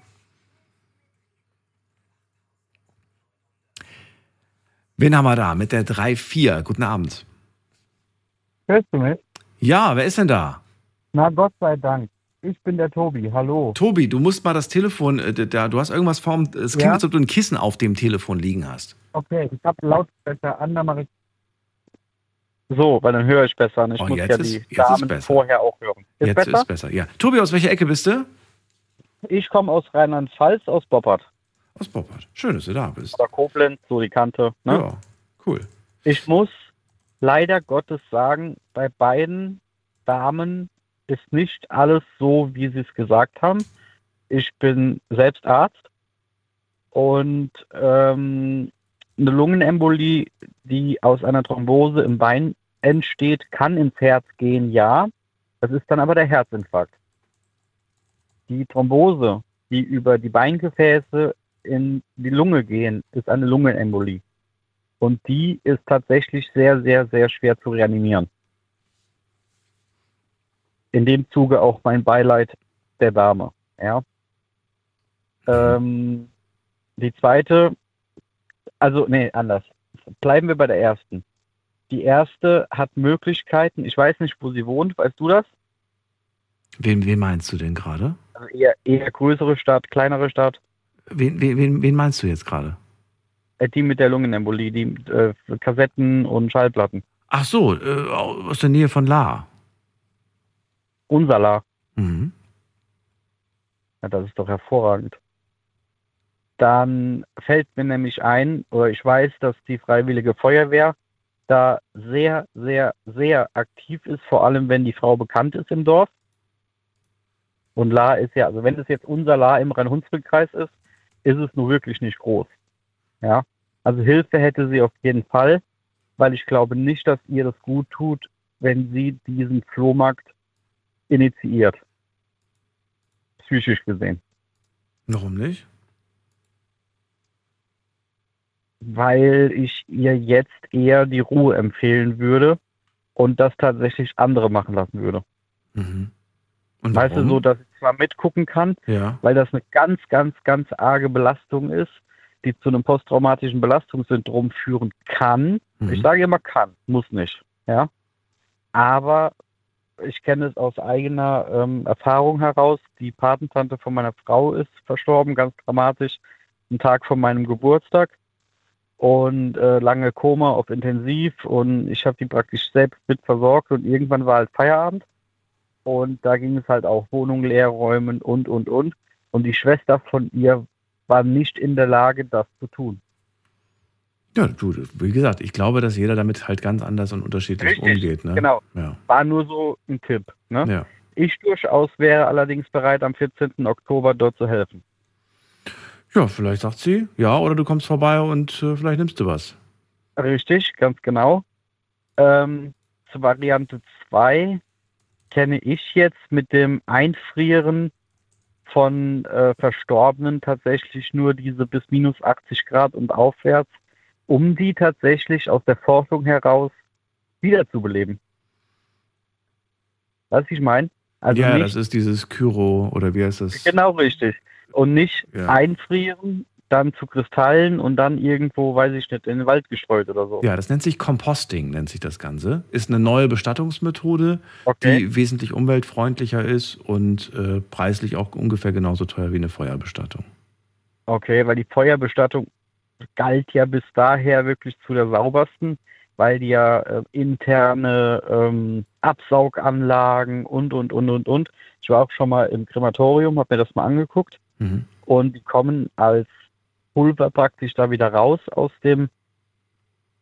Wen haben wir da? Mit der 3-4. Guten Abend. Hörst du mich? Ja, wer ist denn da? Na Gott sei Dank. Ich bin der Tobi. Hallo. Tobi, du musst mal das Telefon, äh, da, du hast irgendwas vorm, es klingt, Ja? als ob du ein Kissen auf dem Telefon liegen hast. Okay, ich habe Lautsprecher an, dann mache ich. So, weil dann höre ich besser. Ich Oh, muss jetzt ja ist- die ist Damen besser. vorher auch hören. Ist Jetzt besser? ist besser, ja. Tobi, aus welcher Ecke bist du? Ich komme aus Rheinland-Pfalz, aus Boppard. Aus Boppard. Schön, dass du da bist. Oder Koblenz, so die Kante. Ne? Ja, cool. Ich muss leider Gottes sagen, bei beiden Damen ist nicht alles so, wie sie es gesagt haben. Ich bin selbst Arzt und ähm, eine Lungenembolie, die aus einer Thrombose im Bein entsteht, kann ins Herz gehen, ja. Das ist dann aber der Herzinfarkt. Die Thrombose, die über die Beingefäße in die Lunge gehen, ist eine Lungenembolie. Und die ist tatsächlich sehr, sehr, sehr schwer zu reanimieren. In dem Zuge auch mein Beileid der Dame. Ja. Ähm, die zweite, also, nee, anders. Bleiben wir bei der ersten. Die erste hat Möglichkeiten, ich weiß nicht, wo sie wohnt, weißt du das? Wen, wen meinst du denn gerade? Also eher, eher größere Stadt, kleinere Stadt. Wen, wen, wen meinst du jetzt gerade? Äh, die mit der Lungenembolie, die äh, Kassetten und Schallplatten. Ach so, äh, aus der Nähe von La. Unser La. Mhm. Ja, das ist doch hervorragend. Dann fällt mir nämlich ein, oder ich weiß, dass die Freiwillige Feuerwehr da sehr, sehr, sehr aktiv ist, vor allem wenn die Frau bekannt ist im Dorf. Und La ist ja, also wenn es jetzt unser La im Rhein-Hunsrück-Kreis ist, ist es nur wirklich nicht groß. Ja, also Hilfe hätte sie auf jeden Fall, weil ich glaube nicht, dass ihr das gut tut, wenn sie diesen Flohmarkt initiiert. Psychisch gesehen. Warum nicht? Weil ich ihr jetzt eher die Ruhe empfehlen würde und das tatsächlich andere machen lassen würde. Mhm. Und weißt du, so, dass ich zwar mitgucken kann, Ja. weil das eine ganz, ganz, ganz arge Belastung ist, die zu einem posttraumatischen Belastungssyndrom führen kann. Mhm. Ich sage immer kann, muss nicht. Ja. Aber ich kenne es aus eigener ähm, Erfahrung heraus. Die Patentante von meiner Frau ist verstorben, ganz dramatisch, einen Tag vor meinem Geburtstag. Und äh, lange Koma auf Intensiv und ich habe die praktisch selbst mit versorgt und irgendwann war halt Feierabend. Und da ging es halt auch Wohnung leer räumen und, und, und. Und die Schwester von ihr war nicht in der Lage, das zu tun. Ja, du, wie gesagt, ich glaube, dass jeder damit halt ganz anders und unterschiedlich umgeht. Ne? Genau. Ja. War nur so ein Tipp. Ne? Ja. Ich durchaus wäre allerdings bereit, am 14. Oktober dort zu helfen. ja, vielleicht sagt sie, ja, oder du kommst vorbei und äh, vielleicht nimmst du was. Richtig, ganz genau. Ähm, zur Variante 2 kenne ich jetzt mit dem Einfrieren von äh, Verstorbenen tatsächlich nur diese bis minus 80 Grad und aufwärts, um die tatsächlich aus der Forschung heraus wiederzubeleben. Weißt du, ich meine? Also ja, nicht, das ist dieses Kyro oder wie heißt das? Genau richtig. Und nicht Ja. einfrieren, dann zu Kristallen und dann irgendwo, weiß ich nicht, in den Wald gestreut oder so. Ja, das nennt sich Composting, nennt sich das Ganze. Ist eine neue Bestattungsmethode, Okay. die wesentlich umweltfreundlicher ist und äh, preislich auch ungefähr genauso teuer wie eine Feuerbestattung. Okay, weil die Feuerbestattung galt ja bis daher wirklich zu der saubersten, weil die ja äh, interne ähm, Absauganlagen und, und, und, und, und. Ich war auch schon mal im Krematorium, habe mir das mal angeguckt Mhm. und die kommen als Pulver praktisch da wieder raus aus dem,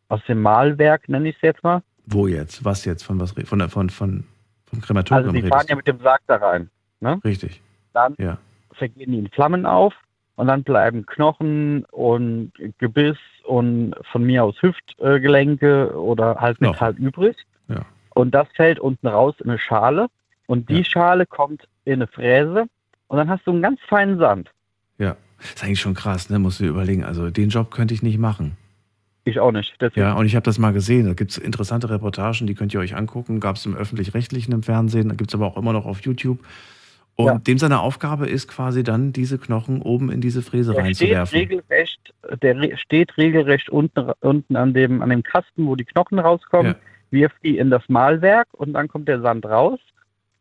aus dem Mahlwerk, nenne ich es jetzt mal. Wo jetzt? Was jetzt? Von was? Von, von, von, vom Krematorium Also die fahren ja mit dem Sarg da rein. Ne? Richtig. Dann Ja. vergehen die in Flammen auf und dann bleiben Knochen und Gebiss und von mir aus Hüftgelenke oder halt Knochen. Metall übrig. Ja. Und das fällt unten raus in eine Schale und die Schale kommt in eine Fräse und dann hast du einen ganz feinen Sand. Ja. Ist eigentlich schon krass, ne? Musst du dir überlegen. Also den Job könnte ich nicht machen. Ich auch nicht. Deswegen. Ja, und ich habe das mal gesehen. Da gibt es interessante Reportagen, die könnt ihr euch angucken. Gab es im Öffentlich-Rechtlichen im Fernsehen, da gibt es aber auch immer noch auf YouTube. Und Ja. dem seine Aufgabe ist quasi dann, diese Knochen oben in diese Fräse Der steht reinzuwerfen. regelrecht, der steht regelrecht unten, unten an, dem, an dem Kasten, wo die Knochen rauskommen, wirft die in das Mahlwerk und dann kommt der Sand raus.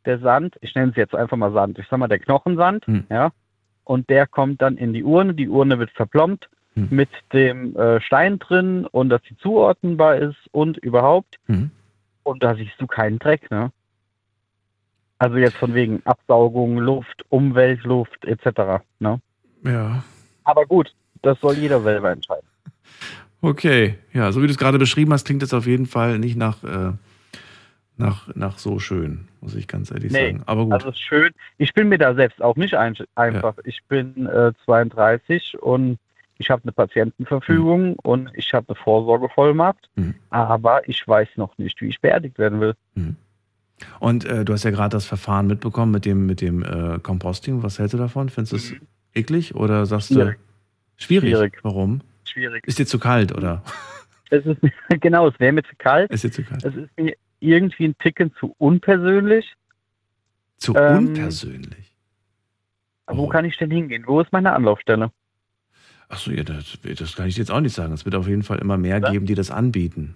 Der Sand, ich nenne es jetzt einfach mal Sand, ich sag mal der Knochensand, Hm. ja, und der kommt dann in die Urne, die Urne wird verplombt Hm. mit dem äh, Stein drin und dass sie zuordnenbar ist und überhaupt. Mhm. Und da siehst du keinen Dreck, ne? Also jetzt von wegen Absaugung, Luft, Umweltluft etc. Ne? Ja. Aber gut, das soll jeder selber entscheiden. Okay, ja, so wie du es gerade beschrieben hast, klingt es auf jeden Fall nicht nach, äh, nach, nach so schön, muss ich ganz ehrlich sagen. Aber gut. also es ist schön. Ich bin mir da selbst auch nicht ein, einfach. Ich bin äh, 32 und Ich habe eine Patientenverfügung Mhm. und ich habe eine Vorsorgevollmacht, aber ich weiß noch nicht, wie ich beerdigt werden will. Und äh, du hast ja gerade das Verfahren mitbekommen mit dem, mit dem äh, Composting. Was hältst du davon? Findest du es eklig oder sagst Schwierig. du schwierig? Schwierig. Warum? Schwierig. Ist dir zu kalt oder? Es ist genau, es wäre mir zu kalt. Ist dir zu kalt. Es ist mir irgendwie ein Ticken zu unpersönlich. Zu Ähm, unpersönlich. Wo kann ich denn hingehen? Wo ist meine Anlaufstelle? Achso, ja, das, das kann ich jetzt auch nicht sagen. Es wird auf jeden Fall immer mehr geben, die das anbieten.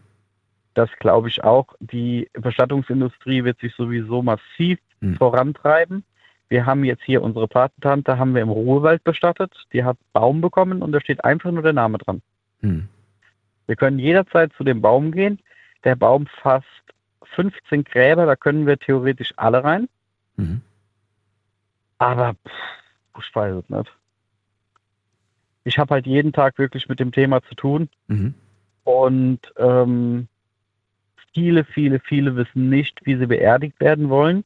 Das glaube ich auch. Die Bestattungsindustrie wird sich sowieso massiv vorantreiben. Wir haben jetzt hier unsere Patentante, haben wir im Ruhewald bestattet. Die hat Baum bekommen und da steht einfach nur der Name dran. Hm. Wir können jederzeit zu dem Baum gehen. Der Baum fasst 15 Gräber, da können wir theoretisch alle rein. Mhm. Aber pff, ich weiß es nicht. Ich habe halt jeden Tag wirklich mit dem Thema zu tun. Mhm. Und ähm, viele, viele, viele wissen nicht, wie sie beerdigt werden wollen,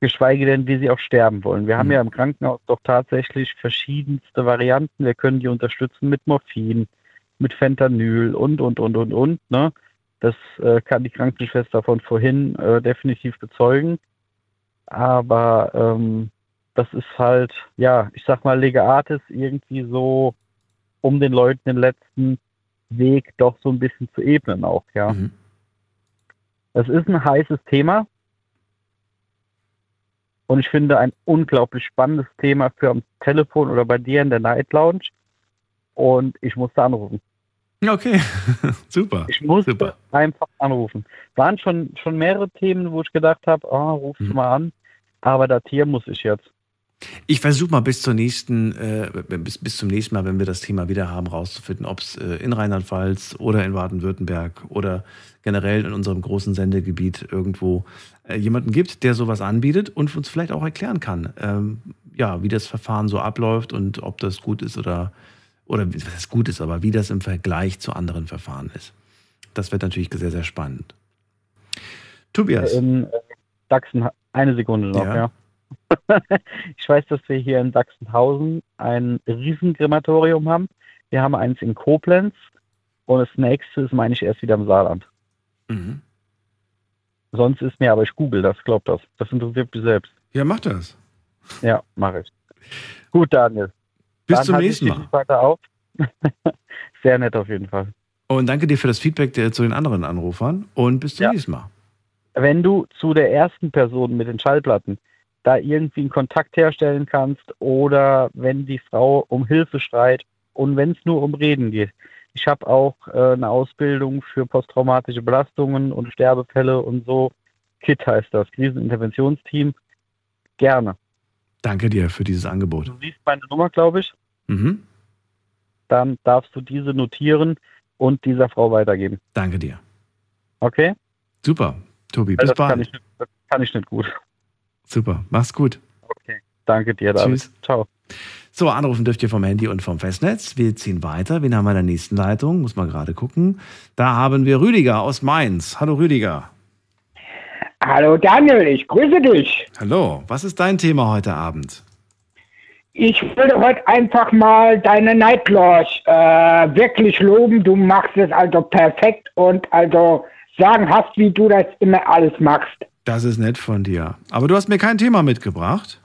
geschweige denn, wie sie auch sterben wollen. Wir haben ja im Krankenhaus doch tatsächlich verschiedenste Varianten. Wir können die unterstützen mit Morphin, mit Fentanyl und, und, und, und, und. Ne? Das äh, kann die Krankenschwester von vorhin äh, definitiv bezeugen. Aber ähm, das ist halt, ja, ich sag mal, Lega Artis irgendwie so, um den Leuten den letzten Weg doch so ein bisschen zu ebnen auch, ja. Es ist ein heißes Thema. Und ich finde ein unglaublich spannendes Thema für am Telefon oder bei dir in der Night Lounge. Und ich musste anrufen. Okay, super. Ich musste einfach anrufen. Waren schon, schon mehrere Themen, wo ich gedacht habe, ah, rufst Mhm. du mal an. Aber das hier muss ich jetzt. Ich versuche mal bis nächsten, äh, bis, bis zum nächsten Mal, wenn wir das Thema wieder haben, rauszufinden, ob es äh, in Rheinland-Pfalz oder in Baden-Württemberg oder generell in unserem großen Sendegebiet irgendwo äh, jemanden gibt, der sowas anbietet und uns vielleicht auch erklären kann, ähm, ja, wie das Verfahren so abläuft und ob das gut ist oder, oder was das gut ist, aber wie das im Vergleich zu anderen Verfahren ist. Das wird natürlich sehr, sehr spannend. Tobias. In äh, Sachsen, eine Sekunde noch, Ja. ja. ich weiß, dass wir hier in Sachsenhausen ein Riesenkrematorium haben. Wir haben eins in Koblenz und das nächste ist, meine ich, erst wieder im Saarland. Mhm. Sonst ist mir, aber ich google das, glaub das. Das interessiert mich selbst. Ja, mach das. Ja, mache ich. Gut, Daniel. Bis Dann zum nächsten Mal. weiter auf. Sehr nett auf jeden Fall. Und danke dir für das Feedback der, zu den anderen Anrufern und bis zum nächsten Mal. Wenn du zu der ersten Person mit den Schallplatten da irgendwie einen Kontakt herstellen kannst oder wenn die Frau um Hilfe schreit und wenn es nur um Reden geht. Ich habe auch äh, eine Ausbildung für posttraumatische Belastungen und Sterbefälle und so. KIT heißt das, Kriseninterventionsteam. Gerne. Danke dir für dieses Angebot. Du siehst meine Nummer, glaube ich. Mhm. Dann darfst du diese notieren und dieser Frau weitergeben. Danke dir. Okay? Super. Tobi, Weil bis das kann bald. ich, das kann ich nicht gut. Super. Mach's gut. Okay. Danke dir, David. Tschüss. Ciao. So, anrufen dürft ihr vom Handy und vom Festnetz. Wir ziehen weiter. Wen haben wir in der nächsten Leitung? Muss man gerade gucken. Da haben wir Rüdiger aus Mainz. Hallo Rüdiger. Hallo Daniel, ich grüße dich. Hallo. Was ist dein Thema heute Abend? Ich würde heute einfach mal deine Night Lounge äh, wirklich loben. Du machst es also perfekt und also sagenhaft, wie du das immer alles machst. Das ist nett von dir. Aber du hast mir kein Thema mitgebracht.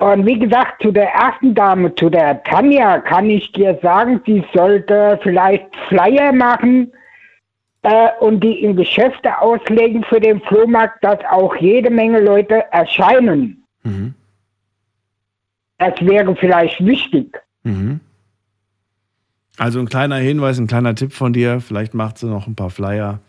Und wie gesagt, zu der ersten Dame, zu der Tanja, kann ich dir sagen, sie sollte vielleicht Flyer machen äh, und die in Geschäfte auslegen für den Flohmarkt, dass auch jede Menge Leute erscheinen. Mhm. Das wäre vielleicht wichtig. Mhm. Also ein kleiner Hinweis, ein kleiner Tipp von dir. Vielleicht macht sie noch ein paar Flyer.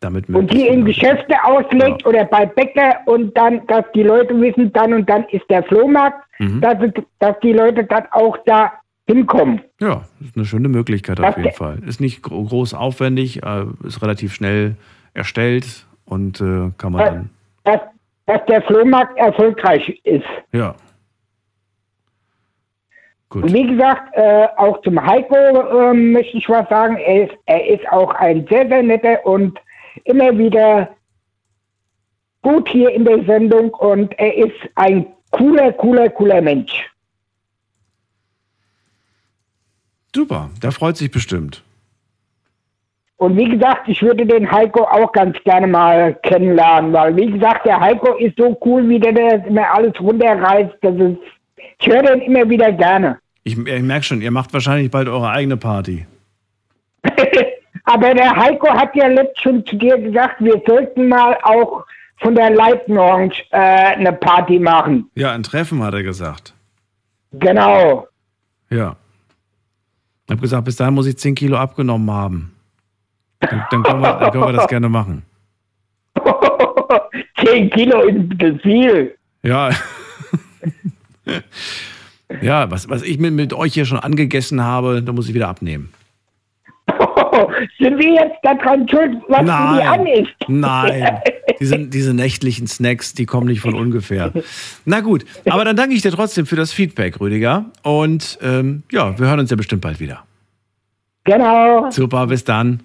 Damit Und die in Geschäfte auslegt oder bei Bäcker und dann, dass die Leute wissen, dann und dann ist der Flohmarkt, Mhm. dass, dass die Leute dann auch da hinkommen. Ja, ist eine schöne Möglichkeit auf Das jeden Fall. Ist nicht gro- groß aufwendig, äh, ist relativ schnell erstellt und äh, kann man dann, Dass, dass der Flohmarkt erfolgreich ist. ja. Und wie gesagt, äh, auch zum Heiko äh, möchte ich was sagen. Er ist, er ist auch ein sehr, sehr netter und immer wieder gut hier in der Sendung und er ist ein cooler, cooler, cooler Mensch. Super, der freut sich bestimmt. Und wie gesagt, ich würde den Heiko auch ganz gerne mal kennenlernen, weil wie gesagt, der Heiko ist so cool, wie der das immer alles runterreißt. Das ist, ich höre den immer wieder gerne. Ich, ich merke schon, ihr macht wahrscheinlich bald eure eigene Party. Aber der Heiko hat ja letztens schon zu dir gesagt, wir sollten mal auch von der Lightning Orange äh, eine Party machen. Ja, ein Treffen hat er gesagt. Genau. Ja. Ich habe gesagt, bis dahin muss ich 10 Kilo abgenommen haben. Dann, dann, können, wir, dann können wir das gerne machen. 10 Kilo ist das viel. Ja. ja, was, was ich mit, mit euch hier schon angegessen habe, da muss ich wieder abnehmen. Sind wir jetzt daran schuld, was Nein. du dir anisst? Nein, diese, diese nächtlichen Snacks, die kommen nicht von ungefähr. Na gut, aber dann danke ich dir trotzdem für das Feedback, Rüdiger. Und ähm, ja, wir hören uns ja bestimmt bald wieder. Genau. Super, bis dann.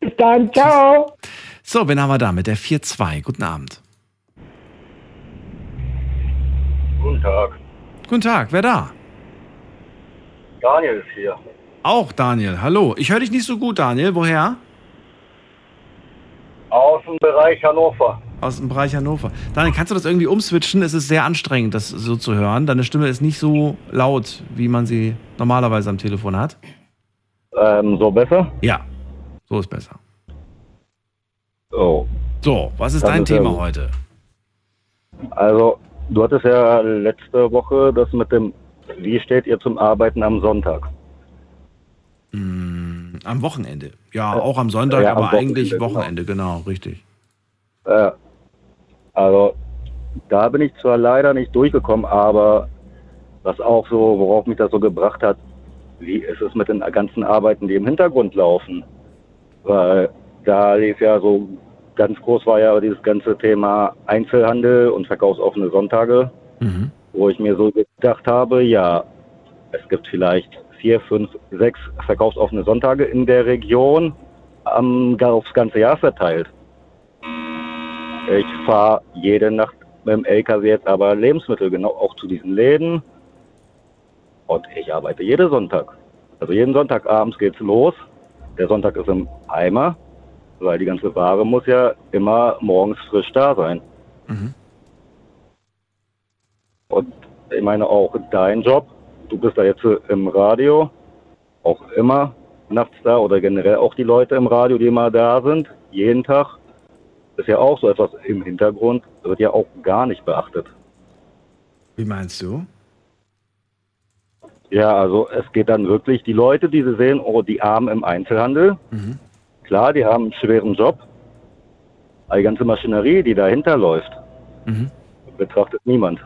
Bis dann, ciao. So, wen haben wir da mit der 4-2? Guten Abend. Guten Tag. Guten Tag, wer da? Daniel ist hier. Auch Daniel, hallo. Ich höre dich nicht so gut, Daniel. Woher? Aus dem Bereich Hannover. Aus dem Bereich Hannover. Daniel, kannst du das irgendwie umswitchen? Es ist sehr anstrengend, das so zu hören. Deine Stimme ist nicht so laut, wie man sie normalerweise am Telefon hat. Ähm, so besser? Ja, so ist besser. Oh. So, was ist Das dein ist Thema heute? Also, du hattest ja letzte Woche das mit dem, wie steht ihr zum Arbeiten am Sonntag? Hm, am Wochenende. Ja, auch am Sonntag, Ja, am aber eigentlich Wochenende, Wochenende, genau, richtig. Äh, also, da bin ich zwar leider nicht durchgekommen, aber was auch so, worauf mich das so gebracht hat, wie ist es mit den ganzen Arbeiten, die im Hintergrund laufen? Weil da lief ja so, ganz groß war ja dieses ganze Thema Einzelhandel und verkaufsoffene Sonntage, wo ich mir so gedacht habe, ja, es gibt vielleicht vier, fünf, sechs verkaufsoffene Sonntage in der Region am, aufs ganze Jahr verteilt. Ich fahre jede Nacht mit dem LKW jetzt aber Lebensmittel genau auch zu diesen Läden. Und ich arbeite jeden Sonntag. Also jeden Sonntag abends geht's los. Der Sonntag ist im Eimer, weil die ganze Ware muss ja immer morgens frisch da sein. Und ich meine auch dein Job. Du bist da jetzt im Radio, auch immer nachts da oder generell auch die Leute im Radio, die immer da sind, jeden Tag. Ist ja auch so etwas im Hintergrund, wird ja auch gar nicht beachtet. Wie meinst du? Ja, also es geht dann wirklich, die Leute, die sie sehen, oh, die Armen im Einzelhandel, klar, die haben einen schweren Job, aber die ganze Maschinerie, die dahinter läuft, Mhm. betrachtet niemand.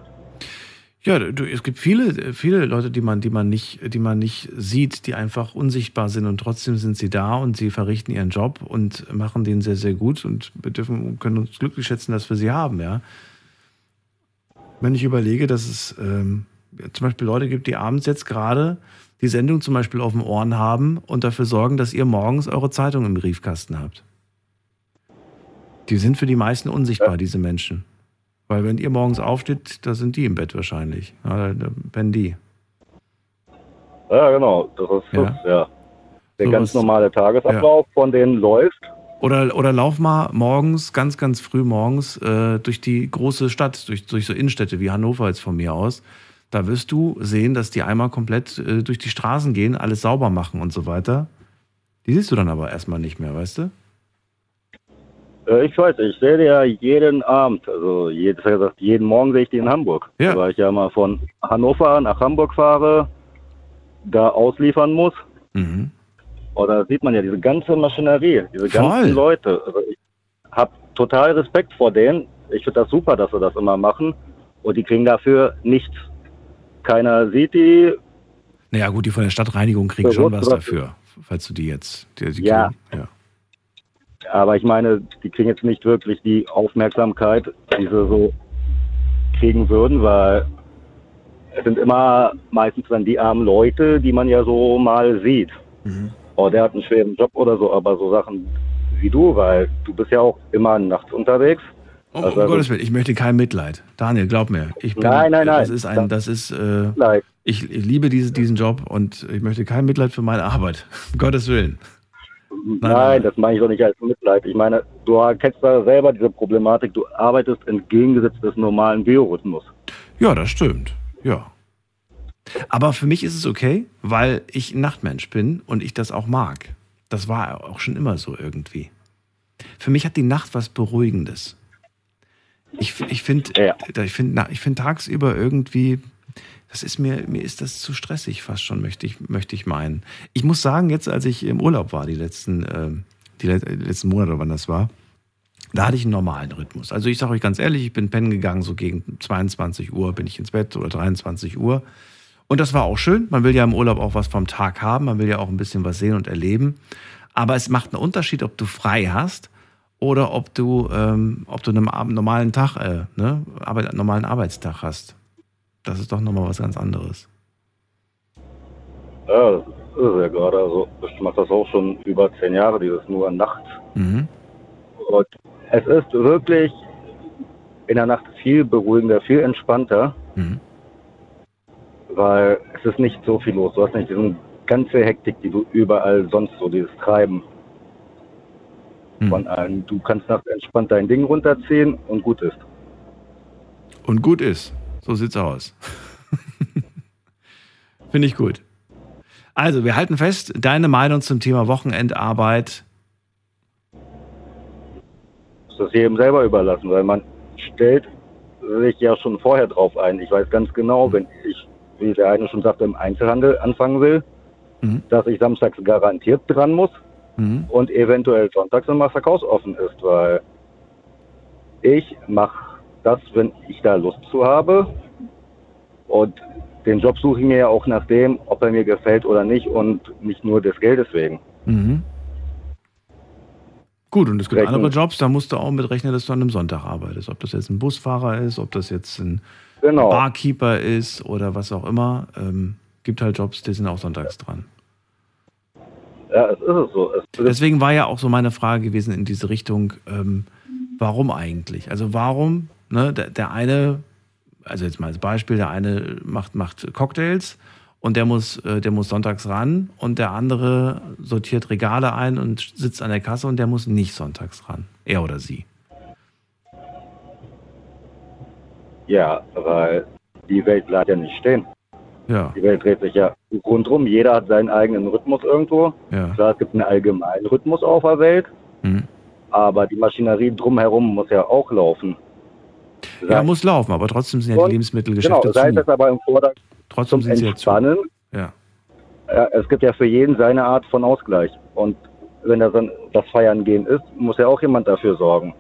Ja, du, es gibt viele, viele Leute, die man, die man nicht, die man nicht sieht, die einfach unsichtbar sind und trotzdem sind sie da und sie verrichten ihren Job und machen den sehr, sehr gut und wir dürfen, können uns glücklich schätzen, dass wir sie haben, ja. Wenn ich überlege, dass es ähm, zum Beispiel Leute gibt, die abends jetzt gerade die Sendung zum Beispiel auf dem Ohren haben und dafür sorgen, dass ihr morgens eure Zeitung im Briefkasten habt. Die sind für die meisten unsichtbar, diese Menschen. Weil wenn ihr morgens aufsteht, da sind die im Bett wahrscheinlich. Ja, da pennen die. Ja, genau, das ist Ja. das, ja. Der So ganz normale Tagesablauf von denen läuft. Oder, oder lauf mal morgens, ganz, ganz früh morgens, äh, durch die große Stadt, durch, durch so Innenstädte wie Hannover jetzt von mir aus. Da wirst du sehen, dass die einmal komplett äh, durch die Straßen gehen, alles sauber machen und so weiter. Die siehst du dann aber erstmal nicht mehr, weißt du? Äh, Ich weiß, ich sehe die ja jeden Abend, also jedes gesagt, jeden Morgen sehe ich die in Hamburg. Ja. Weil ich ja mal von Hannover nach Hamburg fahre, da ausliefern muss. Mhm. Und da sieht man ja diese ganze Maschinerie, diese Voll. ganzen Leute. Also ich habe total Respekt vor denen. Ich finde das super, dass sie das immer machen. Und die kriegen dafür nichts. Keiner sieht die. Naja, gut, die von der Stadtreinigung kriegen schon was dafür, falls du die jetzt. Die, die Ja. kriegen- ja. Aber ich meine, die kriegen jetzt nicht wirklich die Aufmerksamkeit, die sie so kriegen würden, weil es sind immer meistens dann die armen Leute, die man ja so mal sieht. Oh, der hat einen schweren Job oder so, aber so Sachen wie du, weil du bist ja auch immer nachts unterwegs. Um, um Gottes Willen, ich möchte kein Mitleid. Daniel, glaub mir. Ich bin, Nein, nein, nein. Das ist ein, das ist, äh, ich liebe diese, diesen Job und ich möchte kein Mitleid für meine Arbeit. Um Gottes Willen. Nein, das meine ich doch nicht als Mitleid. Ich meine, du kennst da selber diese Problematik. Du arbeitest entgegengesetzt des normalen Biorhythmus. Ja, das stimmt. Ja. Aber für mich ist es okay, weil ich ein Nachtmensch bin und ich das auch mag. Das war auch schon immer so irgendwie. Für mich hat die Nacht was Beruhigendes. Ich, ich finde ich find, ich find tagsüber irgendwie, das ist mir, mir ist das zu stressig fast schon, möchte ich, möchte ich meinen. Ich muss sagen, jetzt als ich im Urlaub war, die letzten, äh, die letzten Monate, wann das war, da hatte ich einen normalen Rhythmus. Also ich sage euch ganz ehrlich, ich bin pennen gegangen, so gegen 22 Uhr bin ich ins Bett oder 23 Uhr. Und das war auch schön. Man will ja im Urlaub auch was vom Tag haben. Man will ja auch ein bisschen was sehen und erleben. Aber es macht einen Unterschied, ob du frei hast oder ob du, ähm, ob du einen normalen Tag, äh, ne, Arbeit, normalen Arbeitstag hast. Das ist doch nochmal was ganz anderes. Ja, das ist ja gerade. Also ich mache das auch schon über zehn Jahre, dieses nur Nacht. Mhm. Und es ist wirklich in der Nacht viel beruhigender, viel entspannter, Mhm. weil es ist nicht so viel los. Du hast nicht diese ganze Hektik, die du überall sonst so, dieses Treiben von allen. Du kannst nachts entspannt dein Ding runterziehen und gut ist. Und gut ist. So sieht's aus. Finde ich gut. Also, wir halten fest, deine Meinung zum Thema Wochenendarbeit. ist das jedem selber überlassen, weil man stellt sich ja schon vorher drauf ein. Ich weiß ganz genau, wenn ich, wie der eine schon sagte, im Einzelhandel anfangen will, dass ich samstags garantiert dran muss und eventuell sonntags im Massakraus offen ist, weil ich mache das, wenn ich da Lust zu habe und den Job suche ich mir ja auch nach dem, ob er mir gefällt oder nicht und nicht nur des Geldes wegen. Mhm. Gut, und es gibt Rechnen. andere Jobs, da musst du auch mit rechnen, dass du an einem Sonntag arbeitest. Ob das jetzt ein Busfahrer ist, ob das jetzt ein Genau. Barkeeper ist oder was auch immer. Ähm, gibt halt Jobs, die sind auch sonntags dran. Ja, es ist es so. Es Deswegen war ja auch so meine Frage gewesen in diese Richtung, ähm, warum eigentlich? Also warum, ne, der, der eine, also jetzt mal als Beispiel, der eine macht, macht Cocktails und der muss, äh, der muss sonntags ran und der andere sortiert Regale ein und sitzt an der Kasse und der muss nicht sonntags ran. Er oder sie. Ja, weil die Welt bleibt ja nicht stehen. Ja. Die Welt dreht sich ja rundrum. Jeder hat seinen eigenen Rhythmus irgendwo. Ja. Klar, es gibt einen allgemeinen Rhythmus auf der Welt, Mhm. aber die Maschinerie drumherum muss ja auch laufen. Ja, muss laufen, aber trotzdem sind ja die Lebensmittelgeschäfte Genau, sei zu. es aber im Vordergrund Trotzdem zum sind sie ja. Entspannen. Ja. Ja, es gibt ja für jeden seine Art von Ausgleich. Und wenn das dann das Feiern gehen ist, muss ja auch jemand dafür sorgen.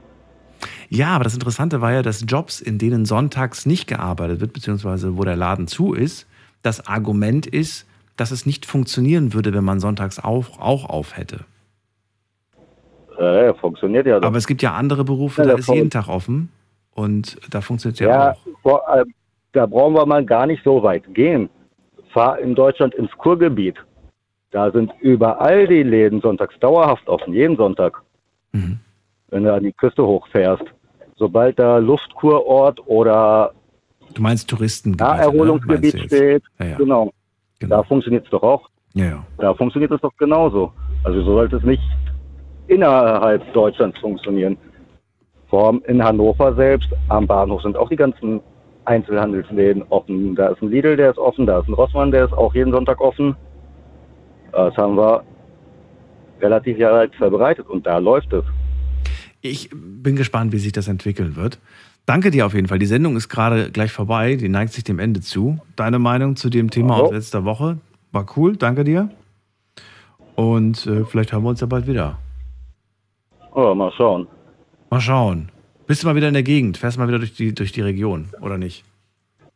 Ja, aber das Interessante war ja, dass Jobs, in denen sonntags nicht gearbeitet wird, beziehungsweise wo der Laden zu ist, das Argument ist, dass es nicht funktionieren würde, wenn man sonntags auch, auch auf hätte. Äh, funktioniert ja doch. Aber es gibt ja andere Berufe, Ja, da ist jeden Tag offen und da funktioniert ja, Ja, auch. allem, da brauchen wir mal gar nicht so weit gehen. Fahr in Deutschland ins Kurgebiet. Da sind überall die Läden sonntags dauerhaft offen, jeden Sonntag. Mhm. Wenn du an die Küste hochfährst. Sobald da Luftkurort oder Du meinst Touristengebiete, ne? Naherholungsgebiet jetzt? steht, Ja, ja. genau. Da funktioniert es doch auch. Ja. Da funktioniert es doch genauso. Also so sollte es nicht innerhalb Deutschlands funktionieren. Allem in Hannover selbst, am Bahnhof sind auch die ganzen Einzelhandelsläden offen. Da ist ein Lidl, der ist offen, da ist ein Rossmann, der ist auch jeden Sonntag offen. Das haben wir relativ jahrelang verbreitet und da läuft es. Ich bin gespannt, wie sich das entwickeln wird. Danke dir auf jeden Fall. Die Sendung ist gerade gleich vorbei. Die neigt sich dem Ende zu. Deine Meinung zu dem Thema aus letzter Woche war cool. Danke dir. Und äh, vielleicht hören wir uns ja bald wieder. Oh, mal schauen. Mal schauen. Bist du mal wieder in der Gegend? Fährst du mal wieder durch die, durch die Region oder nicht?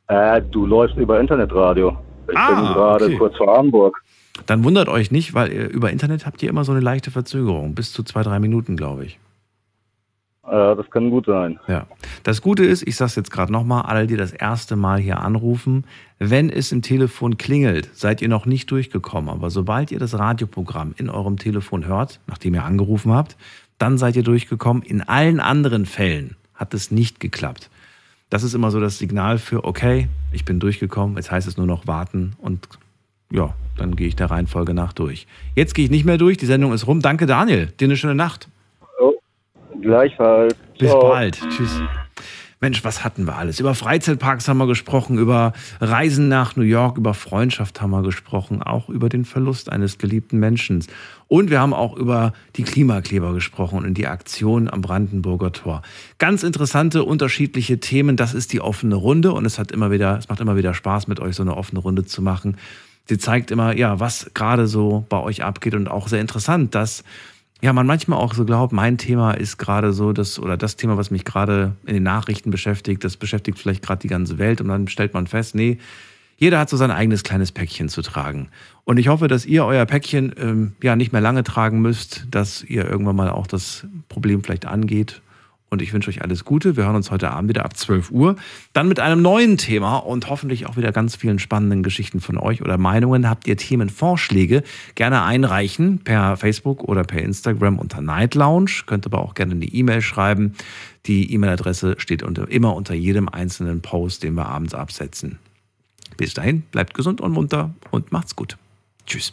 Äh, du läufst über Internetradio. Ich Ah, bin gerade okay. kurz vor Hamburg. Dann wundert euch nicht, weil ihr, über Internet habt ihr immer so eine leichte Verzögerung. Bis zu zwei, drei Minuten, glaube ich. Äh, das kann gut sein. Ja. Das Gute ist, ich sage es jetzt gerade nochmal, alle, die das erste Mal hier anrufen, wenn es im Telefon klingelt, seid ihr noch nicht durchgekommen. Aber sobald ihr das Radioprogramm in eurem Telefon hört, nachdem ihr angerufen habt, dann seid ihr durchgekommen. In allen anderen Fällen hat es nicht geklappt. Das ist immer so das Signal für, okay, ich bin durchgekommen, jetzt heißt es nur noch warten und ja, dann gehe ich der Reihenfolge nach durch. Jetzt gehe ich nicht mehr durch, die Sendung ist rum. Danke, Daniel. Dir eine schöne Nacht. Oh, gleichfalls. Bis Ciao. bald. Tschüss. Mensch, was hatten wir alles? Über Freizeitparks haben wir gesprochen, über Reisen nach New York, über Freundschaft haben wir gesprochen, auch über den Verlust eines geliebten Menschen. Und wir haben auch über die Klimakleber gesprochen und die Aktion am Brandenburger Tor. Ganz interessante, unterschiedliche Themen. Das ist die offene Runde und es hat immer wieder, es macht immer wieder Spaß, mit euch so eine offene Runde zu machen. Sie zeigt immer, ja, was gerade so bei euch abgeht und auch sehr interessant, dass ja, man manchmal auch so glaubt, mein Thema ist gerade so, das oder das Thema, was mich gerade in den Nachrichten beschäftigt, das beschäftigt vielleicht gerade die ganze Welt und dann stellt man fest, nee, jeder hat so sein eigenes kleines Päckchen zu tragen. Und ich hoffe, dass ihr euer Päckchen ähm, ja nicht mehr lange tragen müsst, dass ihr irgendwann mal auch das Problem vielleicht angeht und ich wünsche euch alles Gute. Wir hören uns heute Abend wieder ab 12 Uhr. Dann mit einem neuen Thema und hoffentlich auch wieder ganz vielen spannenden Geschichten von euch oder Meinungen. Habt ihr Themenvorschläge? Gerne einreichen per Facebook oder per Instagram unter Night Lounge. Könnt aber auch gerne eine E-Mail schreiben. Die E-Mail-Adresse steht unter, immer unter jedem einzelnen Post, den wir abends absetzen. Bis dahin, bleibt gesund und munter und macht's gut. Tschüss.